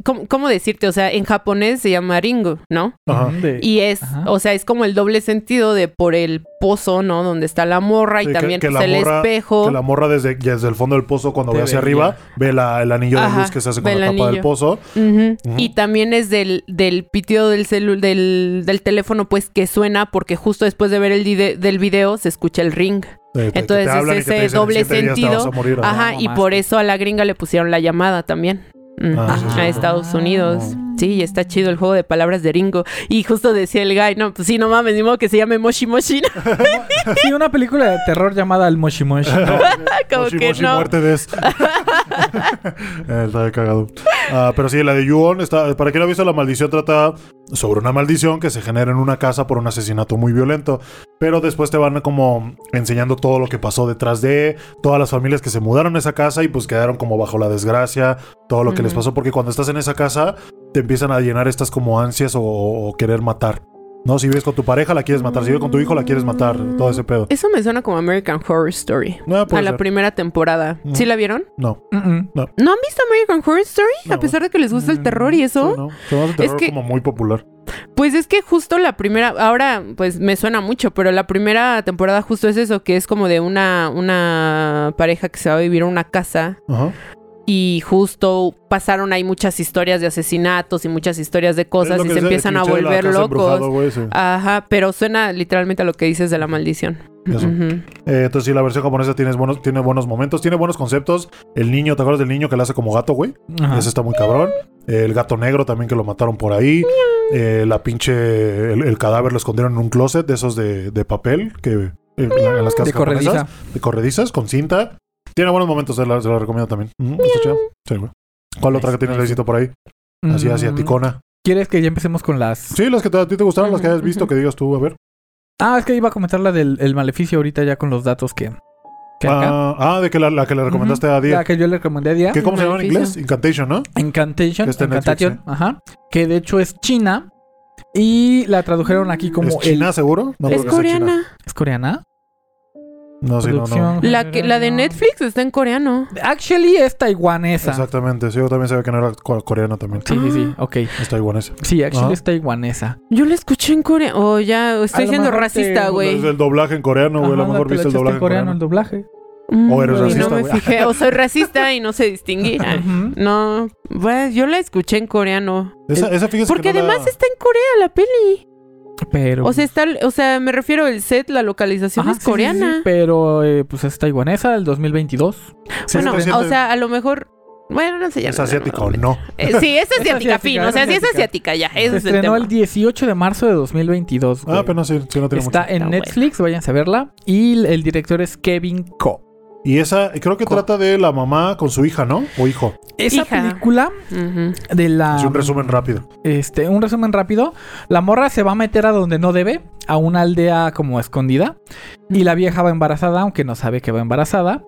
¿cómo, cómo decirte? O sea, en japonés se llama ringo, ¿no? Ajá. Y es, Ajá. o sea, es como el doble sentido de por el pozo, ¿no? Donde está la morra y también que pues, la el morra- espejo. Que la morra desde, desde el fondo del pozo, cuando Te ve hacia arriba, ve la- el anillo de luz que se hace con ve la tapa del pozo. Y también es del, del pitido del, celu del, del teléfono, pues que suena porque justo después de ver el del video se escucha el ring. Eh, Entonces es ese dicen, doble "En siete días te vas sentido". a morir". Ajá, y por eso a la gringa le pusieron la llamada también. Ah, a Estados Unidos. Ah. Sí, está chido el juego de palabras de Ringo. Y justo decía el guy, no, pues sí, no mames, ni modo que se llame Moshi Moshi. Sí, una película de terror llamada El Moshi Moshi. Como Moshi, que Moshi, no. muerte de esto. Eh, está cagado. Ah, pero sí, la de Yuon está. Para quien no ha visto, la maldición trata sobre una maldición que se genera en una casa por un asesinato muy violento. Pero después te van como enseñando todo lo que pasó detrás de todas las familias que se mudaron a esa casa y pues quedaron como bajo la desgracia, todo lo que les pasó. Porque cuando estás en esa casa, te empiezan a llenar estas como ansias o, o querer matar. ¿No? Si vives con tu pareja, la quieres matar. Si vives con tu hijo, la quieres matar. Todo ese pedo. Eso me suena como American Horror Story. No, a la primera temporada. ¿Sí la vieron? No. Mm, mm. ¿No han visto American Horror Story? No. a pesar de que les gusta el terror y eso. Sí, no. Se me hace terror que- como muy popular. Pues es que justo la primera, ahora pues me suena mucho, pero la primera temporada justo es eso, que es como de una, una pareja que se va a vivir a una casa Ajá. Y justo pasaron ahí muchas historias de asecinatos y muchas historias de cosas y que se empiezan a volver locos. sí. Ajá, pero suena literalmente a lo que dices de la maldición. Eso. Eh, entonces sí, la versión japonesa tiene buenos, tiene buenos momentos, tiene buenos conceptos. El niño, ¿te acuerdas del niño que le hace como gato, güey? Ese está muy cabrón. El gato negro también que lo mataron por ahí. Eh, la pinche... El, el cadáver lo escondieron en un closet de esos de, de papel que... eh, En, la- en las casas De corrediza. japonesas, de corredizas, con cinta. Tiene buenos momentos, se la, se la recomiendo también. Ujú, está chido. Sí, güey. ¿Cuál otra que tiene el éxito por ahí? Así, Mm, asiaticona. ¿Quieres que ya empecemos con las...? Sí, las que te- a ti te gustaron, las que hayas visto, que digas tú, a ver. Ah, es que iba a comentar la del el maleficio ahorita ya con los datos que... que acá. Ah, ah, de que la, la que le recomendaste a La Diego. que yo le recomendé a Dia. ¿Qué, ¿Cómo se llama en Maleficio. inglés? Incantation, ¿no? Encantation. Que está en Encantation, ajá. Que de hecho es china. Y la tradujeron aquí como ¿Es China, seguro? No es creo que sea China. coreana. ¿Es coreana? No, sí, no, no. La, que, la de. Netflix está en coreano. Actually es taiwanesa. Exactamente, sí, yo también sabía que no era co- coreano también. Sí, sí, sí. Ah. Ok. Es taiwanés. Sí, actually Ajá. es taiwanesa. Yo la escuché en coreano. Oh, ya, estoy siendo racista, te- güey. Es el doblaje en coreano, güey. A lo mejor viste el doblaje en en coreano, coreano. el doblaje. O eres Mm, y racista, no me güey. fijé. O soy racista y no sé distinguir. Ah, Ujú. No, bueno, yo la escuché en coreano. Esa, esa fíjese Porque que no la- además está en Corea la peli. Pero... O sea, está, o sea, me refiero el set, la localización Ajá, es sí, sí, sí, coreana. pero eh, pues es taiwanesa del 2022. Sí, bueno, o sea, a lo mejor. Bueno, no sé ya. ¿Es no, no, asiática no, o no. no? Eh, sí, es asiática, asiática, fin. es O sea, sí es asiática. ya. Se es el estrenó tema. el 18 de marzo de 2022. Ah, güey. apenas sí, sí, no tiene Está mucho. en Netflix, váyanse a verla. Y el director es Kevin Ko. Y esa, creo que Co- trata de la mamá con su hija, ¿no? O hijo. Esa Hija. película de la... Es un resumen rápido. Este, un resumen rápido. La morra se va a meter a donde no debe, a una aldea como escondida. Y la vieja va embarazada, aunque no sabe que va embarazada.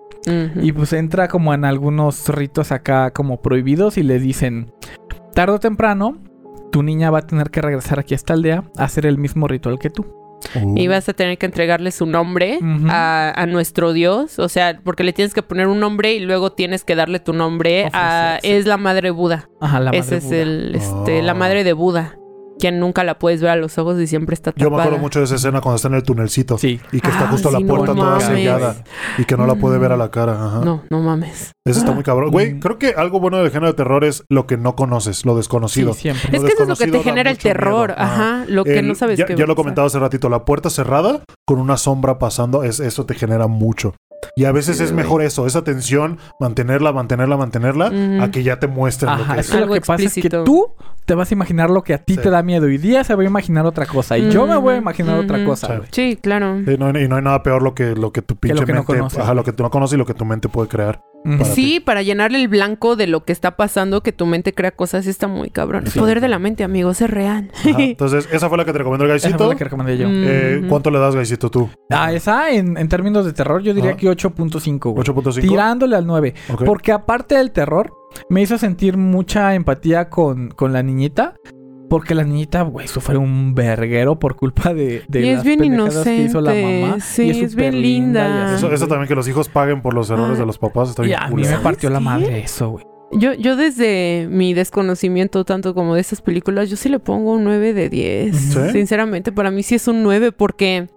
Y pues entra como en algunos ritos acá como prohibidos y le dicen, tarde o temprano, tu niña va a tener que regresar aquí a esta aldea a hacer el mismo ritual que tú. Y vas a tener que entregarle su nombre a, a nuestro Dios. O sea, porque le tienes que poner un nombre y luego tienes que darle tu nombre a... Es la madre Buda. Ajá, la madre Ese es el, este, la Ah. madre de Buda. Quien nunca la puedes ver a los ojos y siempre está tapada. Yo me acuerdo mucho de esa escena cuando está en el tunelcito. Sí. Y que está Ah, justo sí, la no puerta toda mames. sellada. Y que no la puede ver a la cara. Ajá. No, no mames. Eso está muy cabrón. Güey, Mm. creo que algo bueno del género de terror es lo que no conoces, lo Sí, desconocido. siempre. Lo Es que eso es lo que te genera el terror. miedo. Ajá. Lo que El- no sabes ya, qué ya lo comentaba hace ratito, la puerta cerrada con una sombra pasando, es, eso te genera mucho. Y a veces Sí, es mejor eso, esa tensión, mantenerla, mantenerla, mantenerla, a que ya te muestren lo que es lo que pasa es que tú te vas a imaginar lo que a ti Sí. te da miedo y Día se va a imaginar otra cosa y yo me voy a imaginar otra cosa. Sí. claro. No, y no hay nada peor lo que, lo que tu pinche lo que no mente, conoces. ajá, lo que tú no conoces y lo que tu mente puede crear. Para Sí, para llenarle el blanco de lo que está pasando, que tu mente crea cosas, está muy cabrón. El Sí. poder de la mente, amigos, es real. Ajá. Entonces, esa fue la que te recomendó el Esa fue Gaisito. la que recomendé yo. Mm. Eh. ¿Cuánto le das, Gaisito, tú? A esa, en, en términos de terror, yo diría Ajá. que 8.5. güey. 8.5. Tirándole al 9. Ok. Porque aparte del terror, me hizo sentir mucha empatía con, con la niñita. Porque la niñita, güey, sufre un verguero por culpa de, de Y es las bien pendejadas que hizo la inocente. mamá. Sí, y es bien linda. y Eso, también que los hijos paguen por los errores Ah. de los papás está Y bien a mí me partió la ¿Sabes madre qué? eso, güey. Yo, yo desde mi desconocimiento tanto como de estas películas, yo sí le pongo un 9 de 10. ¿Sí? Sinceramente, para mí sí es un 9 porque,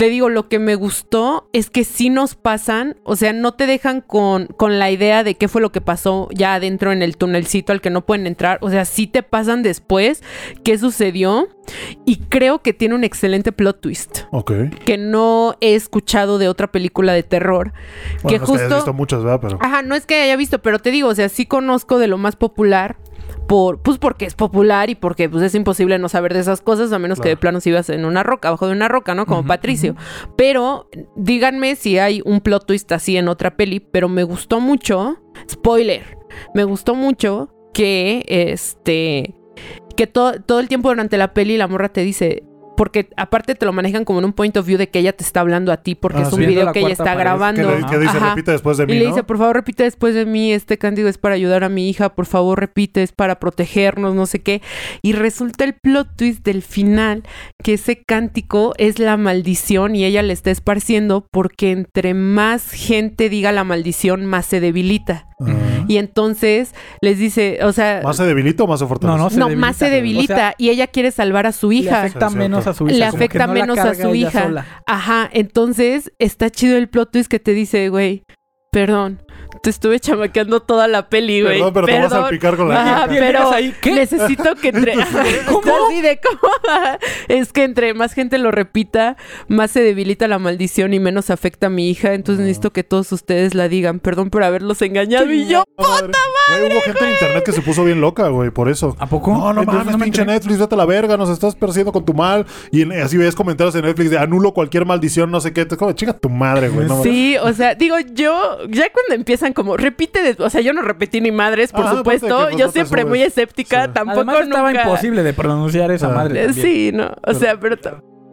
te digo, lo que me gustó es que sí nos pasan, o sea, no te dejan con, con la idea de qué fue lo que pasó ya adentro en el tunelcito al que no pueden entrar. O sea, sí te pasan después qué sucedió y creo que tiene un excelente plot twist Ok. que no he escuchado de otra película de terror. Bueno, que no es que hayas justo... visto muchas, ¿verdad? Pero... Ajá, no es que haya visto, pero te digo, o sea, sí conozco de lo más popular. Por, pues porque es popular y porque pues es imposible no saber de esas cosas a menos que de plano si ibas en una roca, abajo de una roca, ¿no? Como Patricio. Pero díganme si hay un plot twist así en otra peli, pero me gustó mucho, spoiler, me gustó mucho que este que to- todo el tiempo durante la peli la morra te dice porque aparte te lo manejan como en un point of view de que ella te está hablando a ti porque Ah, es un video que ella está pared. grabando. Que, le- que dice, Ajá. repite después de mí, Y le ¿no? dice, por favor, repite después de mí, este cántico es para ayudar a mi hija, por favor, repite, es para protegernos, no sé qué. Y resulta el plot twist del final, que ese cántico es la maldición y ella le está esparciendo porque entre más gente diga la maldición, más se debilita. Y entonces les dice, o sea, ¿Más se debilita o más se fortalece? No, no, se no, debilita, más se debilita O sea, y ella quiere salvar a su Le hija. afecta Sí, sí, menos a su Le hija. que afecta no menos a su hija. sola. Ajá, entonces está chido el plot twist que te dice, güey, perdón, te estuve chamaqueando toda la peli, güey. Perdón, pero te vas a picar con la el pero ahí, ¿qué? necesito que entre... ¿Cómo? Así de cómo... es que entre más gente lo repita, más se debilita la maldición y menos afecta a mi hija. Entonces No. necesito que todos ustedes la digan. Perdón por haberlos engañado. Y yo, ¡Puta madre! hubo gente en internet que se puso bien loca, güey, por eso. ¿A poco? No, no mames, me pinche. Netflix, vete a la verga, nos estás persiguiendo con tu mal. Y en- así ves comentarios en Netflix de anulo cualquier maldición, no sé qué. Te como, chinga tu madre, güey. no. Sí, o sea, digo, yo, ya cuando empiezan como, repite, de- o sea, yo no repetí ni madres, por Ah, supuesto, pues, yo siempre muy escéptica, Sí. tampoco Además estaba nunca... imposible de pronunciar esa Ah. madre. Eh, también. Sí, no, o sea, pero...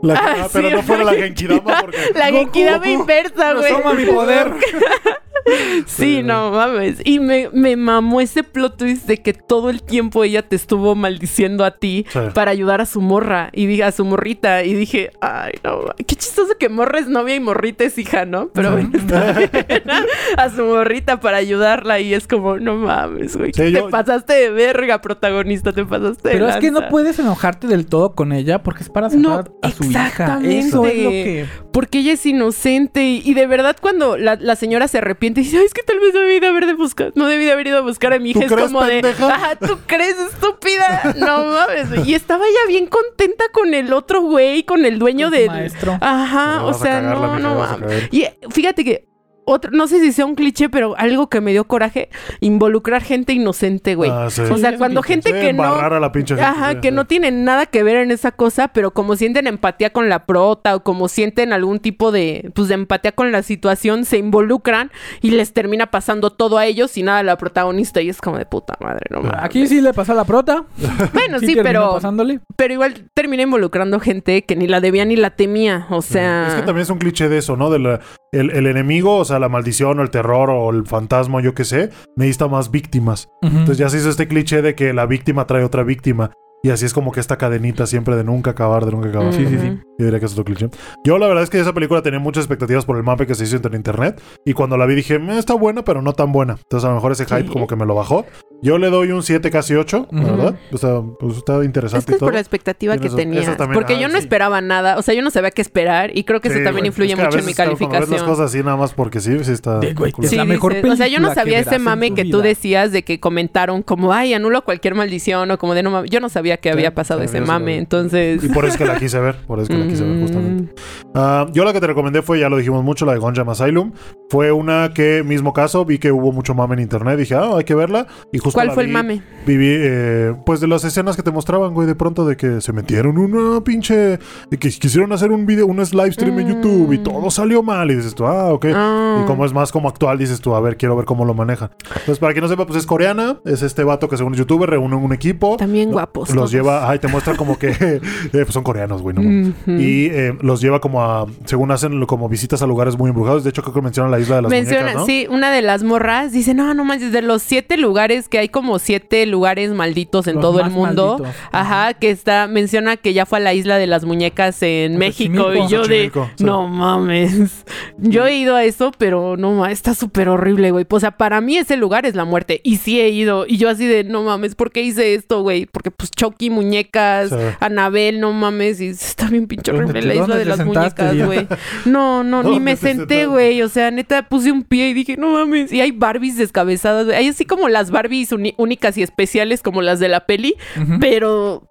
La- Ah, ah, pero sí, no fuera la Genkidama porque. La Goku, Genkidama Goku. inversa, güey. Toma mi poder. Sí, no mames. Y me, me mamó ese plot twist de que todo el tiempo ella te estuvo maldiciendo a ti Sí. para ayudar a su morra y diga a su morrita. Y dije, ay, no, qué chistoso que morra es novia y morrita es hija, ¿no? Pero bueno, está bien. a su morrita para ayudarla y es como, no mames, güey. Sí, te pasaste de verga, protagonista, te pasaste de Pero es que no puedes enojarte del todo con ella porque es para No, salvar a su hija. exactamente. Eso es lo que. Porque ella es inocente y, y de verdad cuando la, la señora se arrepiente y dice, "Ay, es que tal vez no debí de haber de buscar, no debí de haber ido a buscar a mi ¿Tú hija. Es crees, como de, ajá, ¿tú crees, estúpida? No mames. Y estaba ella bien contenta con el otro güey, con el dueño del... maestro. Ajá, No, o sea, cagarla, no, no mames. Y fíjate que otro, no sé si sea un cliché, pero algo que me dio coraje, involucrar gente inocente, güey. Ah, sí. O sea, cuando gente que no... a la pinche gente, Ajá, que sí. no tienen nada que ver en esa cosa, pero como sienten empatía con la prota o como sienten algún tipo de, pues, de empatía con la situación, se involucran y les termina pasando todo a ellos y nada a la protagonista. Y es como de puta madre, no mames. Aquí sí le pasó a la prota. Bueno, sí, pero, pasándole. pero igual termina involucrando gente que ni la debía ni la temía. O sea. Es que también es un cliché de eso, ¿no? De la- el, el enemigo, o sea, la maldición o el terror o el fantasma, yo qué sé, necesita más víctimas. Entonces ya se hizo este cliché de que la víctima trae otra víctima. Y así es como que esta cadenita siempre de nunca acabar, de nunca acabar. Sí, sí, sí. Yo diría que es otro cliché. Yo la verdad es que esa película tenía muchas expectativas por el mapa que se hizo en internet. Y cuando la vi dije, "Eh, está buena, pero no tan buena. Entonces a lo mejor ese hype Sí. como que me lo bajó. Yo le doy un 7, casi 8, la Ujú. verdad. O sea, pues está interesante Esto y es todo. por la expectativa Tienes que también, Porque ah, yo no sí. esperaba nada. O sea, yo no sabía qué esperar. Y creo que eso también güey. influye Es que a mucho en mi cuando ves las calificación. cosas así nada más porque sí, sí está... De, güey, cool. es Sí, la mejor dices, o sea, yo no sabía ese mame que tú decías de que comentaron como, ay, anulo cualquier maldición o como de no mames. Yo no sabía que Sí, había pasado ese mame, entonces. Y por eso es que la quise ver, por eso es que la quise ver justamente. Mm, Ah, yo la que te recomendé fue, ya lo dijimos mucho, la de Gonjam Asylum. Fue una que, mismo caso, vi que hubo mucho mame en internet. Dije, ah, hay que verla. Y justo ¿Cuál fue el mame? Viví, eh, pues de las escenas que te mostraban, güey, de pronto de que se metieron una pinche. de que quisieron hacer un video, un live stream en Mm. YouTube y todo salió mal. Y dices tú, ah, ok. Ah. Y como es más como actual, dices tú, a ver, quiero ver cómo lo manejan. Entonces, para quien no sepa, pues es coreana. Es este vato que según es youtuber reúne un equipo. También guapos. Los todos. lleva, ay, te muestra como que eh, pues son coreanos, güey, no. Y eh, los lleva como a, según hacen como visitas a lugares muy embrujados. De hecho, creo que mencionan la isla de las Menciona, muñecas, ¿no? sí, una de las morras dice, no, no manches, de los siete lugares, que hay como siete lugares malditos en Los todo el mundo. malditos. Ajá, que está, menciona que ya fue a la isla de las muñecas en En México. Y yo de, sí. no mames. Yo he ido a eso, pero no mames, está súper horrible, güey. O sea, para mí ese lugar es la muerte. Y sí he ido. Y yo así de, no mames, ¿por qué hice esto, güey? Porque pues Chucky, muñecas, Sí. Anabel, no mames. Y está bien pinche ¿Dónde horrible la isla de las sentaste, muñecas, güey. No, no, ni ¿Dónde me senté, güey. O sea, neta, puse un pie y dije, no mames. Y hay Barbies descabezadas, güey. Hay así como las Barbies únicas y especiales, como las de la peli, pero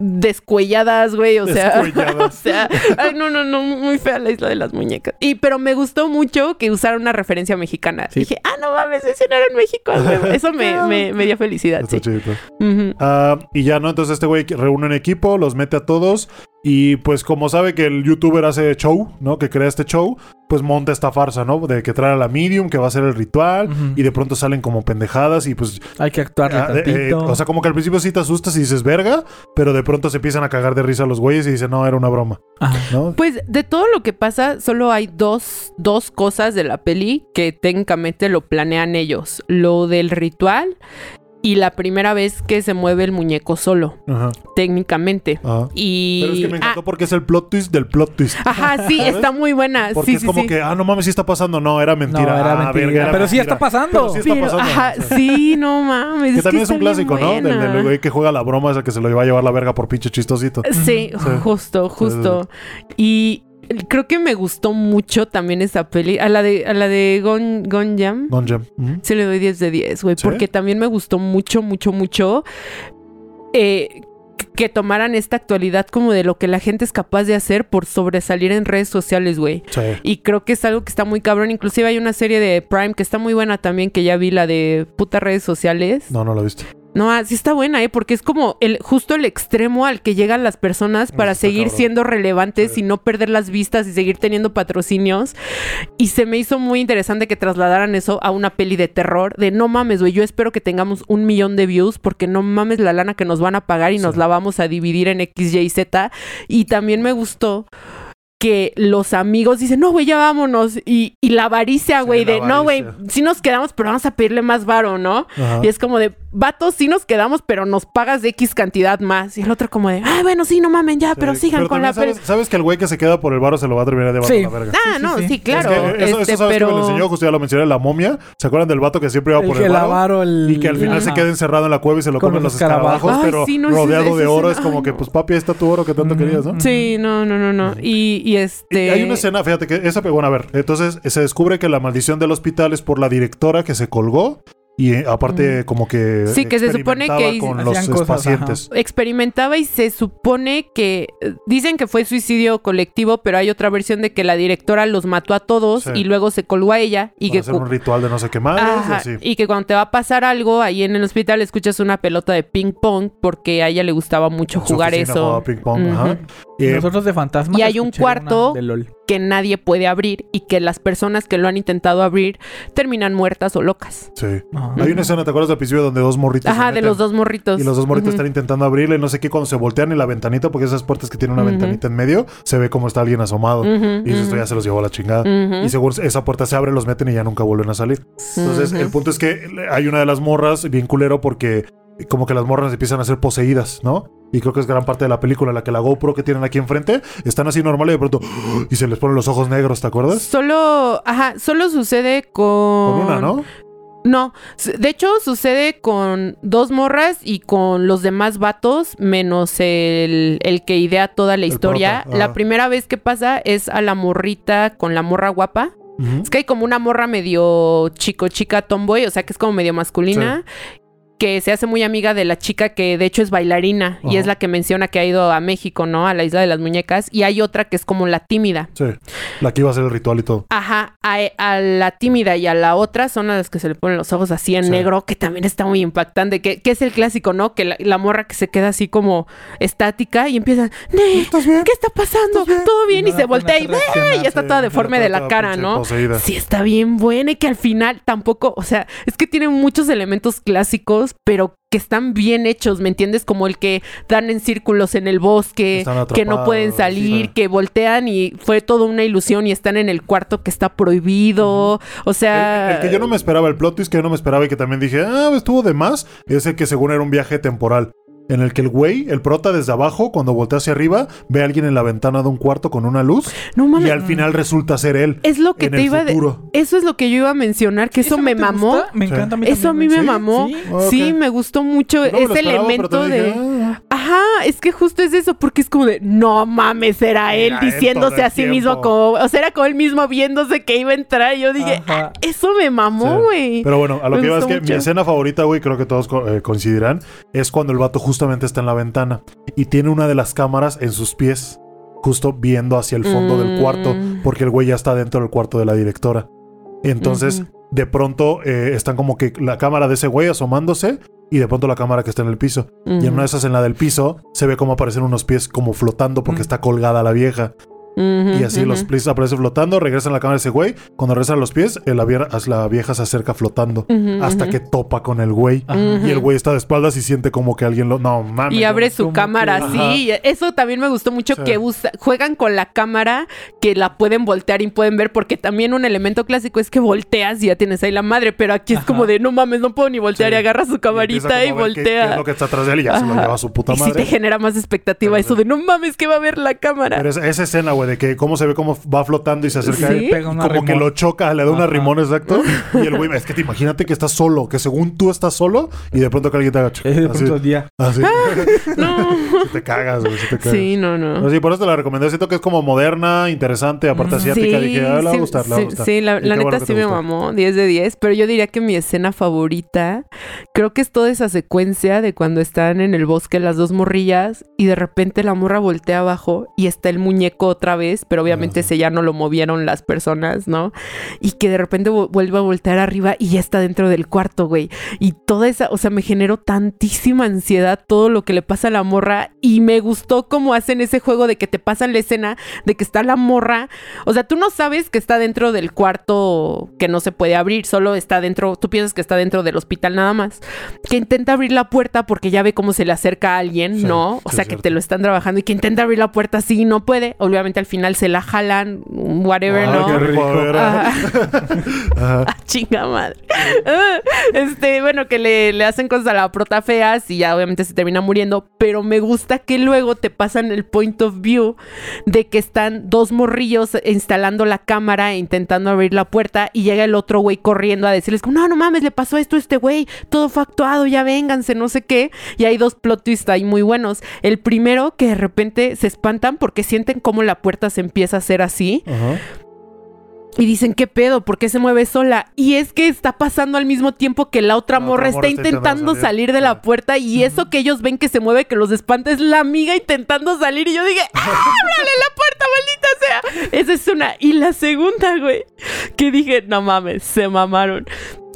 descuelladas, güey. O sea, o sea, ay, no, no, no, muy fea la isla de las muñecas. Y pero me gustó mucho que usaron una referencia mexicana. Sí. Dije, ah, no mames, ese no era en México. güey. Eso me, me, me dio felicidad, Está sí. Ah, y ya, ¿no? Entonces este güey reúne un equipo, los mete a todos. Y pues como sabe que el youtuber hace show, ¿no? Que crea este show, pues monta esta farsa, ¿no? De que trae a la medium, que va a hacer el ritual. Y de pronto salen como pendejadas y pues... Hay que actuarle ah, eh, tantito. o sea, como que al principio sí te asustas y dices verga, pero de pronto se empiezan a cagar de risa los güeyes y dicen, no, era una broma. Pues de todo lo que pasa, solo hay dos, dos cosas de la peli que técnicamente lo planean ellos. Lo del ritual y la primera vez que se mueve el muñeco solo, Ajá. técnicamente. Ajá. Y Pero es que me ah, encantó porque es el plot twist del plot twist. ajá, sí, ¿Sabes? está muy buena. Porque sí, es sí, como sí. que, ah, no mames, sí está pasando. No, era mentira. No, era Ah, mentira. verga, era Pero sí está pasando. Pero sí está Pero, pasando. ajá, O sea, sí, no mames. Que es también es un clásico, ¿no? Del, güey que juega la broma, es el que se lo iba a llevar la verga por pinche chistosito. Sí, justo, justo. Y creo que me gustó mucho también esa peli. A la de, a la de Gon, Gon Jam. Don Jam. Sí le doy 10 de 10, güey. ¿Sí? Porque también me gustó mucho, mucho, mucho. eh, que tomaran esta actualidad como de lo que la gente es capaz de hacer por sobresalir en redes sociales, güey. Sí. Y creo que es algo que está muy cabrón. Inclusive hay una serie de Prime que está muy buena también, que ya vi la de putas redes sociales. No, no lo viste. No, ah, sí está buena, ¿eh? Porque es como el justo el extremo al que llegan las personas para está seguir cabrón. siendo relevantes y no perder las vistas y seguir teniendo patrocinios. Y se me hizo muy interesante que trasladaran eso a una peli de terror. De no mames, güey, yo espero que tengamos un millón de views porque no mames la lana que nos van a pagar y nos la vamos a dividir en X, Y Z. Y también me gustó que los amigos dicen, no, güey, ya vámonos. Y, y la avaricia, güey, de, no, güey, sí nos quedamos, pero vamos a pedirle más varo, ¿no? Ajá. Y es como de, vatos, sí nos quedamos, pero nos pagas de X cantidad más. Y el otro como de, ah, bueno, sí, no mamen ya, pero Sí, sigan con la... sabes, sabes que el güey que se queda por el varo se lo va a terminar llevando Sí. a la verga. Ah, Sí, no, sí, sí, sí. claro. Es que eso, este, eso sabes pero... que me lo enseñó, justo ya lo mencioné, la momia. ¿Se acuerdan del vato que siempre iba El por el varo el... Y que al final se Ajá. queda encerrado en la cueva y se lo Con comen los escarabajos, pero Ay, sí, no, rodeado de es oro. Es como ay, que, pues papi, ahí está tu oro que tanto Mm. querías, ¿no? Sí, no, no, no, no. Y, y este... Hay una escena, fíjate que esa pegó, bueno, a ver, entonces se descubre que la maldición del hospital es por la directora que se colgó y eh, aparte como que Sí, que se supone que con los cosas, pacientes. experimentaba y se supone que eh, dicen que fue suicidio colectivo, pero hay otra versión de que la directora los mató a todos Sí. y luego se colgó a ella y Para que hacer un ritual de no sé qué más Ajá, y así. y que cuando te va a pasar algo ahí en el hospital escuchas una pelota de ping pong porque a ella le gustaba mucho su jugar eso jugaba ping pong, ajá. Eh, Nosotros de fantasmas. Y hay un cuarto De LOL. Que nadie puede abrir y que las personas que lo han intentado abrir terminan muertas o locas. sí. Ajá. Hay una escena, ¿te acuerdas del principio donde dos morritos Ajá, de los dos morritos. Y los dos morritos están intentando abrirle, no sé qué, cuando se voltean en la ventanita, porque esas puertas que tienen una ventanita en medio, se ve como está alguien asomado. Y esto ya se los llevó a la chingada. Y según esa puerta se abre, los meten y ya nunca vuelven a salir. Entonces, el punto es que hay una de las morras bien culero porque como que las morras empiezan a ser poseídas, ¿no? Y creo que es gran parte de la película, la que la GoPro que tienen aquí enfrente, están así normal y de pronto y se les ponen los ojos negros, ¿te acuerdas? Solo, ajá, solo sucede con... Con una, ¿no? No, de hecho sucede con dos morras y con los demás vatos, menos el, el que idea toda la El historia. prota, La primera vez que pasa es a la morrita con la morra guapa. Es que hay como una morra medio chico, chica, tomboy, o sea que es como medio masculina. Que se hace muy amiga de la chica que de hecho es bailarina y es la que menciona que ha ido a México, ¿no? A la isla de las muñecas. Y hay otra que es como la tímida. Sí, la que iba a hacer el ritual y todo. Ajá, a, a la tímida y a la otra son a las que se le ponen los ojos así en Sí. negro, que también está muy impactante, que, que es el clásico, ¿no? Que la, la morra que se queda así como estática y empieza, "Ne, ¿Estás bien? ¿qué está pasando? ¿Todo bien? Y Y se voltea y ya está Sí, toda deforme de la cara, ¿no? poseída. Sí, está bien buena y que al final tampoco, o sea, es que tiene muchos elementos clásicos, pero que están bien hechos, ¿me entiendes? Como el que dan en círculos en el bosque, que no pueden salir, sí. que voltean y fue toda una ilusión y están en el cuarto que está prohibido. O sea. El, el que yo no me esperaba, el plot twist que yo no me esperaba y que también dije, ah, estuvo de más, es el que según era un viaje temporal. En el que el güey, el prota desde abajo, cuando voltea hacia arriba, ve a alguien en la ventana de un cuarto con una luz No mames. y al final resulta ser él. Es lo que en te el iba a de- futuro. Eso es lo que yo iba a mencionar, que eso, me mamó. gusta? Me Sí. encanta a mí Eso a mí me ¿Sí? mamó. Sí. Sí, me gustó mucho No ese esperaba, elemento de. dije, Ajá, es que justo es eso, porque es como de, no mames, era él Era diciéndose a sí mismo como, o sea, era como él mismo viéndose que iba a entrar. Y yo dije. "Ah, eso me mamó, Sí. güey. Pero bueno, a lo Me que iba es que mucho. mi escena favorita, güey, creo que todos eh, coincidirán, es cuando el vato justamente está en la ventana y tiene una de las cámaras en sus pies, justo viendo hacia el fondo del Mm. cuarto, porque el güey ya está dentro del cuarto de la directora. Entonces, de pronto eh, están como que la cámara de ese güey asomándose y de pronto la cámara que está en el piso. Y en una de esas, en la del piso, se ve como aparecen unos pies como flotando porque está colgada la vieja. Y así los ujú. Splice aparece flotando, regresan a la cámara ese güey. Cuando regresan a los pies, eh, la, vie- la vieja se acerca flotando. Hasta que topa con el güey. Y el güey está de espaldas y siente como que alguien lo. No mames. Y abre su cámara que- así. Ajá. y Eso también me gustó mucho Sí. que usa- juegan con la cámara que la pueden voltear y pueden ver porque también un elemento clásico es que volteas y ya tienes ahí la madre, pero aquí es Ajá. como de no mames, no puedo ni voltear Sí. y agarra su Y camarita y, como a ver qué- voltea. qué es lo que está atrás de él y ya se lo lleva a su puta y si madre. te genera más expectativa Pero eso de no mames que va a ver la cámara. Pero esa, esa escena, güey, de que cómo se ve cómo va flotando y se acerca a Sí. él. Le pega y una como que lo choca, le da una Ajá. rimón exacto. Y el güey, es que te imagínate que estás solo, que según tú estás solo y de pronto que alguien te haga ch- Eh, de así. pronto día. así. no. Si te cagas, güey, si te cagas. Sí, no, no. Pero sí, por eso te la recomendé. Siento que es como moderna, interesante, aparte asiática. Dije, ah, le va a sí, gustar, le va a sí, gustar. sí, la, Y la bueno neta sí me gustó. mamó, 10 de 10, pero yo diría que mi escena favorita, creo que es toda esa secuencia de cuando están en el bosque las dos morrillas y de repente la morra voltea abajo y está el muñeco otra vez, pero obviamente Ajá. ese ya no lo movieron las personas, ¿no? Y que de repente vu- vuelve a voltear arriba y ya está dentro del cuarto, güey. Y toda esa, o sea, me generó tantísima ansiedad todo lo que le pasa a la morra y me gustó cómo hacen ese juego de que te pasan la escena de que está la morra, o sea, tú no sabes que está dentro del cuarto que no se puede abrir, solo está dentro, tú piensas que está dentro del hospital nada más, que intenta abrir la puerta porque ya ve cómo se le acerca a alguien, Sí, ¿no? O sea, que te lo están trabajando y que intenta abrir la puerta así y no puede, obviamente al final se la jalan, whatever, Ah, ¿no? qué rico. Ajá. Ajá. Ah, chinga madre. Ah, este, bueno, que le, le hacen cosas a la prota feas y ya obviamente se termina muriendo. Pero me gusta que luego te pasan el point of view de que están dos morrillos instalando la cámara e intentando abrir la puerta y llega el otro güey corriendo a decirles no, no mames, le pasó esto a este güey, todo fue actuado, ya vénganse, no sé qué. Y hay dos plot twists ahí muy buenos. El primero que de repente se espantan porque sienten como la puerta se empieza a hacer así. Ajá. Y dicen, ¿qué pedo? ¿Por qué se mueve sola? Y es que está pasando al mismo tiempo que la otra morra está intentando salir. salir de la Sí. puerta y eso que ellos ven que se mueve, que los espanta, es la amiga intentando salir. Y yo dije, ¡ábrale la puerta, maldita sea! Esa es una. Y la segunda, güey, que dije, no mames, se mamaron.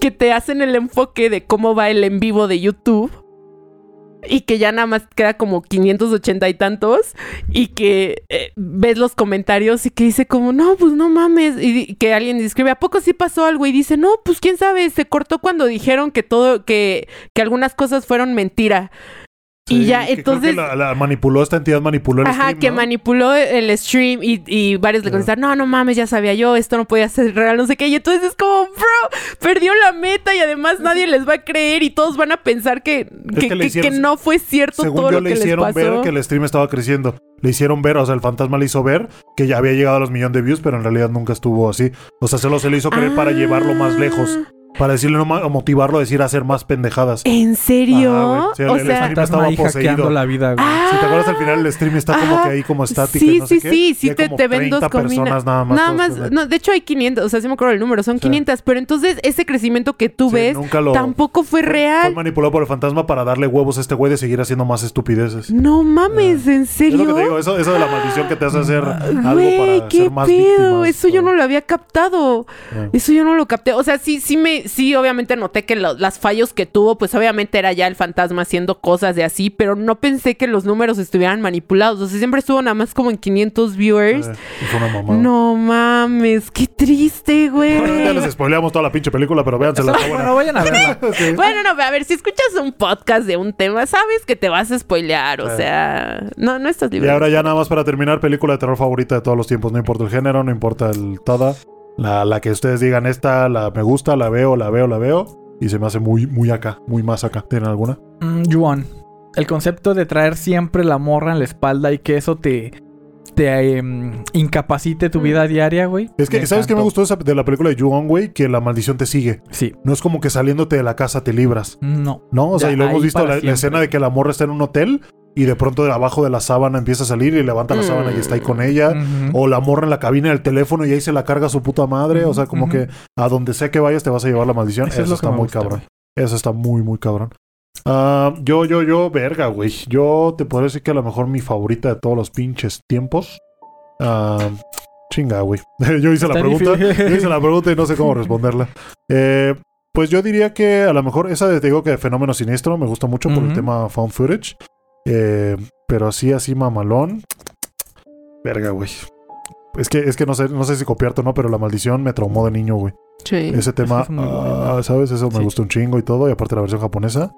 Que te hacen el enfoque de cómo va el en vivo de YouTube. Y que ya nada más queda como 580 y tantos. Y que eh, ves los comentarios y que dice como, no, pues no mames. Y que alguien escribe, ¿a poco sí pasó algo? Y dice, no, pues quién sabe, se cortó cuando dijeron que todo, que, que algunas cosas fueron mentira. Y ya, que creo entonces... que la, la manipuló, esta entidad manipuló el Ajá, stream, que ¿no? manipuló el stream y, y varios le contestaron, no, no mames, ya sabía yo, esto no podía ser real, no sé qué. Y entonces es como, bro, perdió la meta y además nadie les va a creer y todos van a pensar que, que, que que- hicieron- que no fue cierto Según todo yo lo le que les hicieron pasó. ver que el stream estaba creciendo. Le hicieron ver, o sea, el fantasma le hizo ver que ya había llegado a los millones de views, pero en realidad nunca estuvo así. O sea, solo se le hizo creer para llevarlo más lejos. Ah, Para decirle, no, o motivarlo a decir a hacer más pendejadas. ¿En serio? Ajá, güey. Sí, el- o el sea, stream estaba poseído. la vida, güey. Ah, Si te acuerdas al final el stream está como que ahí como estática Sí, y no sé sí, qué. sí, sí te, como te ven dos 30 combina- personas nada más. Nada más, no, de hecho hay 500, o sea, sí me acuerdo el número, son Sí. 500, pero entonces ese crecimiento que tú Sí, ves nunca lo- tampoco fue Fue real. manipulado por el fantasma para darle huevos a este güey de seguir haciendo más estupideces. No mames, ¿en Es serio? lo que te digo, eso, eso de la maldición que te hace hacer algo Güey, para qué ser más pedo. víctimas. Eso yo no lo había captado. Ah. Eso yo no lo capté. O sea, sí, sí me, sí, obviamente noté que lo- las fallos que tuvo, pues obviamente era ya el fantasma haciendo cosas de así, pero no pensé que los números estuvieran manipulados. O sea, siempre estuvo nada más como en 500 viewers. Eh, y fue una mamada. No mames, qué triste, güey. Bueno, ya les spoileamos toda la pinche película, pero véansela. está. Bueno, vayan a verla. Sí. Bueno, no, a ver, si escuchas un podcast de un tema, sabes que te vas a spoilear, o sea, no, no estás Y libre. ahora ya nada más para terminar, película de terror favorita de todos los tiempos. No importa el género, no importa el toda. La, la que ustedes digan, esta la me gusta, la veo, la veo, la veo. Y se me hace muy, muy acá, muy más acá. ¿Tienen alguna? Mm, Yuan. El concepto de traer siempre la morra en la espalda y que eso te, te em, incapacite tu vida diaria, güey. Es que, ¿sabes qué me gustó de esa- de la película de Ju-On, güey? Que la maldición te sigue. Sí. No es como que saliéndote de la casa te libras. No. ¿No? O sea, Ya, y lo hemos visto la, escena de que la morra está en un hotel y de pronto de abajo de la sábana empieza a salir y levanta la Mm. sábana y está ahí con ella. O la morra en la cabina del teléfono y ahí se la carga su puta madre. O sea, como que a donde sea que vayas te vas a llevar la maldición. Eso es está muy gusta, cabrón. güey. Eso está muy, muy cabrón. Ah, yo, yo, yo, verga, güey. Yo te podría decir que a lo mejor mi favorita de todos los pinches tiempos. ah, chinga, güey. yo hice la pregunta. difícil. Yo hice la pregunta y no sé cómo responderla. Eh, pues yo diría que a lo mejor esa de, te digo que de fenómeno siniestro me gusta mucho por el tema found footage. Eh, pero así, así mamalón. Verga, güey. es que, es que no sé, no sé si copiarte o no, pero la maldición me traumó de niño, güey. Sí. Ese tema, es ah. ¿sabes? Eso me Sí. gustó un chingo y todo, y aparte la versión japonesa.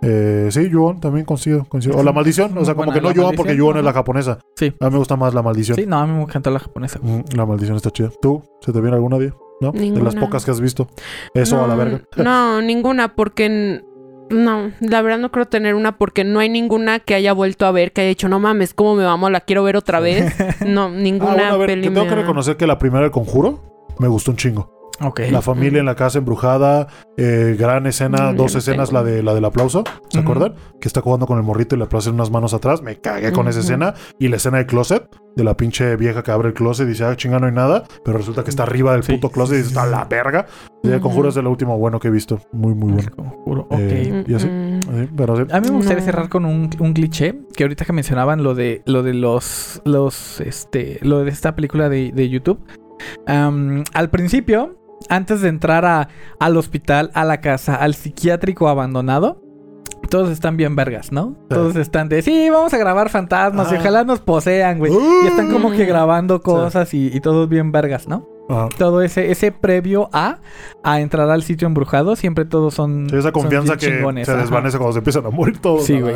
Eh, sí, Yuon también coincido, coincido. O la maldición, o sea, como que no Yuon porque Yuon es la japonesa. Sí. A mí me gusta más la maldición. Sí, no, a mí me encantó la japonesa. Mm, La maldición está chida. ¿Tú? ¿Se te viene alguna día? ¿No? De las pocas que has visto. Eso no, a la verga. No, ninguna, porque no, la verdad no creo tener una porque no hay ninguna que haya vuelto a ver que haya dicho, no mames, ¿cómo me vamos? La quiero ver otra vez. No, ninguna Ah, bueno, a ver, peli que tengo me que reconocer que la primera del conjuro me gustó un chingo. Ok. La familia en la casa embrujada, eh, gran escena, Mm, dos escenas, tengo. la de la del aplauso, ¿se acuerdan? Que está jugando con el morrito y le aplauden unas manos atrás, me cagué con esa escena. Y la escena de closet, de la pinche vieja que abre el closet y dice, ah, chinga, no hay nada, pero resulta que está arriba del Sí, puto closet y dice, está la verga. Y el Ujú. conjuro es de lo último bueno que he visto, muy, muy bueno. Conjuro, ok. Eh, ¿Y así? Mm, Sí, pero sí. A mí me gustaría No. cerrar con un, un cliché que ahorita que mencionaban lo de lo de los los este lo de esta película de, de YouTube. Al principio, antes de entrar a, al hospital, a la casa, al psiquiátrico abandonado, todos están bien vergas, ¿no? Todos están de sí, vamos a grabar fantasmas y ojalá nos posean, güey. Y están como que grabando cosas y, y todos bien vergas, ¿no? Ajá. Todo ese, ese previo a, a entrar al sitio embrujado, siempre todos son. Sí, esa confianza que chingones, se ajá. desvanece cuando se empiezan a morir todos. Sí, güey.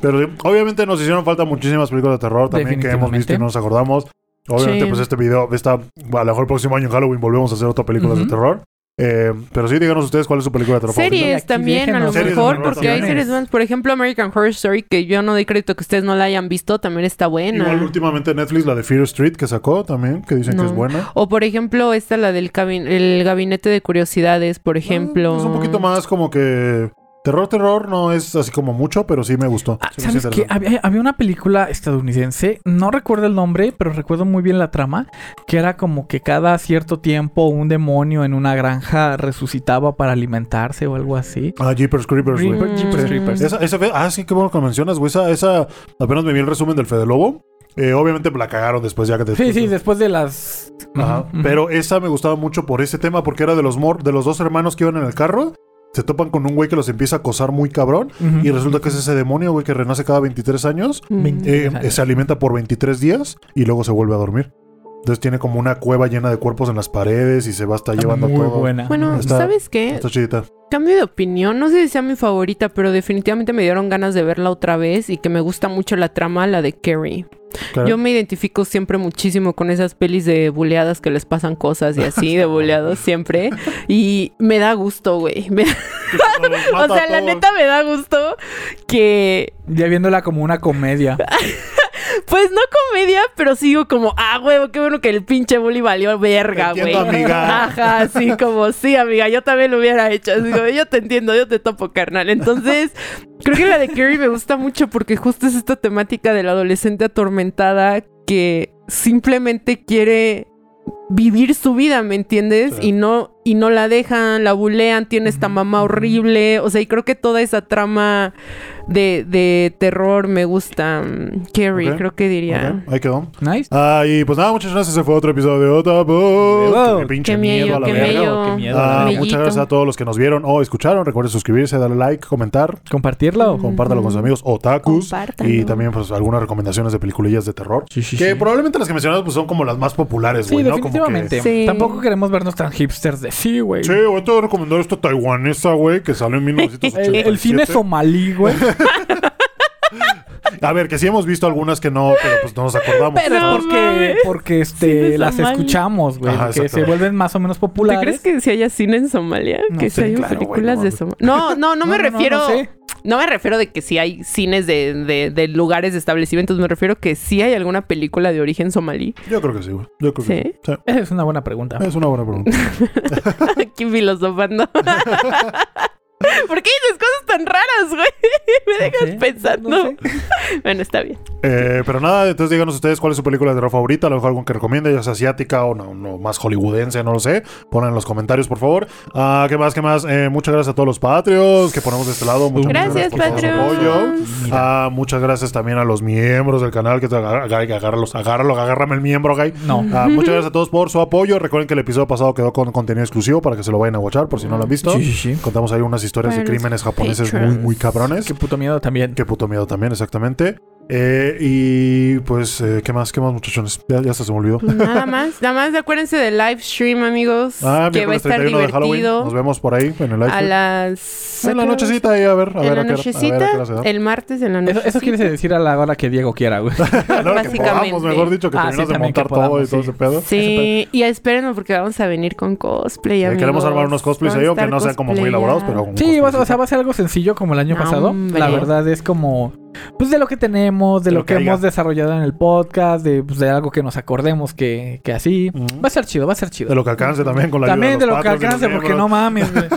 Pero obviamente nos hicieron falta muchísimas películas de terror también que hemos visto y no nos acordamos. Obviamente, Sí. pues este video está. A lo mejor el próximo año en Halloween volvemos a hacer otra película de terror. Eh, pero sí, díganos ustedes cuál es su película de terror Series también, a lo mejor, porque hay series más. Por ejemplo, American Horror Story, que yo no doy crédito que ustedes no la hayan visto, también está buena. Igual últimamente Netflix, la de Fear Street que sacó también, que dicen que es buena. O por ejemplo, esta, la del el gabinete de curiosidades, por ejemplo. Ah, Es un poquito más como que. Terror, terror no es así como mucho, pero sí me gustó. Ah, Sí ¿Sabes qué? Había, había una película estadounidense, no recuerdo el nombre, pero recuerdo muy bien la trama, que era como que cada cierto tiempo un demonio en una granja resucitaba para alimentarse o algo así. Ah, Jeepers Creepers, güey. Jeepers. Creepers. Esa, esa ah, sí, qué bueno que mencionas, güey. Esa, esa, apenas me vi el resumen del Fede Lobo. Eh, obviamente la cagaron después ya que Sí, después- sí, después de las... Ajá. Pero esa me gustaba mucho por ese tema, porque era de los mor de los dos hermanos que iban en el carro. Se topan con un güey que los empieza a acosar muy cabrón. Y resulta que es ese demonio, güey, que renace cada 23 años. Mm. Eh, Ajá. se alimenta por 23 días y luego se vuelve a dormir. Entonces tiene como una cueva llena de cuerpos en las paredes y se va a estar llevando muy todo. buena. Bueno, Está- ¿sabes qué? Está chidita. Cambio de opinión, no sé si sea mi favorita, pero definitivamente me dieron ganas de verla otra vez y que me gusta mucho la trama, la de Carrie. Claro. Yo me identifico siempre muchísimo con esas pelis de buleadas que les pasan cosas y así, de buleados siempre. Y me da gusto, güey. Me- O sea, la neta me da gusto que, Ya viéndola como una comedia. pues no comedia, pero sigo como, ah, huevo, qué bueno que el pinche bully valió verga, güey. amiga. Ajá, así como, sí, amiga, yo también lo hubiera hecho. Así como, yo te entiendo, yo te topo, carnal. Entonces, creo que la de Carrie me gusta mucho porque justo es esta temática de la adolescente atormentada que simplemente quiere vivir su vida, ¿me entiendes? Sí. Y no y no la dejan, la bulean, tiene esta mamá horrible, o sea, y creo que toda esa trama de, de terror me gusta. mm, Carrie, creo que diría. Ahí quedó. Nice. Ah, y pues nada, muchas gracias. Ese fue otro episodio de Otaku. Huevo. Qué pinche Qué miedo miedo, a la qué verga. miedo. Qué miedo. Ah, muchas gracias a todos los que nos vieron o escucharon. Recuerden suscribirse, darle like, comentar, Compartirlo. Mm. compártalo con sus amigos otakus. Compártanlo. Y también pues algunas recomendaciones de peliculillas de terror. Sí, sí, Que sí. probablemente las que mencionamos pues son como las más populares, Sí, güey, ¿no? Como que- definitivamente. Sí. Tampoco queremos vernos tan hipsters de sí, güey. Sí, güey, te voy a recomendar esta taiwanesa, güey, que salió en El, 1987. el cine somalí, güey. A ver, que sí hemos visto algunas que no, pero pues no nos acordamos. Pero es No porque, porque este, las escuchamos, güey. Que se vuelven más o menos ¿Tú populares. crees que si haya cine en Somalia? No que sé, si hay claro, películas no de. Somalia. No, no, no me refiero. No, sé. No me refiero de que si hay cines de, de, de lugares, de establecimientos. Me refiero que sí hay alguna película de origen somalí. Yo creo que sí, güey. Yo creo que ¿Sí? es una buena pregunta. Es una buena pregunta. Aquí filosofando. ¿Por qué dices cosas tan raras, güey? Me dejas No sé, pensando. no sé. Bueno, está bien. Eh, pero nada, entonces díganos ustedes cuál es su película de terror favorita, a lo mejor algo que recomiende, ya sea asiática o no, no, más hollywoodense, no lo sé. Ponen en los comentarios, por favor. Ah, ¿Qué más? ¿Qué más? Eh, muchas gracias a todos los patrios que ponemos de este lado. Muchas, muchas Gracias, por todo su Patreon. apoyo. Ah, muchas gracias también a los miembros del canal que te agárralos, agárralo, agárrame el miembro, gay. No. Ah, muchas gracias a todos por su apoyo. Recuerden que el episodio pasado quedó con contenido exclusivo para que se lo vayan a watchar por si no lo han visto. Sí, sí, sí. Contamos ahí unas historias de crímenes japoneses muy, muy cabrones. Qué puto miedo también. Qué puto miedo también, exactamente. Eh, y pues, eh, ¿qué más? ¿Qué más, muchachones? Ya, ya hasta se me olvidó. Pues nada más, nada más acuérdense del live stream, amigos. Ah, que va a estar 31 de Halloween. divertido. Nos vemos por ahí en el live. A stream. las. En la nochecita ahí, a ver, a ver, En a la hora- a ver a nochecita, se el martes en la Eso, noche. eso quiere decir a la hora que Diego quiera, güey. A básicamente. podamos, mejor dicho, que Ah, sí, terminas de montar todo y todo sí. ese pedo. Sí, y espérenme porque vamos a venir con cosplay. Eh, amigos. queremos armar unos cosplays Vamos ahí, a aunque no sean como muy elaborados, pero Sí, va, o sea, va a ser algo sencillo como el año pasado. La verdad es como, pues de lo que tenemos, de, De lo, lo que, que hemos desarrollado en el podcast, de, pues, de algo que nos acordemos que, que así. Va a ser chido, va a ser chido. De lo que alcance también con la También ayuda de de, lo que alcance, porque no mames, güey.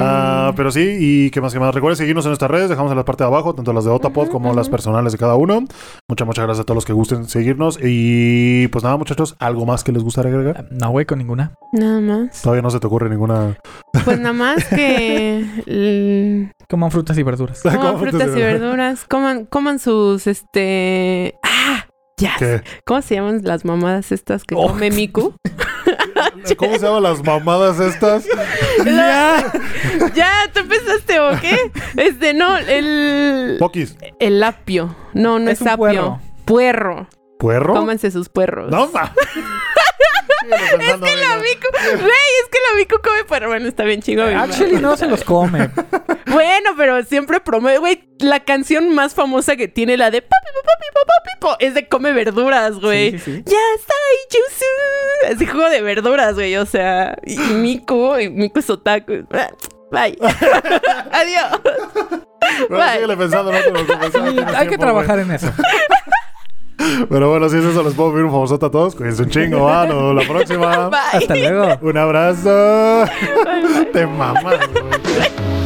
Ah, pero sí, y qué más que más. Recuerden seguirnos en nuestras redes, dejamos en la parte de abajo, tanto las de Otapod como las personales de cada uno. Muchas, muchas gracias a todos los que gusten seguirnos. Y pues nada, muchachos, ¿algo más que les gustaría agregar? No, güey, con ninguna. Nada más. Todavía no se te ocurre ninguna. Pues nada más que Coman frutas y verduras. coman ¿Cómo frutas y verduras, coman, coman sus este ah, ya. ¿Cómo se llaman las mamadas estas que Oh. come Miku? ¿Cómo se llaman las mamadas estas? ya. ya, ¿tú empezaste o qué? Este, no, el Pokis. el apio. No, no es, Es un apio. puerro. Puerro. ¿Puerro? Cómanse sus puerros. No, ma. es que La Miku, güey, es que la Miku come puerro. Bueno, está bien madre. Actually, no se los come. Bueno, pero siempre promueve, güey, la canción más famosa que tiene, la de papi, papi, papi, papi, es de come verduras, güey. Sí, sí, sí. Ya está, Yusu. Así juego de verduras, güey. O sea, y Miku, y Miku es otaku. Bye. Adiós. Bueno, Bye. síguele pensando, no te. Sí, hay que trabajar en eso. Pero bueno, si es eso, les puedo pedir un favorzote a todos. Cuídense un chingo, va. Nos vemos la próxima. Bye. Hasta luego. Un abrazo. Te mamas, güey.